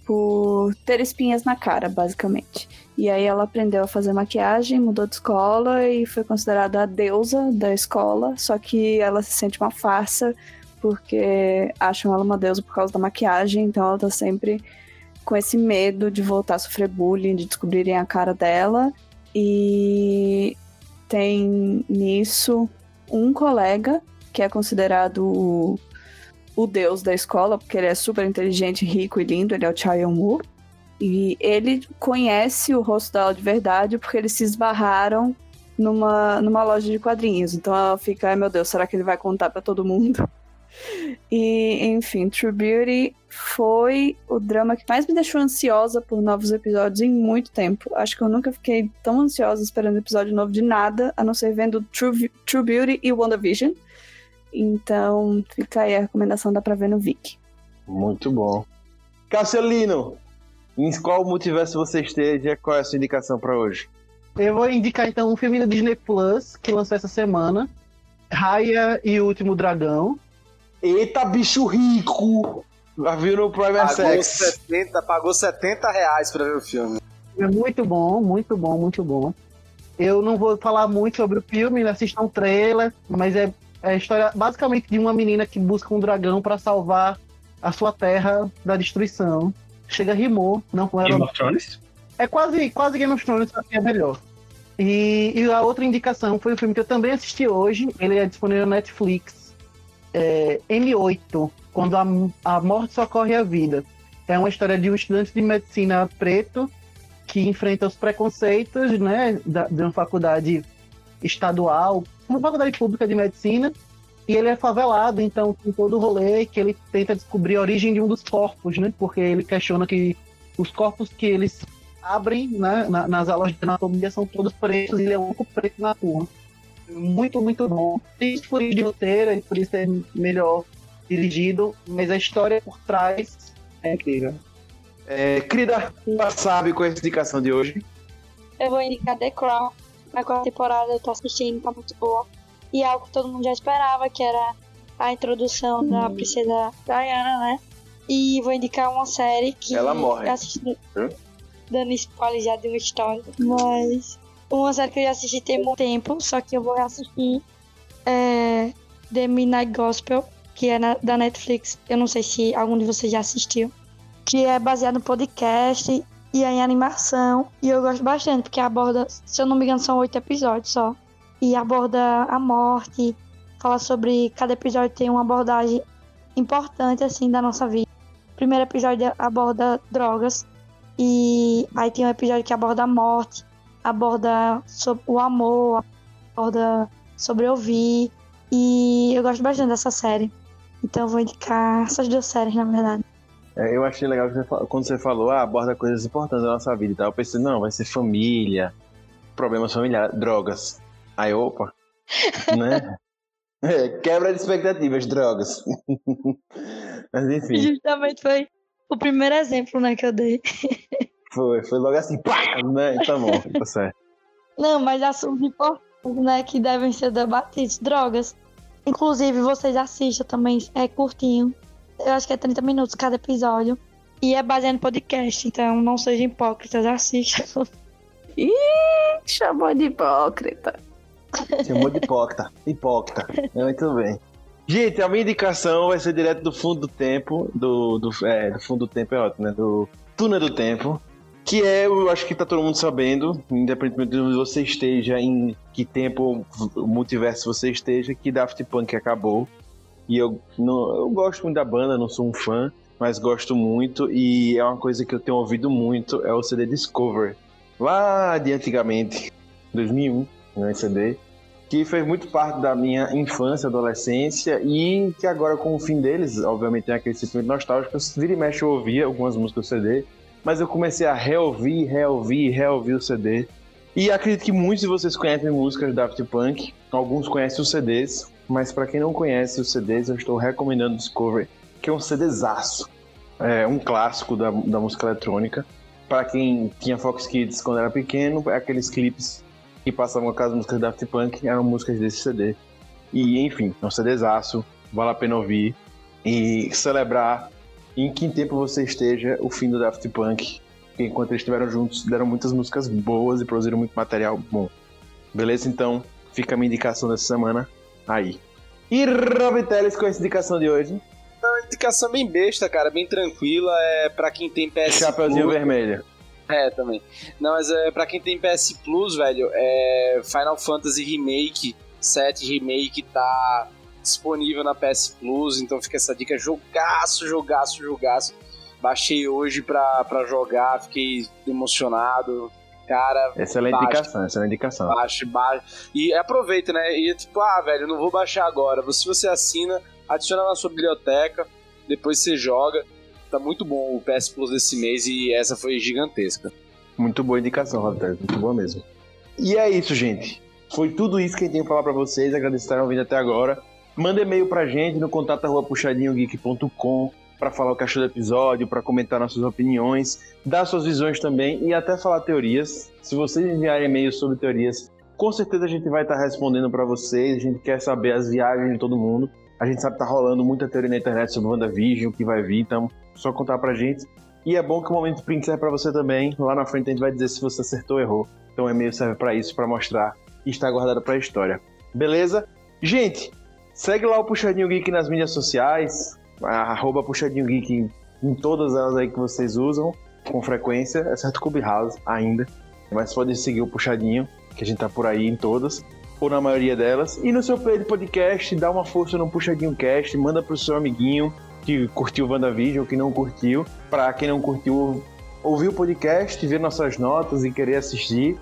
por ter espinhas na cara, basicamente. E aí ela aprendeu a fazer maquiagem, mudou de escola e foi considerada a deusa da escola, só que ela se sente uma farsa porque acham ela uma deusa por causa da maquiagem, então ela tá sempre com esse medo de voltar a sofrer bullying, de descobrirem a cara dela. E tem nisso um colega que é considerado o, o deus da escola, porque ele é super inteligente, rico e lindo, ele é o Cha Yong-woo. E ele conhece o rosto dela de verdade porque eles se esbarraram numa, numa loja de quadrinhos. Então ela fica, ai meu Deus, será que ele vai contar para todo mundo? E, enfim, True Beauty foi o drama que mais me deixou ansiosa por novos episódios em muito tempo. Acho que eu nunca fiquei tão ansiosa esperando episódio novo de nada, a não ser vendo True, True Beauty e WandaVision. Então, fica aí a recomendação, dá pra ver no Viki. Muito bom. Casselino, em qual multiverso você esteja? Qual é a sua indicação para hoje? Eu vou indicar então um filme da Disney Plus que lançou essa semana, Raya e o Último Dragão. Eita, bicho rico! Já viu no Prime Pagou Sex? 70, pagou 70 reais pra ver o filme. É muito bom, muito bom, muito bom. Eu não vou falar muito sobre o filme, assistam um trailer, mas é, é a história basicamente de uma menina que busca um dragão para salvar a sua terra da destruição. Chega rimou, não com ela. Game of Thrones? É quase, quase Game of Thrones, só que é melhor. E, e a outra indicação foi um filme que eu também assisti hoje, ele é disponível na Netflix. É, M8, quando a, a morte socorre a vida. É uma história de um estudante de medicina preto que enfrenta os preconceitos né, da, de uma faculdade estadual, uma faculdade pública de medicina, e ele é favelado, então tem todo o rolê que ele tenta descobrir a origem de um dos corpos, né? Porque ele questiona que os corpos que eles abrem né, na- nas aulas de anatomia são todos pretos e ele é o único preto na turma. Muito, muito bom. Tem furinho de roteiro, e por isso é melhor dirigido, mas a história por trás é incrível. É, querida, já sabe qual é a indicação de hoje? Eu vou indicar The Crown. A quarta temporada eu tô assistindo, tá muito boa. E é algo que todo mundo já esperava, que era a introdução da princesa Diana, né? E vou indicar uma série que Ela morre. eu assisti Hã? dando spoiler já de uma história. Mas uma série que eu já assisti tem muito tempo, só que eu vou reassistir é The Midnight Gospel, que é na- da Netflix. Eu não sei se algum de vocês já assistiu. Que é baseado no podcast e é em animação. E eu gosto bastante, porque aborda, se eu não me engano, são oito episódios só. E aborda a morte, fala sobre. Cada episódio tem uma abordagem importante, assim, da nossa vida. O primeiro episódio aborda drogas. E aí tem um episódio que aborda a morte, aborda sobre o amor, aborda sobre ouvir. E eu gosto bastante dessa série. Então eu vou indicar essas duas séries, na verdade. É, eu achei legal você quando você falou, ah, aborda coisas importantes da nossa vida e tal. Eu pensei, não, vai ser família, problemas familiares, drogas. Aí, opa, né? É, quebra de expectativas, drogas. Mas enfim, Justamente foi o primeiro exemplo, né, que eu dei. foi, foi logo assim, pá, né? Tá bom, tá certo. Não, mas assuntos importantes, né, que devem ser debatidos. Drogas. Inclusive, vocês assistam também, é curtinho. Eu acho que é 30 minutos cada episódio. E é baseado em podcast, então não sejam hipócritas, assistam. Chamou de hipócrita. Chamou de hipócrita. Hipócrita. Muito bem. Gente, a minha indicação vai ser direto do fundo do tempo. Do, do, é, do fundo do tempo é ótimo, né? Do túnel do tempo. Que é, eu acho que tá todo mundo sabendo, independentemente de onde você esteja, em que tempo multiverso você esteja, que Daft Punk acabou. E eu, não, eu gosto muito da banda, não sou um fã, mas gosto muito. E é uma coisa que eu tenho ouvido muito, é o CD Discover. Lá de antigamente, 2001, né, CD que fez muito parte da minha infância, adolescência e que agora com o fim deles, obviamente tem aquele sentimento nostálgico, vira e mexe eu ouvia algumas músicas do CD, mas eu comecei a reouvir, reouvir, reouvir o CD. E acredito que muitos de vocês conhecem músicas do Daft Punk, alguns conhecem os CDs, mas para quem não conhece os CDs, eu estou recomendando Discovery, que é um CDzaço, é um clássico da, da música eletrônica. Para quem tinha Fox Kids quando era pequeno, é aqueles clipes que passavam com as músicas da Daft Punk eram músicas desse CD. E, enfim, é um CDzaço, vale a pena ouvir e celebrar em que tempo você esteja o fim do Daft Punk. Porque enquanto eles estiveram juntos, deram muitas músicas boas e produziram muito material bom. Beleza? Então, fica a minha indicação dessa semana aí. E Rob Teles com essa indicação de hoje. Uma indicação bem besta, cara, bem tranquila. É pra quem tem PS Chapeuzinho Plus. vermelho. É, também. Não, mas é pra quem tem PS Plus, velho, é Final Fantasy Remake 7 Remake tá disponível na PS Plus, então fica essa dica. Jogaço, jogaço, jogaço. Baixei hoje pra, pra jogar, fiquei emocionado. Cara, Excelente baixa, indicação, excelente indicação. baixa, baixa. E aproveita, né? E tipo, ah, velho, não vou baixar agora. Se você assina, adiciona na sua biblioteca, depois você joga. Tá muito bom o PS Plus desse mês e essa foi gigantesca. Muito boa indicação, Roberto. Muito boa mesmo. E é isso, gente. Foi tudo isso que eu tenho pra falar pra vocês. Agradeço por estarem ouvindo até agora. Manda e-mail pra gente no contato para falar o que achou do episódio, para comentar nossas opiniões, dar suas visões também e até falar teorias. Se vocês enviarem e-mails sobre teorias, com certeza a gente vai estar respondendo para vocês. A gente quer saber as viagens de todo mundo. A gente sabe que tá rolando muita teoria na internet sobre WandaVision, o que vai vir, então só contar pra gente. E é bom que o momento print serve pra você também. Lá na frente a gente vai dizer se você acertou ou errou. Então o e-mail serve para isso, para mostrar e está guardado para a história. Beleza? Gente, segue lá o Puxadinho Geek nas mídias sociais, arroba Puxadinho Geek em todas elas aí que vocês usam com frequência, exceto Clubhouse ainda. Mas pode seguir o Puxadinho, que a gente tá por aí em todas, ou na maioria delas. E no seu play de podcast, dá uma força no Puxadinho Cast, manda pro seu amiguinho que curtiu o WandaVision, que não curtiu. Para quem não curtiu, ouvir o podcast, ver nossas notas e querer assistir.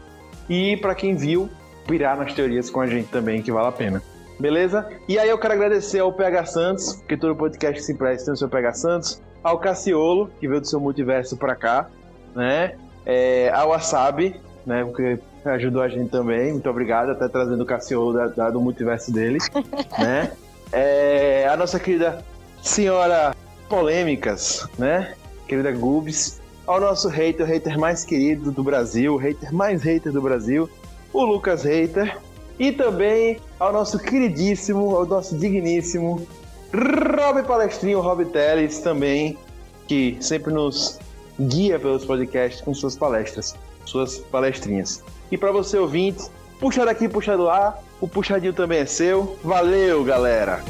E para quem viu, pirar nas teorias com a gente também, que vale a pena. Beleza? E aí eu quero agradecer ao PH Santos, porque todo podcast se presta tem o seu PH Santos, ao Cassiolo, que veio do seu multiverso pra cá, né? É, ao Wasabi, né? Porque ajudou a gente também, muito obrigado, até trazendo o Cassiolo da, da- do multiverso dele, né? É, a nossa querida senhora Polêmicas, né? Querida Gubs, ao nosso hater, o hater mais querido do Brasil, o hater mais hater do Brasil, o Lucas Hater, e também ao nosso queridíssimo, ao nosso digníssimo Rob Palestrinho, Rob Teles também, que sempre nos guia pelos podcasts com suas palestras, suas palestrinhas. E para você ouvinte, puxa daqui, puxa do lá, o puxadinho também é seu. Valeu, galera!